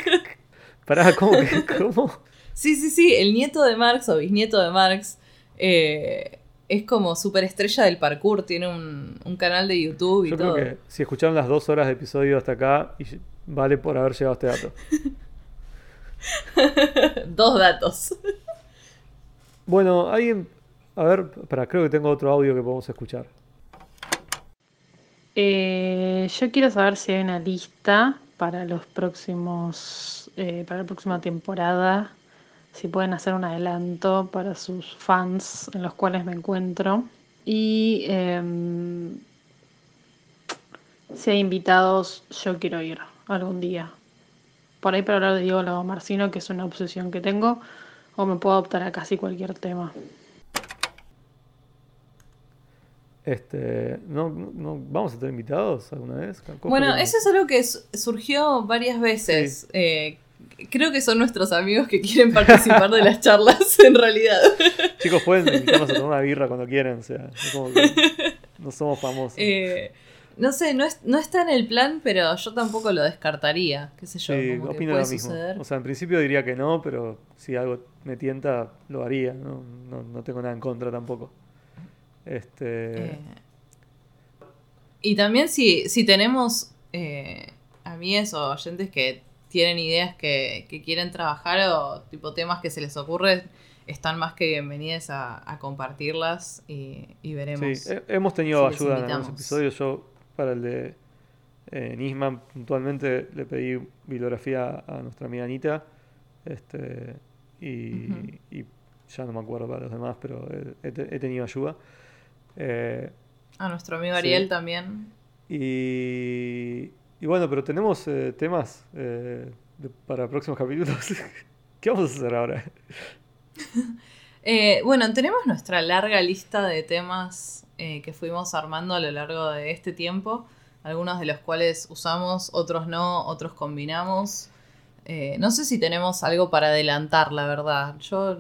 Pará, ¿cómo que? ¿Cómo? sí, sí, sí, el nieto de Marx o bisnieto de Marx eh, es como superestrella del parkour, tiene un, un canal de YouTube y Yo todo. creo que si escucharon las dos horas de episodio hasta acá, y vale por haber llegado a este dato. Dos datos. Bueno, alguien. A ver, creo que tengo otro audio que podemos escuchar. Eh, yo quiero saber si hay una lista para los próximos, eh, para la próxima temporada, si pueden hacer un adelanto para sus fans en los cuales me encuentro. Y em, si hay invitados, yo quiero ir algún día. Por ahí para hablar de Diego Marcino, que es una obsesión que tengo, o me puedo adoptar a casi cualquier tema. Este, no, no, no- ¿Vamos a tener invitados alguna vez? ¿Cómo Bueno, eso es algo que su- surgió varias veces. Eh, Creo que son nuestros amigos que quieren participar de las charlas en realidad. Chicos, pueden invitarnos a tomar una birra cuando quieran, o sea, es como que no somos famosos. Eh, no sé, no, es- no está en el plan, pero yo tampoco lo descartaría, qué sé yo, Sí, como que opino puede lo mismo. suceder. O sea, en principio diría que no, pero si algo me tienta, lo haría. No, no, no tengo nada en contra tampoco. Este, Eh, y también si, si tenemos eh, amigues o oyentes que tienen ideas que, que quieren trabajar o tipo temas que se les ocurre, están más que bienvenidas a, a compartirlas y, y veremos. sí, he- hemos tenido si ayuda en algunos episodios. Yo, para el de eh, Nisman, puntualmente le pedí bibliografía a nuestra amiga Anita. Este, y, ya no me acuerdo para los demás, pero he, he te- he tenido ayuda. Eh, A nuestro amigo Sí. Ariel también. Y, y bueno, pero tenemos eh, temas eh, de- para próximos capítulos. ¿Qué vamos a hacer ahora? Bueno, tenemos nuestra larga lista de temas eh, que fuimos armando a lo largo de este tiempo, algunos de los cuales usamos, otros no, otros combinamos. Eh, no sé si tenemos algo para adelantar, la verdad. Yo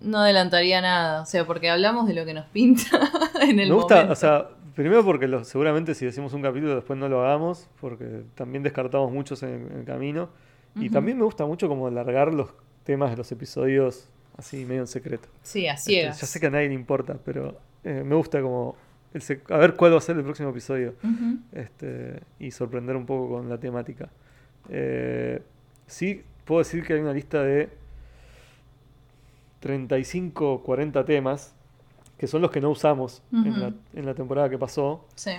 no adelantaría nada, o sea, porque hablamos de lo que nos pinta en el Me gusta, momento. o sea, primero porque lo- seguramente si decimos un capítulo después no lo hagamos, porque también descartamos muchos en, en el camino. Y también me gusta mucho como alargar los temas de los episodios así medio en secreto. sí, a Este, ciegas. ya sé que a nadie le importa, pero eh, me gusta como el a ver cuál va a ser el próximo episodio. Este, y sorprender un poco con la temática. Eh, sí, puedo decir que hay una lista de 35 o 40 temas que son los que no usamos en, la, Ujú. en la temporada que pasó. Sí.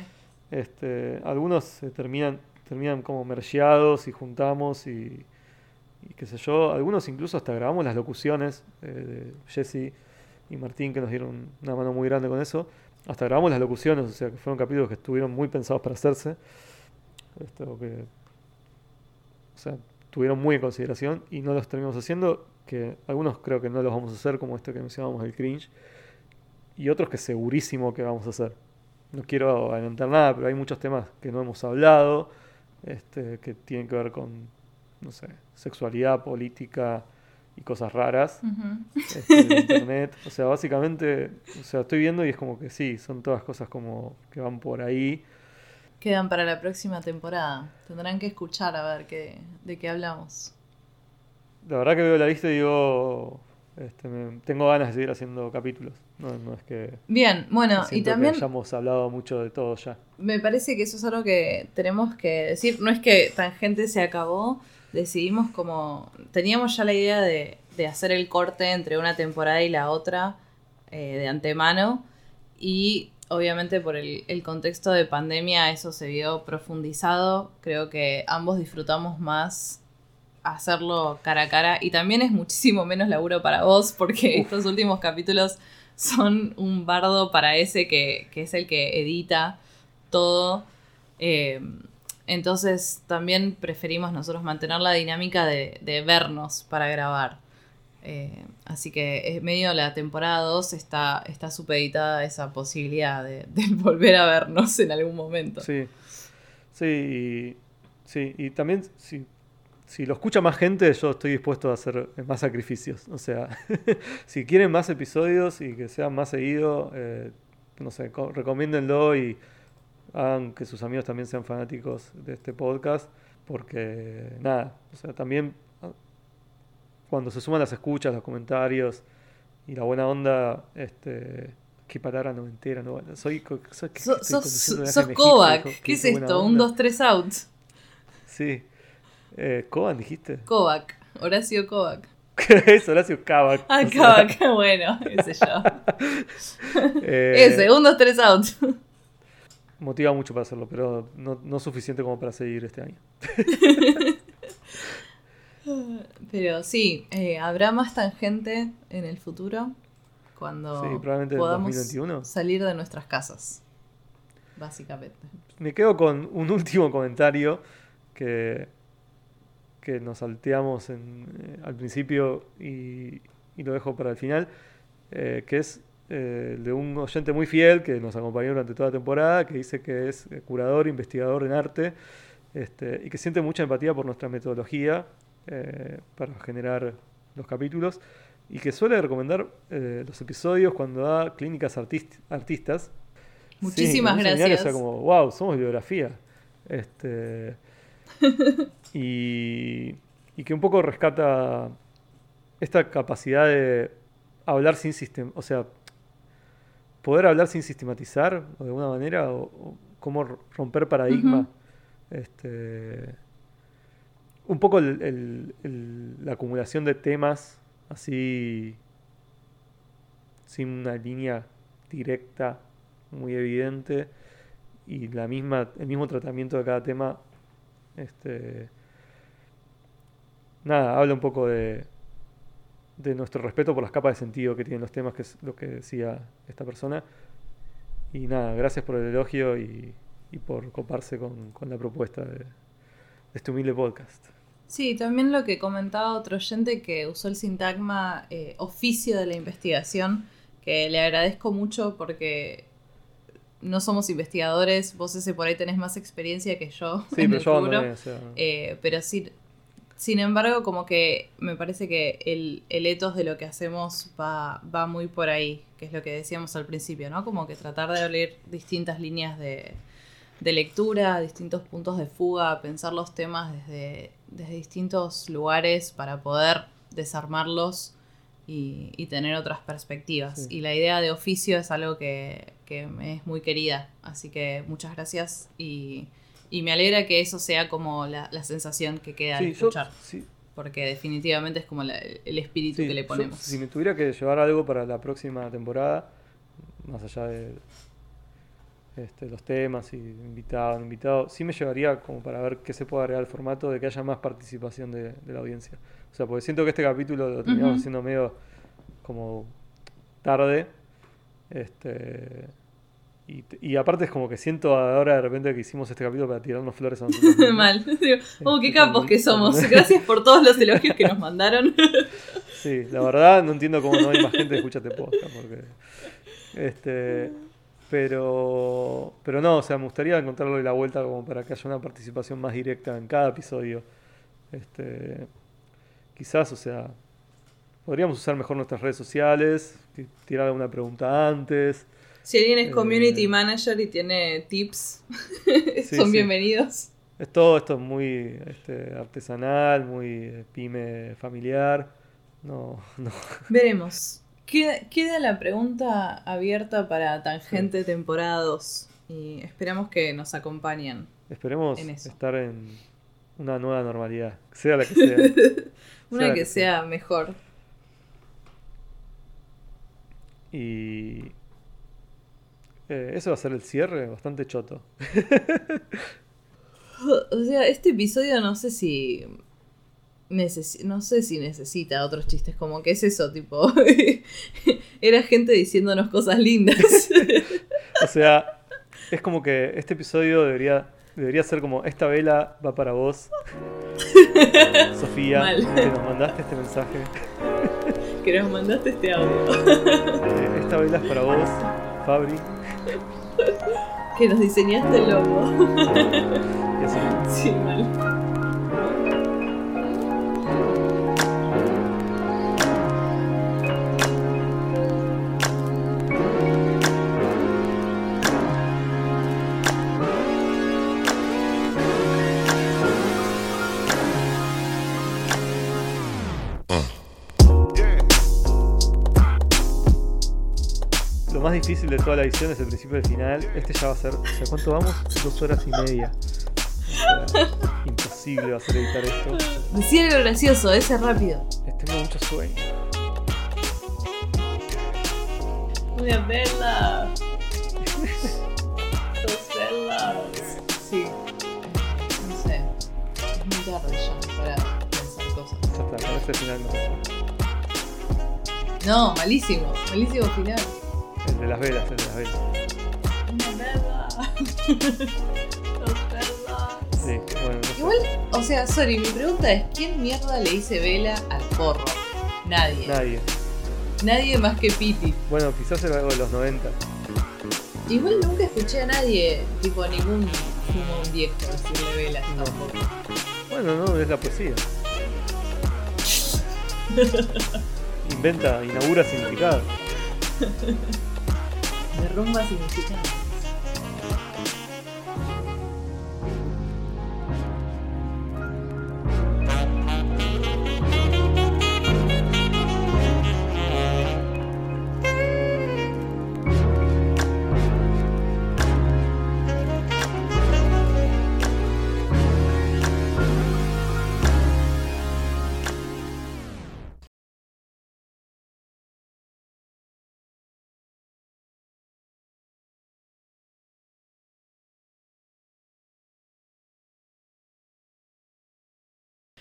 Este, algunos se terminan, terminan como mergeados y juntamos y, y qué sé yo. Algunos incluso hasta grabamos las locuciones eh, de Jesse y Martín que nos dieron una mano muy grande con eso. Hasta grabamos las locuciones, o sea que fueron capítulos que estuvieron muy pensados para hacerse. Este, o que, o sea, tuvieron muy en consideración y no los terminamos haciendo. Que algunos creo que no los vamos a hacer, como este que mencionábamos, el cringe. Y otros que segurísimo que vamos a hacer. No quiero adelantar nada, pero hay muchos temas que no hemos hablado, este, que tienen que ver con, no sé, sexualidad, política y cosas raras este, de internet. O sea, básicamente, o sea, estoy viendo y es como que sí, son todas cosas como que van por ahí. Quedan para la próxima temporada. Tendrán que escuchar a ver qué, de qué hablamos. La verdad que veo la lista y digo, este, me- tengo ganas de seguir haciendo capítulos. No, no es que Bien, bueno, y también que hayamos hablado mucho de todo ya. me parece que eso es algo que tenemos que decir. No es que Tangente se acabó, decidimos como... Teníamos ya la idea de, de hacer el corte entre una temporada y la otra eh, de antemano y obviamente por el, el contexto de pandemia eso se vio profundizado. Creo que ambos disfrutamos más hacerlo cara a cara y también es muchísimo menos laburo para vos porque estos últimos capítulos son un bardo para ese que, que es el que edita todo. Eh, entonces también preferimos nosotros mantener la dinámica de, de vernos para grabar. Eh, así que es medio la temporada 2 está, está supeditada esa posibilidad de, de volver a vernos en algún momento. Sí, sí, sí, y también si, si lo escucha más gente, yo estoy dispuesto a hacer más sacrificios. O sea, si quieren más episodios y que sean más seguidos, eh, no sé, co- recomiéndenlo y hagan que sus amigos también sean fanáticos de este podcast, porque nada, o sea, también ah, cuando se suman las escuchas, los comentarios y la buena onda, este... Qué palabra no entera, no soy, soy, So- sos México, Kovac. ¿Qué es esto? Un onda. 2, 3 out. Sí. Eh, ¿Kovan dijiste? Kovac. Horacio Kovac. es Horacio Kavak. Ah, o sea, Kovac. Bueno, ese yo. eh, Ese, un 2, 3 out. Motiva mucho para hacerlo, pero no, no suficiente como para seguir este año. Pero sí, eh, habrá más tangente en el futuro cuando Sí, podamos 2021. salir de nuestras casas. Básicamente. Me quedo con un último comentario que, que nos salteamos en, eh, al principio y, y lo dejo para el final, eh, que es eh, de un oyente muy fiel que nos acompañó durante toda la temporada, que dice que es eh, curador, investigador en arte este, y que siente mucha empatía por nuestra metodología eh, para generar los capítulos y que suele recomendar eh, los episodios cuando da clínicas artist- artistas. Muchísimas Sí, señal, gracias. O sea, como, wow, somos bibliografía. Este, y, y que un poco rescata esta capacidad de hablar sin sistema, o sea, poder hablar sin sistematizar o de alguna manera, o, o cómo romper paradigma. Este, un poco el- el- el- la acumulación de temas así sin una línea directa muy evidente y la misma el mismo tratamiento de cada tema este nada habla un poco de de nuestro respeto por las capas de sentido que tienen los temas que es lo que decía esta persona. Y nada gracias por el elogio y, y por coparse con, con la propuesta de, de este humilde podcast. Sí, también lo que comentaba otro oyente que usó el sintagma eh, oficio de la investigación, que le agradezco mucho porque no somos investigadores, vos ese por ahí tenés más experiencia que yo sí en pero el yo abandoné, o sea, Eh, pero sí, sin embargo, como que me parece que el, el ethos de lo que hacemos va, va muy por ahí, que es lo que decíamos al principio, ¿no? Como que tratar de abrir distintas líneas de, de lectura, distintos puntos de fuga, pensar los temas desde, desde distintos lugares para poder desarmarlos y, y tener otras perspectivas. Sí. Y la idea de oficio es algo que, que me es muy querida, así que muchas gracias y, y me alegra que eso sea como la, la sensación que queda al sí, yo- escuchar, sí, porque definitivamente es como la- el espíritu Sí, que le yo, ponemos. si me tuviera que llevar algo para la próxima temporada, más allá de este, los temas y invitado, invitado, sí me llevaría como para ver qué se puede agregar al formato de que haya más participación de, de la audiencia. O sea, porque siento que este capítulo lo terminamos Ujú. haciendo medio como tarde. Este, y, y aparte es como que siento ahora de repente que hicimos este capítulo para tirarnos flores a nosotros. Mal. Digo, oh, qué capos que somos. Gracias por todos los elogios que nos mandaron. Sí, la verdad no entiendo cómo no hay más gente que escucha este podcast, porque este pero pero no, o sea, me gustaría encontrarle la vuelta como para que haya una participación más directa en cada episodio. Este quizás, o sea, podríamos usar mejor nuestras redes sociales, ti- tirar alguna pregunta antes. Si alguien es Eh, community manager y tiene tips, Sí, son sí. bienvenidos. Es todo esto es muy este, artesanal, muy eh, pyme familiar. No, no. Veremos. Queda, queda la pregunta abierta para Tangente temporada 2 y esperamos que nos acompañen. Esperemos En estar en una nueva normalidad, sea la que sea. Una que sea mejor. Y eh, eso va a ser el cierre, bastante choto. O sea, este episodio no sé si. no sé si necesita otros chistes, como que es eso, tipo. Era gente diciéndonos cosas lindas. O sea, es como que este episodio debería, debería ser como esta vela va para vos, Sofía, Mal. que nos mandaste este mensaje. que nos mandaste este audio. Eh, esta vela es para vos, Fabri. Que nos diseñaste el logo. Sí, mal. Más difícil de toda la edición es el principio y el final. Este ya va a ser. O sea, ¿cuánto vamos? Dos horas y media. O sea, imposible va a ser editar esto. Decía algo gracioso, ese rápido. Eh, Tengo mucho sueño. Una vela. Dos velas. Sí. No sé. Es muy tarde ya para pensar cosas. Ya está, con este final no. No, malísimo. Malísimo final. El de las velas, el de las velas. Una vela. Dos velas. Sí, bueno, no sé. Igual, o sea, sorry, mi pregunta es: ¿quién mierda le dice vela al porro? Nadie. Nadie. Nadie más que Piti. Bueno, quizás era algo de los 90. Igual nunca escuché a nadie, tipo a ningún fumo viejo decirle velas No. tampoco. Bueno, no, es la poesía. Inventa, inaugura significado. Derrumba significado.